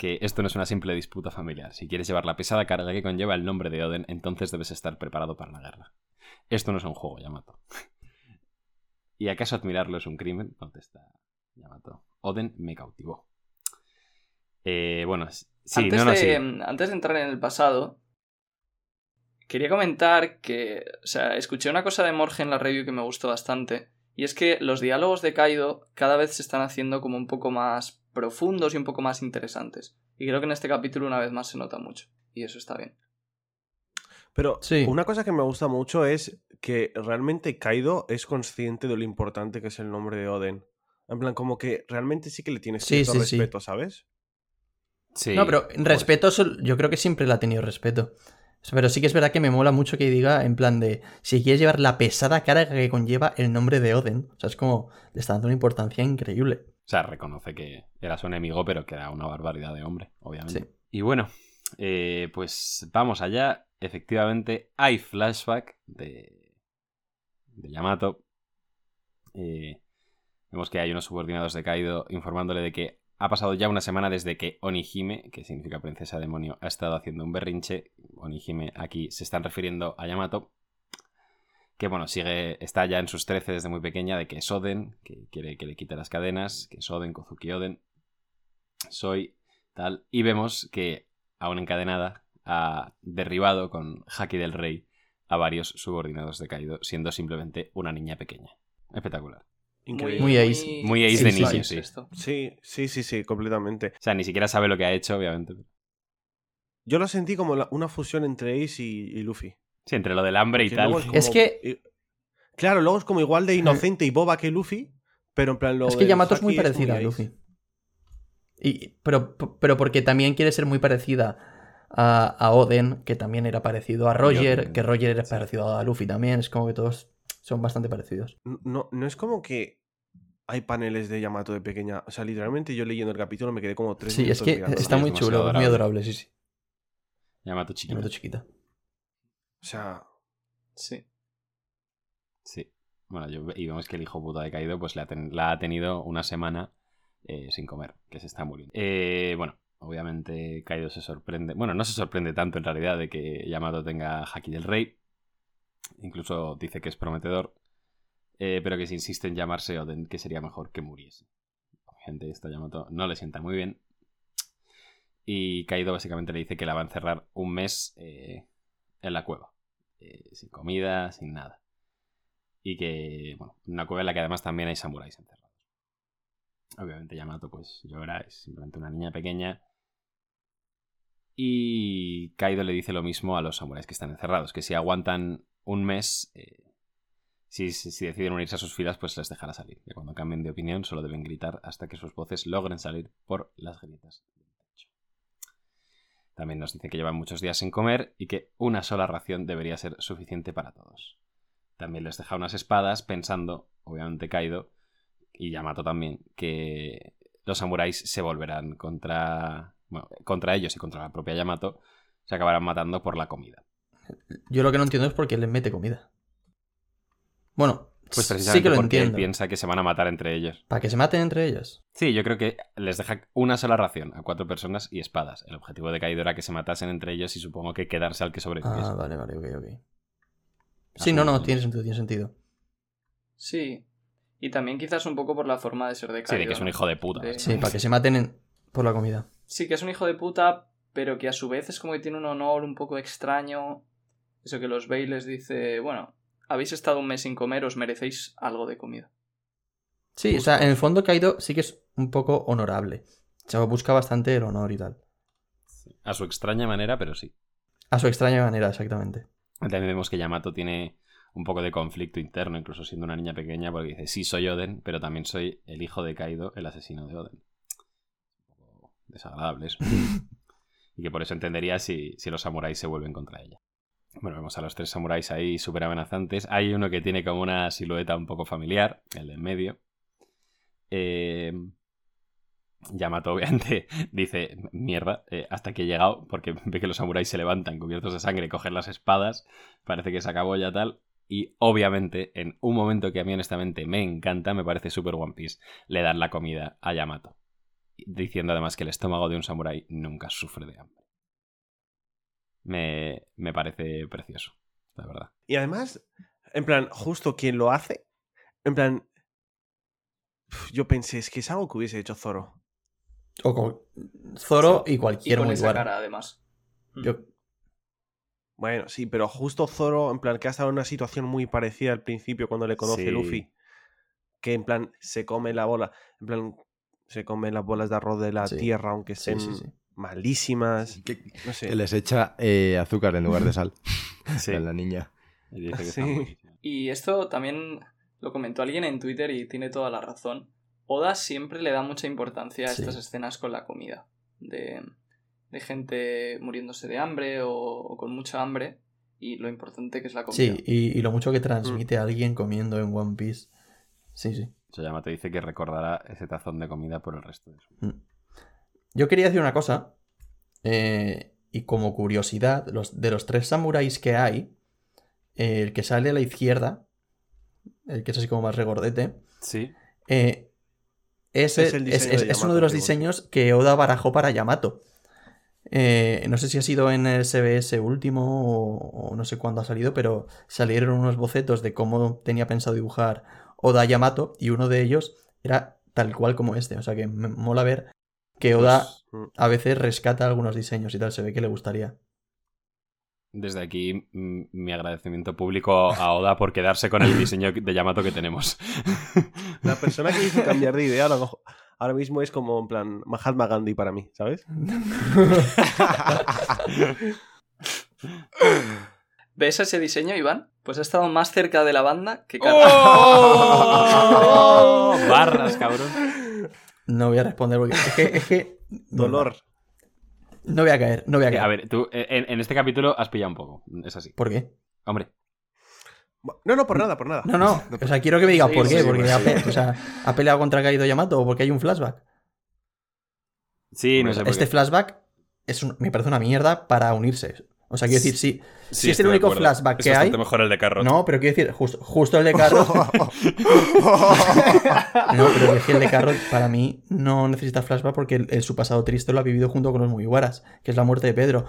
Que esto no es una simple disputa familiar. Si quieres llevar la pesada carga que conlleva el nombre de Oden, entonces debes estar preparado para la guerra. Esto no es un juego, Yamato. ¿Y acaso admirarlo es un crimen? Contesta Yamato. Oden me cautivó. Eh, bueno, sí, antes, no, no, de, sí. antes de entrar en el pasado, quería comentar que, o sea, escuché una cosa de Morge en la review que me gustó bastante, y es que los diálogos de Kaido cada vez se están haciendo como un poco más profundos y un poco más interesantes. Y creo que en este capítulo una vez más se nota mucho, y eso está bien. Pero Sí. una cosa que me gusta mucho es que realmente Kaido es consciente de lo importante que es el nombre de Oden. En plan, como que realmente sí que le tiene Sí, cierto sí, sí. respeto, ¿sabes? Sí. No, pero respeto, yo creo que siempre le ha tenido respeto. Pero sí que es verdad que me mola mucho que diga, en plan de, si quieres llevar la pesada carga que conlleva el nombre de Oden. O sea, es como, le está dando una importancia increíble. O sea, reconoce que era su enemigo, pero que era una barbaridad de hombre, obviamente. Sí. Y bueno, eh, pues vamos allá. Efectivamente, hay flashback de, de Yamato. Eh, vemos que hay unos subordinados de Kaido informándole de que ha pasado ya una semana desde que Onihime, que significa princesa demonio, ha estado haciendo un berrinche. Onihime aquí se están refiriendo a Yamato. Que bueno, sigue, está ya en sus 13 desde muy pequeña de que es Oden, que quiere que le quite las cadenas, que es Oden, Kozuki Oden. Soy tal. Y vemos que, aún encadenada, ha derribado con Haki del Rey a varios subordinados de Kaido, siendo simplemente una niña pequeña. Espectacular. Increíble. Muy ace. Muy ace de sí, niño, sí. Sí, sí, sí, sí, completamente. O sea, ni siquiera sabe lo que ha hecho, obviamente. Yo lo sentí como la- una fusión entre Ace y, y Luffy. Sí, entre lo del hambre y Que tal. Es como- que- Claro, luego es como igual de inocente y boba que Luffy, pero en plan lo es que Yamato es muy parecida a. Luffy. Y, pero, pero porque también quiere ser muy parecida a, a Oden, que también era parecido a Roger, que Roger era sí. parecido a Luffy también. Es como que todos son bastante parecidos. No, no es como que hay paneles de Yamato de pequeña. O sea, literalmente yo leyendo el capítulo me quedé como tres Sí, es que está es muy chulo, muy adorable. sí, sí. Yamato chiquito. Yamato chiquita. O sea, Sí. Sí. Bueno, yo, y vemos que el hijo puta de Kaido pues la, ten- la ha tenido una semana eh, sin comer, que se está muriendo. Eh, bueno, obviamente Kaido se sorprende. Bueno, no se sorprende tanto en realidad de que Yamato tenga Haki del Rey. Incluso dice que es prometedor. eh, pero que se insiste en llamarse Oden, que sería mejor que muriese. Gente, esto a Yamato no le sienta muy bien. Y Kaido básicamente le dice que la va a encerrar un mes eh, en la cueva. Eh, sin comida, sin nada. Y que, bueno, una cueva en la que además también hay samuráis encerrados. Obviamente Yamato pues llora, es simplemente una niña pequeña. Y Kaido le dice lo mismo a los samuráis que están encerrados, que si aguantan un mes, eh, si, deciden unirse a sus filas, pues les dejará salir. Que cuando cambien de opinión solo deben gritar hasta que sus voces logren salir por las grietas. También nos dice que llevan muchos días sin comer y que una sola ración debería ser suficiente para todos. También les deja unas espadas pensando, obviamente Kaido y Yamato también, que los samuráis se volverán contra, bueno, contra ellos y contra la propia Yamato, se acabarán matando por la comida. Yo lo que no entiendo es por qué les mete comida. Bueno, Pues sí precisamente que lo porque él entiendo. piensa que se van a matar entre ellos. Para que se maten entre ellos. Sí, yo creo que les deja una sola ración a cuatro personas y espadas. El objetivo de Kaido era que se matasen entre ellos y supongo que quedarse al que sobreviviese. Ah, vale, vale, ok, ok. Sí, no, no, tiene sentido, tiene sentido. Sí. Y también quizás un poco por la forma de ser de Sí, Kaido. de que es un hijo de puta. De- Sí, para que se maten en- por la comida. Sí, que es un hijo de puta, pero que a su vez es como que tiene un honor un poco extraño. Eso que los ve y les dice, bueno, habéis estado un mes sin comer, os merecéis algo de comida. Sí, o sea, en el fondo Kaido sí que es un poco honorable. O sea, busca bastante el honor y tal. A su extraña manera, pero sí. A su extraña manera, exactamente. También vemos que Yamato tiene un poco de conflicto interno, incluso siendo una niña pequeña, porque dice, sí, soy Oden, pero también soy el hijo de Kaido, el asesino de Oden. Un poco desagradable eso. y que por eso entendería si, si los samuráis se vuelven contra ella. Bueno, vemos a los tres samuráis ahí súper amenazantes. Hay uno que tiene como una silueta un poco familiar, el del medio. Eh, Yamato obviamente dice, mierda, eh, hasta que he llegado, porque ve que los samuráis se levantan cubiertos de sangre, cogen las espadas, parece que se acabó ya tal. Y obviamente, en un momento que a mí honestamente me encanta, me parece súper One Piece, le dan la comida a Yamato. Diciendo además que el estómago de un samurái nunca sufre de hambre. Me, me parece precioso, la verdad. Y además, en plan, justo quien lo hace, en plan, yo pensé, es que es algo que hubiese hecho Zoro. O con Zoro y Y cualquier con esa cara, además. Mm. Yo- Bueno, sí, pero justo Zoro, en plan, que ha estado en una situación muy parecida al principio cuando le conoce Sí. Luffy. Que en plan, se come la bola. En plan, se come las bolas de arroz de la Sí. tierra, aunque Sí, estén sí, sí. Malísimas. Que, No sé. que les echa eh, azúcar en lugar de sal Sí. a la niña. Y dice que Sí. está buenísimo. Y esto también lo comentó alguien en Twitter y tiene toda la razón. Oda siempre le da mucha importancia a Sí. estas escenas con la comida. De, de gente muriéndose de hambre o, o con mucha hambre. Y lo importante que es la comida. Sí, y, y lo mucho que transmite Mm. a alguien comiendo en One Piece. Sí, sí. Se llama, te dice que recordará ese tazón de comida por el resto de su vida. Mm. Yo quería decir una cosa. eh, y como curiosidad, los, de los tres samuráis que hay, el que sale a la izquierda, el que es así como más regordete, Sí. eh, ese Es el uno de los diseños que Oda barajó para Yamato. Eh, no sé si ha sido en el SBS último o, o no sé cuándo ha salido, pero salieron unos bocetos de cómo tenía pensado dibujar Oda Yamato y uno de ellos era tal cual como este. O sea que me mola ver que Oda Pues, a veces rescata algunos diseños y tal, se ve que le gustaría. Desde aquí, mi agradecimiento público a Oda por quedarse con el diseño de Yamato que tenemos. La persona que hizo cambiar de idea a lo mejor- ahora mismo es como en plan Mahatma Gandhi para mí, ¿sabes? ¿Ves ese diseño, Iván? Pues ha estado más cerca de la banda que Carlos. ¡Oh! Barras, cabrón. No voy a responder porque es que... Es que Dolor. No voy a caer, no voy a caer. A ver, tú eh, en, en este capítulo has pillado un poco. Es así. ¿Por qué? Hombre, No, no, por nada, por nada. No, no. O sea, quiero que me digas Sí, por qué. sí, porque pues ha, pe- o sea, ha peleado contra Kaido Yamato o porque hay un flashback. sí, no sé por Este qué. flashback es un- me parece una mierda para unirse. O sea, quiero decir, sí. Sí, si es el único acuerdo. flashback Es que hay. bastante mejor el de Carrot. No, pero quiero decir, justo, justo el de Carrot. no, pero es que el de Carrot para mí no necesita flashback porque el- el- su pasado triste lo ha vivido junto con los Mugiwaras, que es la muerte de Pedro.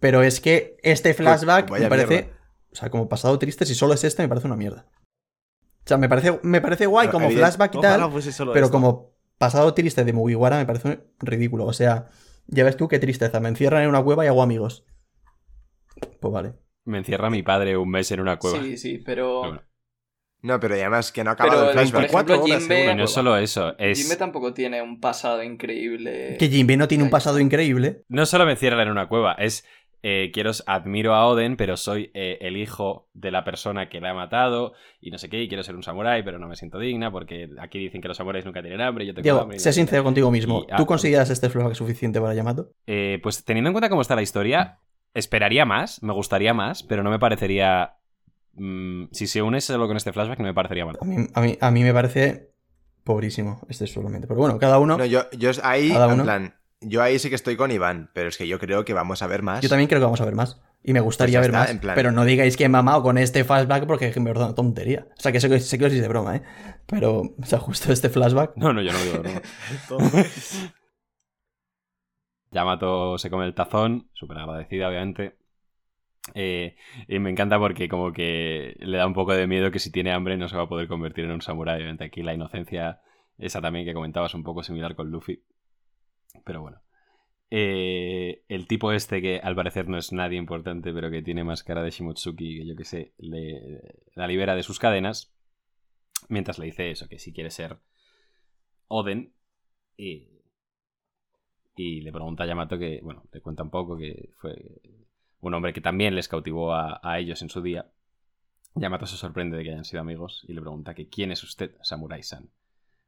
Pero es que este flashback vaya me parece. mierda. O sea, como pasado triste, si solo es este, me parece una mierda. O sea, me parece, me parece guay Pero como evidente- flashback y Ojalá tal. Pero esto. como pasado triste de Mugiwara me parece ridículo. O sea, ya ves tú qué tristeza. Me encierran en una cueva y hago amigos. Pues vale. Me encierra mi padre un mes en una cueva. Sí, sí, pero. No, pero además que no ha acabado Pero, el por flashback. ejemplo, Cuatro horas, Jinbe, Y no es solo eso, es... Jinbe tampoco tiene un pasado increíble. Que Jinbe no tiene un pasado increíble. No solo me encierran en una cueva, es... eh, quiero, admiro a Oden, pero soy eh, el hijo de la persona que la ha matado y no sé qué, y quiero ser un samurái, pero no me siento digna porque aquí dicen que los samuráis nunca tienen hambre, yo tengo Diego, hambre. sé sincero contigo mismo. Y- ah, ¿Tú consideras este flashback suficiente para Yamato? Eh, pues teniendo en cuenta cómo está la historia, esperaría más, me gustaría más, pero no me parecería... mm, si se une solo con este flashback, no me parecería mal. A mí, a mí, a mí me parece pobrísimo este solamente. Pero bueno, cada uno. No, yo, yo ahí, Cada en uno. plan, yo ahí sí que estoy con Iván, pero es que yo creo que vamos a ver más. Yo también creo que vamos a ver más. Y me gustaría Pues ver está, más. en plan- Pero no digáis que he mamado con este flashback porque es me una tontería. O sea, que sé que, sé que os hice broma, ¿eh? Pero, o sea, justo este flashback. No, no, yo no digo no. Yamato se come el tazón, súper agradecida, obviamente. Eh, y me encanta porque como que le da un poco de miedo que si tiene hambre no se va a poder convertir en un samurái. Obviamente aquí la inocencia, esa también que comentabas, un poco similar con Luffy. Pero bueno. Eh, el tipo este que al parecer no es nadie importante, pero que tiene más cara de Shimotsuki, que yo que sé, le, la libera de sus cadenas. Mientras le dice eso, que si quiere ser Oden. Y, y le pregunta a Yamato que, bueno, le cuenta un poco que fue un hombre que también les cautivó a, a ellos en su día. Yamato se sorprende de que hayan sido amigos y le pregunta que quién es usted, Samurai-san.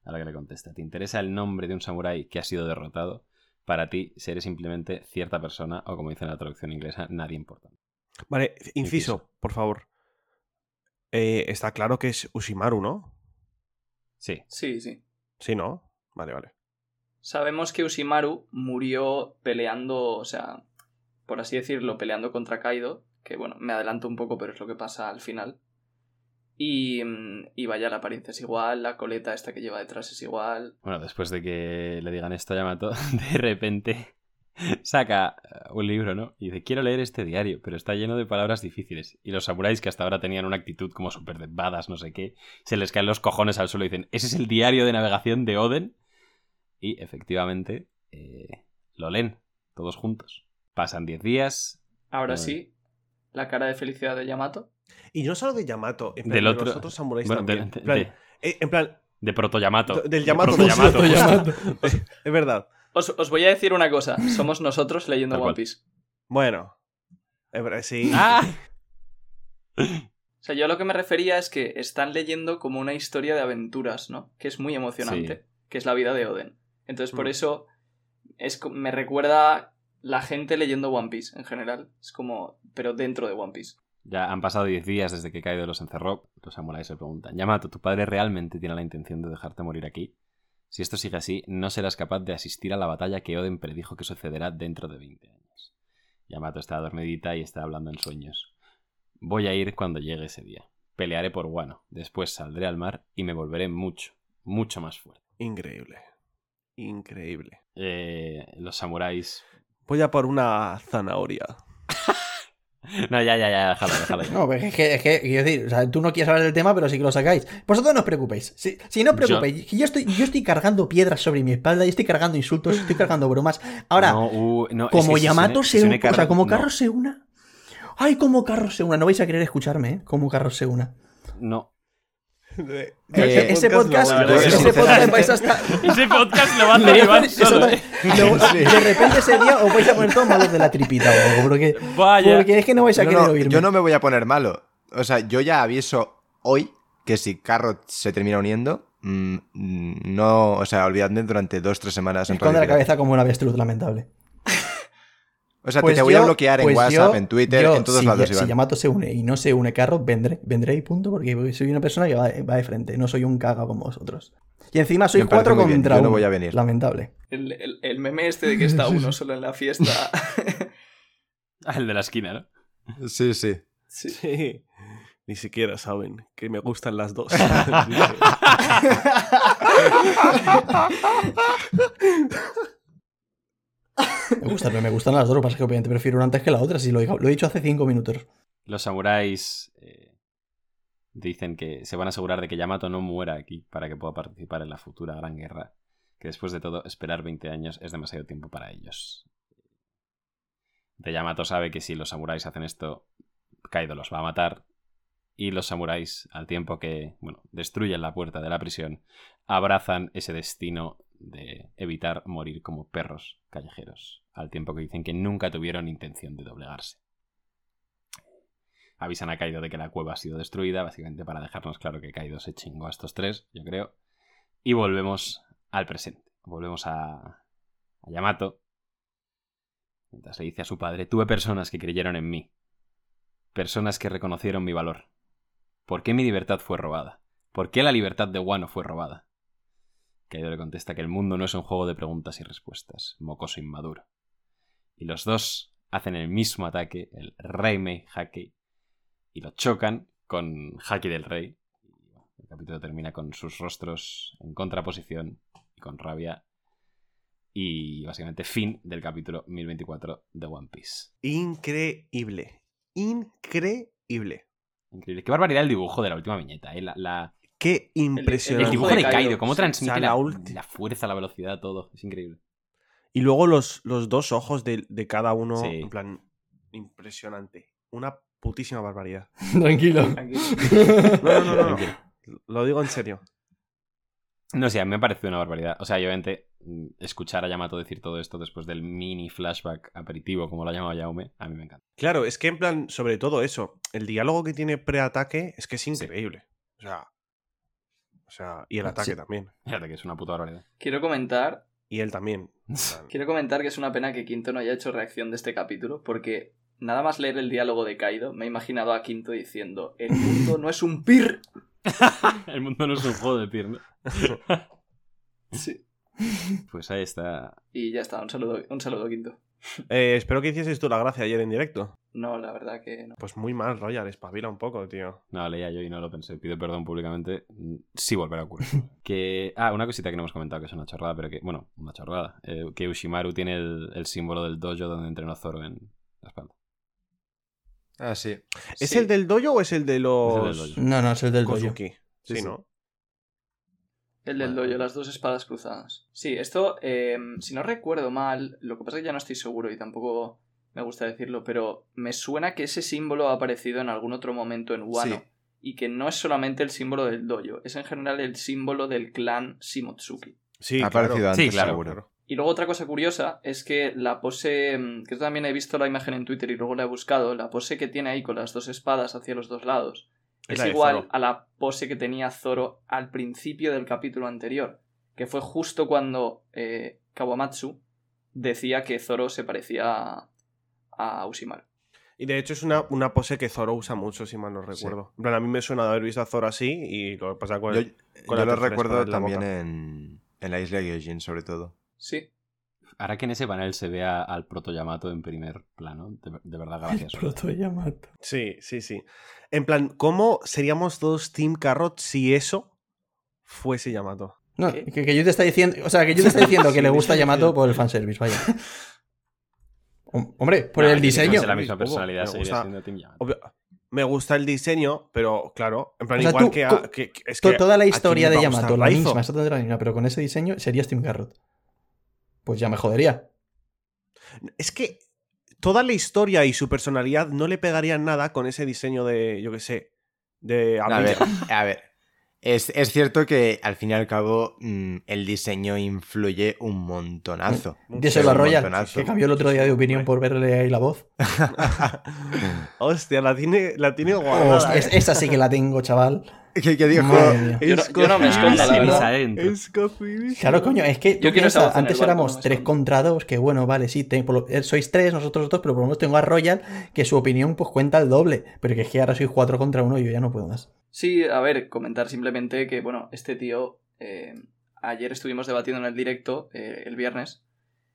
A lo que le contesta, ¿te interesa el nombre de un samurái que ha sido derrotado? Para ti, si eres simplemente cierta persona, o como dice en la traducción inglesa, nadie importante. Vale, inciso, por favor. Eh, está claro que es Ushimaru, ¿no? Sí. Sí, sí. Sí, ¿no? Vale, vale. Sabemos que Ushimaru murió peleando, o sea, por así decirlo, peleando contra Kaido, que bueno, me adelanto un poco, pero es lo que pasa al final. Y, mm, y vaya, la apariencia es igual, la coleta esta que lleva detrás es igual. Bueno, después de que le digan esto a Yamato, de repente saca eh, un libro, ¿no? Y dice, quiero leer este diario, pero está lleno de palabras difíciles. Y los samuráis, que hasta ahora tenían una actitud como súper de badas, no sé qué, se les caen los cojones al suelo y dicen, ¿ese es el diario de navegación de Oden? Y efectivamente, eh, lo leen, todos juntos. Pasan 10 días. Ahora Vale. sí, la cara de felicidad de Yamato. Y no solo de Yamato, en plan, Del de los otros samuráis Bueno, de, también. de- en, plan, de- eh, en plan, de proto-Yamato. del De Yamato. proto-Yamato, Yamato, justo. es verdad. Os, os voy a decir una cosa, somos nosotros leyendo One. Piece. Bueno. Sí. ¡Ah! O sea, yo a lo que me refería es que están leyendo como una historia de aventuras, ¿no? Que es muy emocionante, que es la vida de Oden. Entonces, por Mm. eso es, me recuerda la gente leyendo One Piece en general. Es como, pero dentro de One Piece. Ya han pasado 10 días desde que Kaido los encerró. Los samuráis se preguntan: Yamato, ¿tu padre realmente tiene la intención de dejarte morir aquí? Si esto sigue así, no serás capaz de asistir a la batalla que Oden predijo que sucederá dentro de 20 años. Yamato está dormidita y está hablando en sueños. Voy a ir cuando llegue ese día. Pelearé por Wano. Después saldré al mar y me volveré mucho, mucho más fuerte. Increíble. Increíble. Eh, los samuráis. Voy a por una zanahoria. No, ya, ya, ya, déjalo, déjalo. ya. No, pues es que, es que, quiero decir, o sea, tú no quieres hablar del tema, pero sí que lo sacáis. Vosotros no os preocupéis. Si, si no os preocupéis, yo estoy, yo estoy cargando piedras sobre mi espalda, y estoy cargando insultos, estoy cargando bromas. Ahora, No, uh, no, es como que Yamato une- se, une, une o sea, Carro- como no. Carros se una. Ay, como Carros se una. No vais a querer escucharme, ¿eh? Como Carros se una. No. Eh, ese podcast, lo ese ver. podcast vais a estar. Ese podcast lo va a hacer Iván solo, ¿eh? lo- De repente ese día os vais a poner todos malos de la tripita o algo, porque, Vaya. porque es que no vais a No, querer no, oírme. yo no me voy a poner malo. O sea, yo ya aviso hoy que si Carrot se termina uniendo, mm, mm, no, o sea, olvidadme durante dos, tres semanas en Esconde la cabeza como un avestruz, lamentable. O sea, Pues te voy a bloquear en pues WhatsApp, yo- en Twitter, yo, en todos si, lados, Si Iván. Yamato se une y no se une Carro, vendré. Vendré y punto, porque soy una persona que va, va de frente. No soy un caga como vosotros. Y encima soy cuatro contra yo no uno. voy a venir. Lamentable. El, el- el meme este de que está uno solo en la fiesta. El de la esquina, ¿no? Sí, sí. sí. Sí. Ni siquiera saben que me gustan las dos. Me gustan, las dos, lo que pasa es que obviamente prefiero una antes que la otra, si lo, he- lo he dicho hace cinco minutos. Los samuráis eh, dicen que se van a asegurar de que Yamato no muera aquí para que pueda participar en la futura gran guerra. Que después de todo, esperar 20 años es demasiado tiempo para ellos. De Yamato sabe que si los samuráis hacen esto, Kaido los va a matar. Y los samuráis, al tiempo que, bueno, destruyen la puerta de la prisión, abrazan ese destino de evitar morir como perros callejeros. Al tiempo que dicen que nunca tuvieron intención de doblegarse avisan a Kaido de que la cueva ha sido destruida, básicamente para dejarnos claro que Kaido se chingó a estos tres, yo creo. Y volvemos al presente. Volvemos a, a Yamato. Mientras le dice a su padre, tuve personas que creyeron en mí. Personas que reconocieron mi valor. ¿Por qué mi libertad fue robada? ¿Por qué la libertad de Wano fue robada? Kaido le contesta que el mundo no es un juego de preguntas y respuestas, mocoso inmaduro. Y los dos hacen el mismo ataque, el Reimei Haki, y lo chocan con Haki del Rey. El capítulo termina con sus rostros en contraposición y con rabia. Y básicamente fin del capítulo 1024 de One Piece. Increíble. Increíble. Increíble. Qué barbaridad el dibujo de la última viñeta. ¿eh? La, la- Qué impresionante. el dibujo de Kaido, cómo O sea, transmite la la, ulti- la fuerza, la velocidad, todo. Es increíble. Y luego los, los dos ojos de, de cada uno, Sí. en plan, impresionante. Una putísima barbaridad. Tranquilo. Tranquilo. No, no, no, no. Lo digo en serio. No sé, a mí me pareció una barbaridad. O sea, obviamente, mm, escuchar a Yamato decir todo esto después del mini flashback aperitivo, como lo ha llamado Yaume, a mí me encanta. Claro, es que en plan, sobre todo eso, el diálogo que tiene preataque es que es increíble. O sea. O sea, y el ataque Sí. también. Fíjate que es una puta barbaridad. Quiero comentar Y él también. Quiero comentar que es una pena que Quinto no haya hecho reacción de este capítulo, porque nada más leer el diálogo de Kaido, me he imaginado a Quinto diciendo: El mundo no es un pir. El mundo no es un juego de piernas. Sí. Pues ahí está. Y ya está, un saludo, un saludo Quinto. Eh, espero que hicieses tú la gracia ayer en directo. No, la verdad que no. Pues muy mal, Royal, espabila un poco, tío. No, leía yo y no lo pensé. Pido perdón públicamente. Mm, Sí volverá a ocurrir. que... Ah, una cosita que no hemos comentado, que es una chorrada, pero que... Bueno, una chorrada. Eh, que Ushimaru tiene el, el símbolo del dojo donde entrenó Zoro en la espalda. Ah, sí. ¿Es Sí. el del dojo o es el de los Es el del dojo. No, no, es el del dojo. Kozuki? Sí, Sí, sí. ¿no? El del dojo, las dos espadas cruzadas. Sí, esto, eh, si no recuerdo mal, lo que pasa es que ya no estoy seguro y tampoco me gusta decirlo, pero me suena que ese símbolo ha aparecido en algún otro momento en Wano. Sí. Y que no es solamente el símbolo del dojo, es en general el símbolo del clan Shimotsuki. Sí, ha claro. aparecido antes, Sí, claro, seguro. Y luego otra cosa curiosa es que la pose, mm, que yo también he visto la imagen en Twitter y luego la he buscado, la pose que tiene ahí con las dos espadas hacia los dos lados, Es es, la de igual a la pose que tenía Zoro al principio del capítulo anterior, que fue justo cuando eh, Kawamatsu decía que Zoro se parecía a, a Ushimaru. Y de hecho es una, una pose que Zoro usa mucho, si mal no recuerdo. En plan, a mí me suena de haber visto a Zoro así y lo que pasa con Yo, el... yo con la lo recuerdo también en, en la isla de Gyojin, sobre todo. Sí, Ahora que en ese panel se vea al proto Yamato en primer plano, de, de verdad gracioso. Proto Yamato. Sí, sí, sí. En plan, ¿cómo seríamos todos Team Carrot si eso fuese Yamato? No, que, que yo te está diciendo, o sea, que yo te está diciendo que le gusta Yamato por el fanservice, vaya. Hom- Hombre, por Nah, el diseño. la misma personalidad Me gusta- Team Yamato. Me gusta el diseño, pero claro, en plan, O sea, igual tú- que, a- que- que- es To- que toda la ¿a quién historia de Yamato, la misma, exactamente la misma, pero con ese diseño sería Steam Carrot. Pues ya me jodería. Es que toda la historia y su personalidad no le pegarían nada con ese diseño de, yo qué sé, de A ver, a ver. Es, es cierto que al fin y al cabo mm, el diseño influye un montonazo. Díselo Pero a un Royal, montonazo. que cambió el otro día de opinión por verle ahí la voz. Hostia, la tiene, la tiene guardada. Hostia, es- ¿eh? esa sí que la tengo, chaval. ¿Qué, qué dijo? Yo no- yo no me escondo, la. Escocidísima. Claro, coño, es que Yo piensa, antes éramos no tres contra dos, que bueno, vale, sí, te- por lo- eh, sois tres, nosotros dos, pero por lo menos tengo a Royal, que su opinión pues cuenta el doble. Pero que es que ahora soy cuatro contra uno y yo ya no puedo más. Sí, a ver, comentar simplemente que, bueno, este tío, eh, ayer estuvimos debatiendo en el directo, eh, el viernes,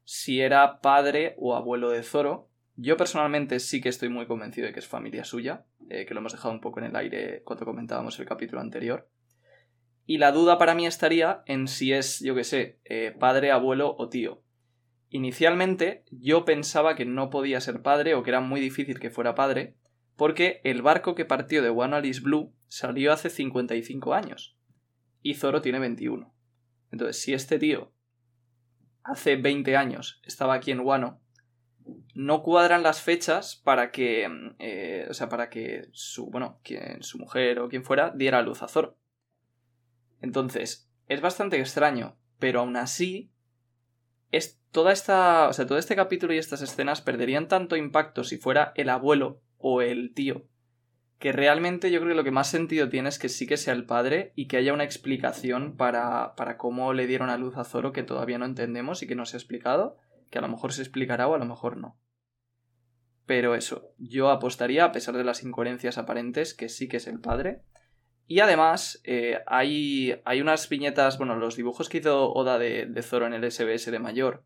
si era padre o abuelo de Zoro. Yo personalmente sí que estoy muy convencido de que es familia suya, eh, que lo hemos dejado un poco en el aire cuando comentábamos el capítulo anterior. Y la duda para mí estaría en si es, yo qué sé, padre, abuelo o tío. Inicialmente yo pensaba que no podía ser padre o que era muy difícil que fuera padre, porque el barco que partió de One Alice Blue salió hace 55 años y Zoro tiene 21. Entonces, si este tío hace 20 años estaba aquí en Wano, no cuadran las fechas para que, eh, o sea, para que su, bueno, quien, su mujer o quien fuera diera luz a Zoro. Entonces, es bastante extraño, pero aún así, es toda esta, o sea, todo este capítulo y estas escenas perderían tanto impacto si fuera el abuelo o el tío, que realmente yo creo que lo que más sentido tiene es que sí que sea el padre y que haya una explicación para, para cómo le dieron a luz a Zoro que todavía no entendemos y que no se ha explicado, que a lo mejor se explicará o a lo mejor no. Pero eso, yo apostaría, a pesar de las incoherencias aparentes, que sí que es el padre. Y además, eh, hay, hay unas viñetas, bueno, los dibujos que hizo Oda de, de Zoro en el SBS de mayor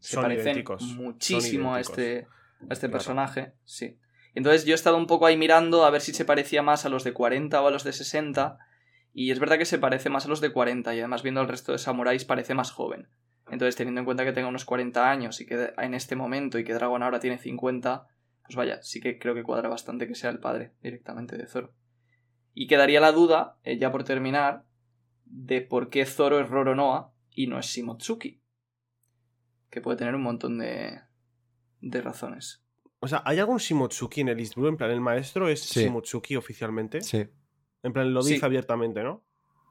se Son parecen idénticos, son muchísimo a este, a este Claro. personaje, sí. Entonces yo he estado un poco ahí mirando a ver si se parecía más a los de 40 o a los de 60. Y es verdad que se parece más a los de 40 y además viendo el resto de samuráis parece más joven. Entonces teniendo en cuenta que tenga unos 40 años y que en este momento y que Dragon ahora tiene 50, pues vaya, sí que creo que cuadra bastante que sea el padre directamente de Zoro. Y quedaría la duda, eh, ya por terminar, de por qué Zoro es Roronoa y no es Shimotsuki. Que puede tener un montón de, de razones. O sea, ¿hay algún Shimotsuki en el East Blue? En plan, el maestro es Sí. Shimotsuki oficialmente. Sí. En plan, lo Sí. dice abiertamente, ¿no?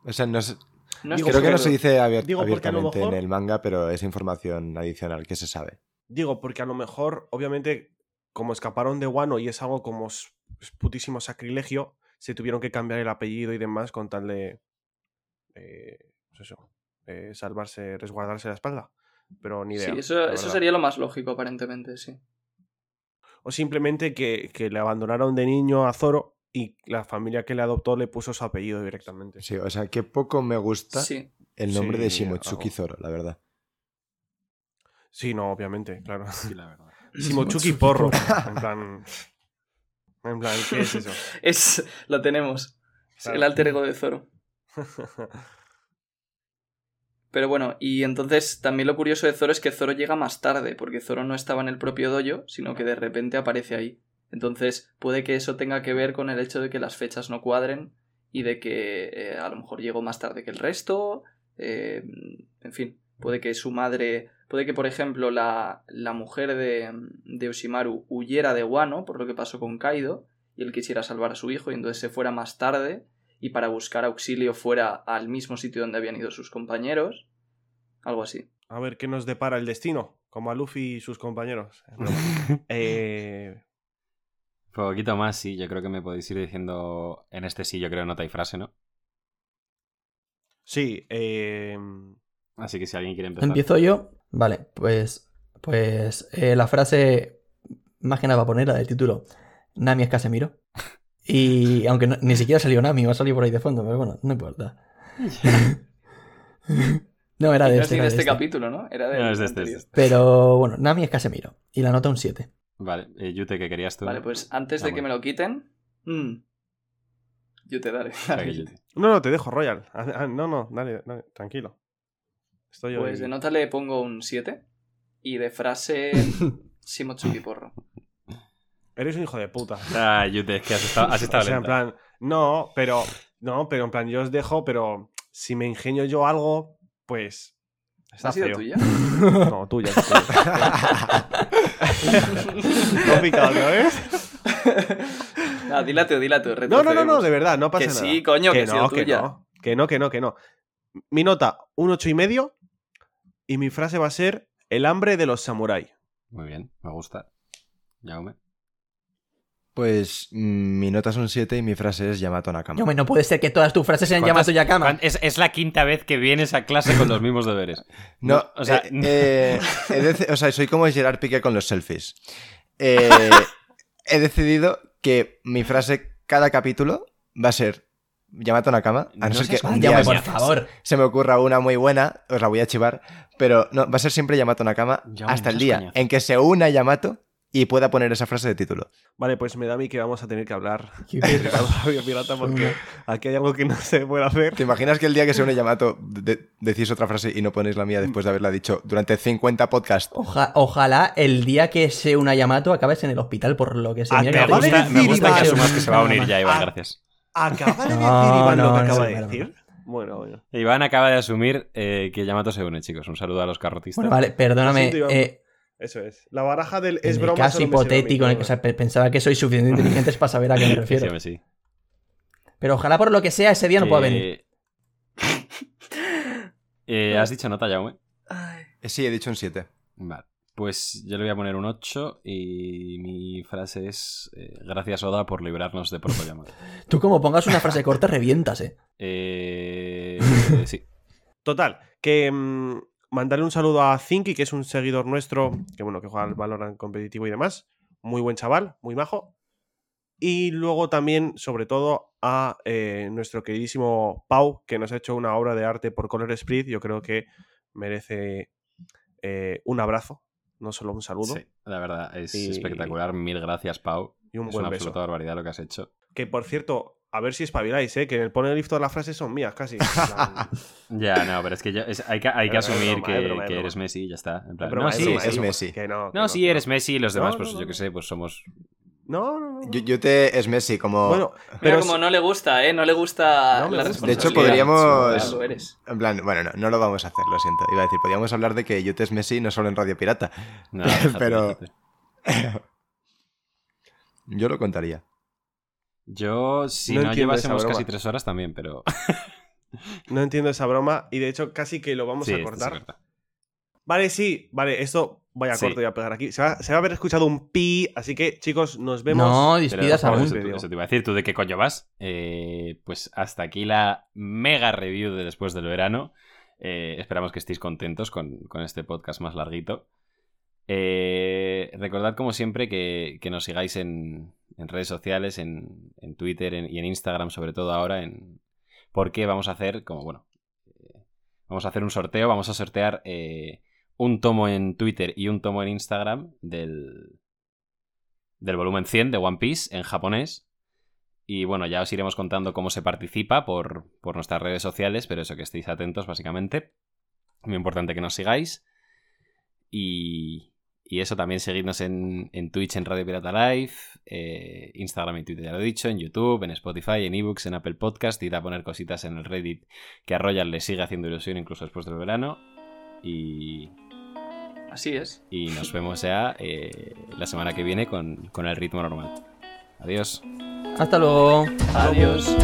O sea, no sé- No Digo, creo que no se dice abier- Digo, abiertamente mejor- en el manga, pero es información adicional que se sabe. Digo, porque a lo mejor, obviamente, como escaparon de Wano y es algo como es putísimo sacrilegio, se tuvieron que cambiar el apellido y demás con tal de. eh, pues eso. eh, salvarse, resguardarse la espalda. Pero ni idea. Sí, eso, sería lo más lógico, aparentemente, sí. O simplemente que, que le abandonaron de niño a Zoro y la familia que le adoptó le puso su apellido directamente. Sí, o sea, que poco me gusta Sí. el nombre de Shimotsuki algo. Zoro, la verdad. Sí, no, obviamente, claro. Sí, la verdad. Shimochuki Porro. En plan. En plan, ¿qué es eso? Es, lo tenemos. Claro. el alter ego de Zoro. Pero bueno, y entonces también lo curioso de Zoro es que Zoro llega más tarde, porque Zoro no estaba en el propio dojo, sino que de repente aparece ahí. Entonces puede que eso tenga que ver con el hecho de que las fechas no cuadren y de que eh, a lo mejor llegó más tarde que el resto. eh, en fin, puede que su madre, puede que por ejemplo la, la mujer de, de Oshimaru huyera de Wano por lo que pasó con Kaido y él quisiera salvar a su hijo y entonces se fuera más tarde y para buscar auxilio fuera al mismo sitio donde habían ido sus compañeros. Algo así. A ver qué nos depara el destino, como a Luffy y sus compañeros. Eh, Poquito más, sí. Yo creo que me podéis ir diciendo. En este sí, yo creo nota y frase, ¿no? sí, eh, Así que si alguien quiere empezar. Empiezo yo. Vale, pues. Pues eh, la frase más que nada va a poner la del título. Nami es Casemiro. Y aunque no- ni siquiera salió Nami, va a salir por ahí de fondo, pero bueno, no importa. no, era de no es este. era de este este. capítulo, ¿no? Era de No, es de este, es de este. Pero bueno, Nami es Casemiro. Y la nota un 7. Vale, eh, Yute, ¿qué querías tú? Vale, pues antes Ah, de que me lo quiten. mm, yo te daré. O sea, que dale. Yute. No, no, te dejo, Royal. Ah, ah, No, no, dale, dale, tranquilo. Estoy Pues hoy- de nota le pongo un 7. Y de frase. Shimotsuki Porro. Eres un hijo de puta. Ah, Yute, es que has estado, has estado o sea, en plan, no, pero, no, pero en plan, yo os dejo, pero si me ingenio yo algo, pues. Está ¿Ha sido feo. tuya? No, tuya. Complicado, ¿no ves? no, dila tú, dila tú. No, no, no, no, de verdad, no pasa Que nada. sí, coño, que ha sido no, que tuya. no, que no, que no, que no. Mi nota, un ocho y medio, y mi frase va a ser el hambre de los samuráis. Muy bien, me gusta. Jaume. Pues mm, mi nota es un 7 y mi frase es Yamato Nakama. Yo, no puede ser que todas tus frases sean ¿Cuántas- Yamato Yakama. cuán- Es, es la quinta vez que vienes a clase con los mismos deberes. No, o sea, eh, eh, o sea, soy como Gerard Piqué con los selfies. Eh, he decidido que mi frase cada capítulo va a ser Yamato Nakama, a no, No ser que un día por favor. se me ocurra una muy buena, os la voy a chivar, pero no, va a ser siempre Yamato Nakama hasta el día en que se una Yamato y pueda poner esa frase de título. Vale, pues me da a mí que vamos a tener que hablar Qué de. Radio Pirata porque aquí hay algo que no se puede hacer. ¿Te imaginas que el día que se une Yamato de- decís otra frase y no ponéis la mía después de haberla dicho durante 50 podcasts? Oja- ojalá el día que se una Yamato acabes en el hospital por lo que se Ah, me gusta, me decir, gusta que asumas que se va a unir ya, Iván, Ah. gracias. Acaba de decir No, Iván lo que acaba de decir. Bueno, bueno. Iván acaba de asumir eh, que Yamato se une, chicos. Un saludo a los carrotistas. Bueno, vale, perdóname. Siento, eh, Eso es. La baraja del en es el broma. caso hipotético en el que o sea, pe- pensaba que sois suficientemente inteligentes para saber a qué me refiero. sí, sí. Pero ojalá por lo que sea ese día no pueda venir. Eh, ¿Has dicho nota, Jaume? Ay. Eh, Sí, he dicho un 7. Vale. Pues yo le voy a poner un 8 y mi frase es eh, gracias Oda por librarnos de Proto Yamato. Tú como pongas una frase corta revientas, eh. Eh, eh, sí. Total, que mm, mandarle un saludo a Zinky, que es un seguidor nuestro, que bueno, que juega al Valorant competitivo y demás. Muy buen chaval, muy majo. Y luego también, sobre todo, a eh, nuestro queridísimo Pau, que nos ha hecho una obra de arte por Color Sprit. Yo creo que merece eh, un abrazo, no solo un saludo. Sí, la verdad, es Y- espectacular. Mil gracias, Pau. Y un es buen una beso. absoluta barbaridad lo que has hecho. Que por cierto, a ver si espabiláis, ¿eh? que en el Poneglyph todas las frases son mías, casi. Ya, no, pero es que yo- es- hay que, hay que broma, asumir que, broma, eres Messi y ya está. En plan, broma, no, sí, broma, es. Messi. Que no, que no, sí, eres Messi y los demás, No, pues no, yo no, qué sé, pues somos... No, no. Yo, yo te es Messi, como. Bueno, Mira pero como no le gusta, ¿eh? No le gusta la gusta. De hecho, podríamos- Ya lo eres. En plan, bueno, no, no lo vamos a hacer, lo siento. Iba a decir, podríamos hablar de que Yute es Messi no solo en Radio Pirata. Pero-. Yo lo contaría. Yo, si No no, llevásemos casi tres horas también, pero... no entiendo esa broma y de hecho casi que lo vamos Sí, a cortar. corta. Vale, sí, vale, esto vaya Sí. corto y a pegar aquí. Se va, se va a haber escuchado un pi, así que chicos, nos vemos. No, despidas aún. Eso, Vídeo. eso te iba a decir, ¿tú de qué coño vas? Eh, pues hasta aquí la mega review de después del verano. Eh, esperamos que estéis contentos con, con este podcast más larguito. Eh, recordad, como siempre, que, que nos sigáis en, en redes sociales, en, en Twitter y en Instagram, sobre todo ahora, en porque vamos a hacer, como bueno, eh, vamos a hacer un sorteo, vamos a sortear eh, un tomo en Twitter y un tomo en Instagram del, del volumen 100 de One Piece en japonés. Y bueno, ya os iremos contando cómo se participa por, por nuestras redes sociales, pero eso que estéis atentos, básicamente. Muy importante que nos sigáis. Y, y eso también seguidnos en, en Twitch, en Radio Pirata Live, eh, Instagram y Twitter, ya lo he dicho, en YouTube, en Spotify, en ebooks, en Apple Podcast, y a poner cositas en el Reddit que a Royal le sigue haciendo ilusión incluso después del verano. Y, Así es. y nos vemos ya eh, la semana que viene con, con el ritmo normal. Adiós. Hasta luego. Adiós.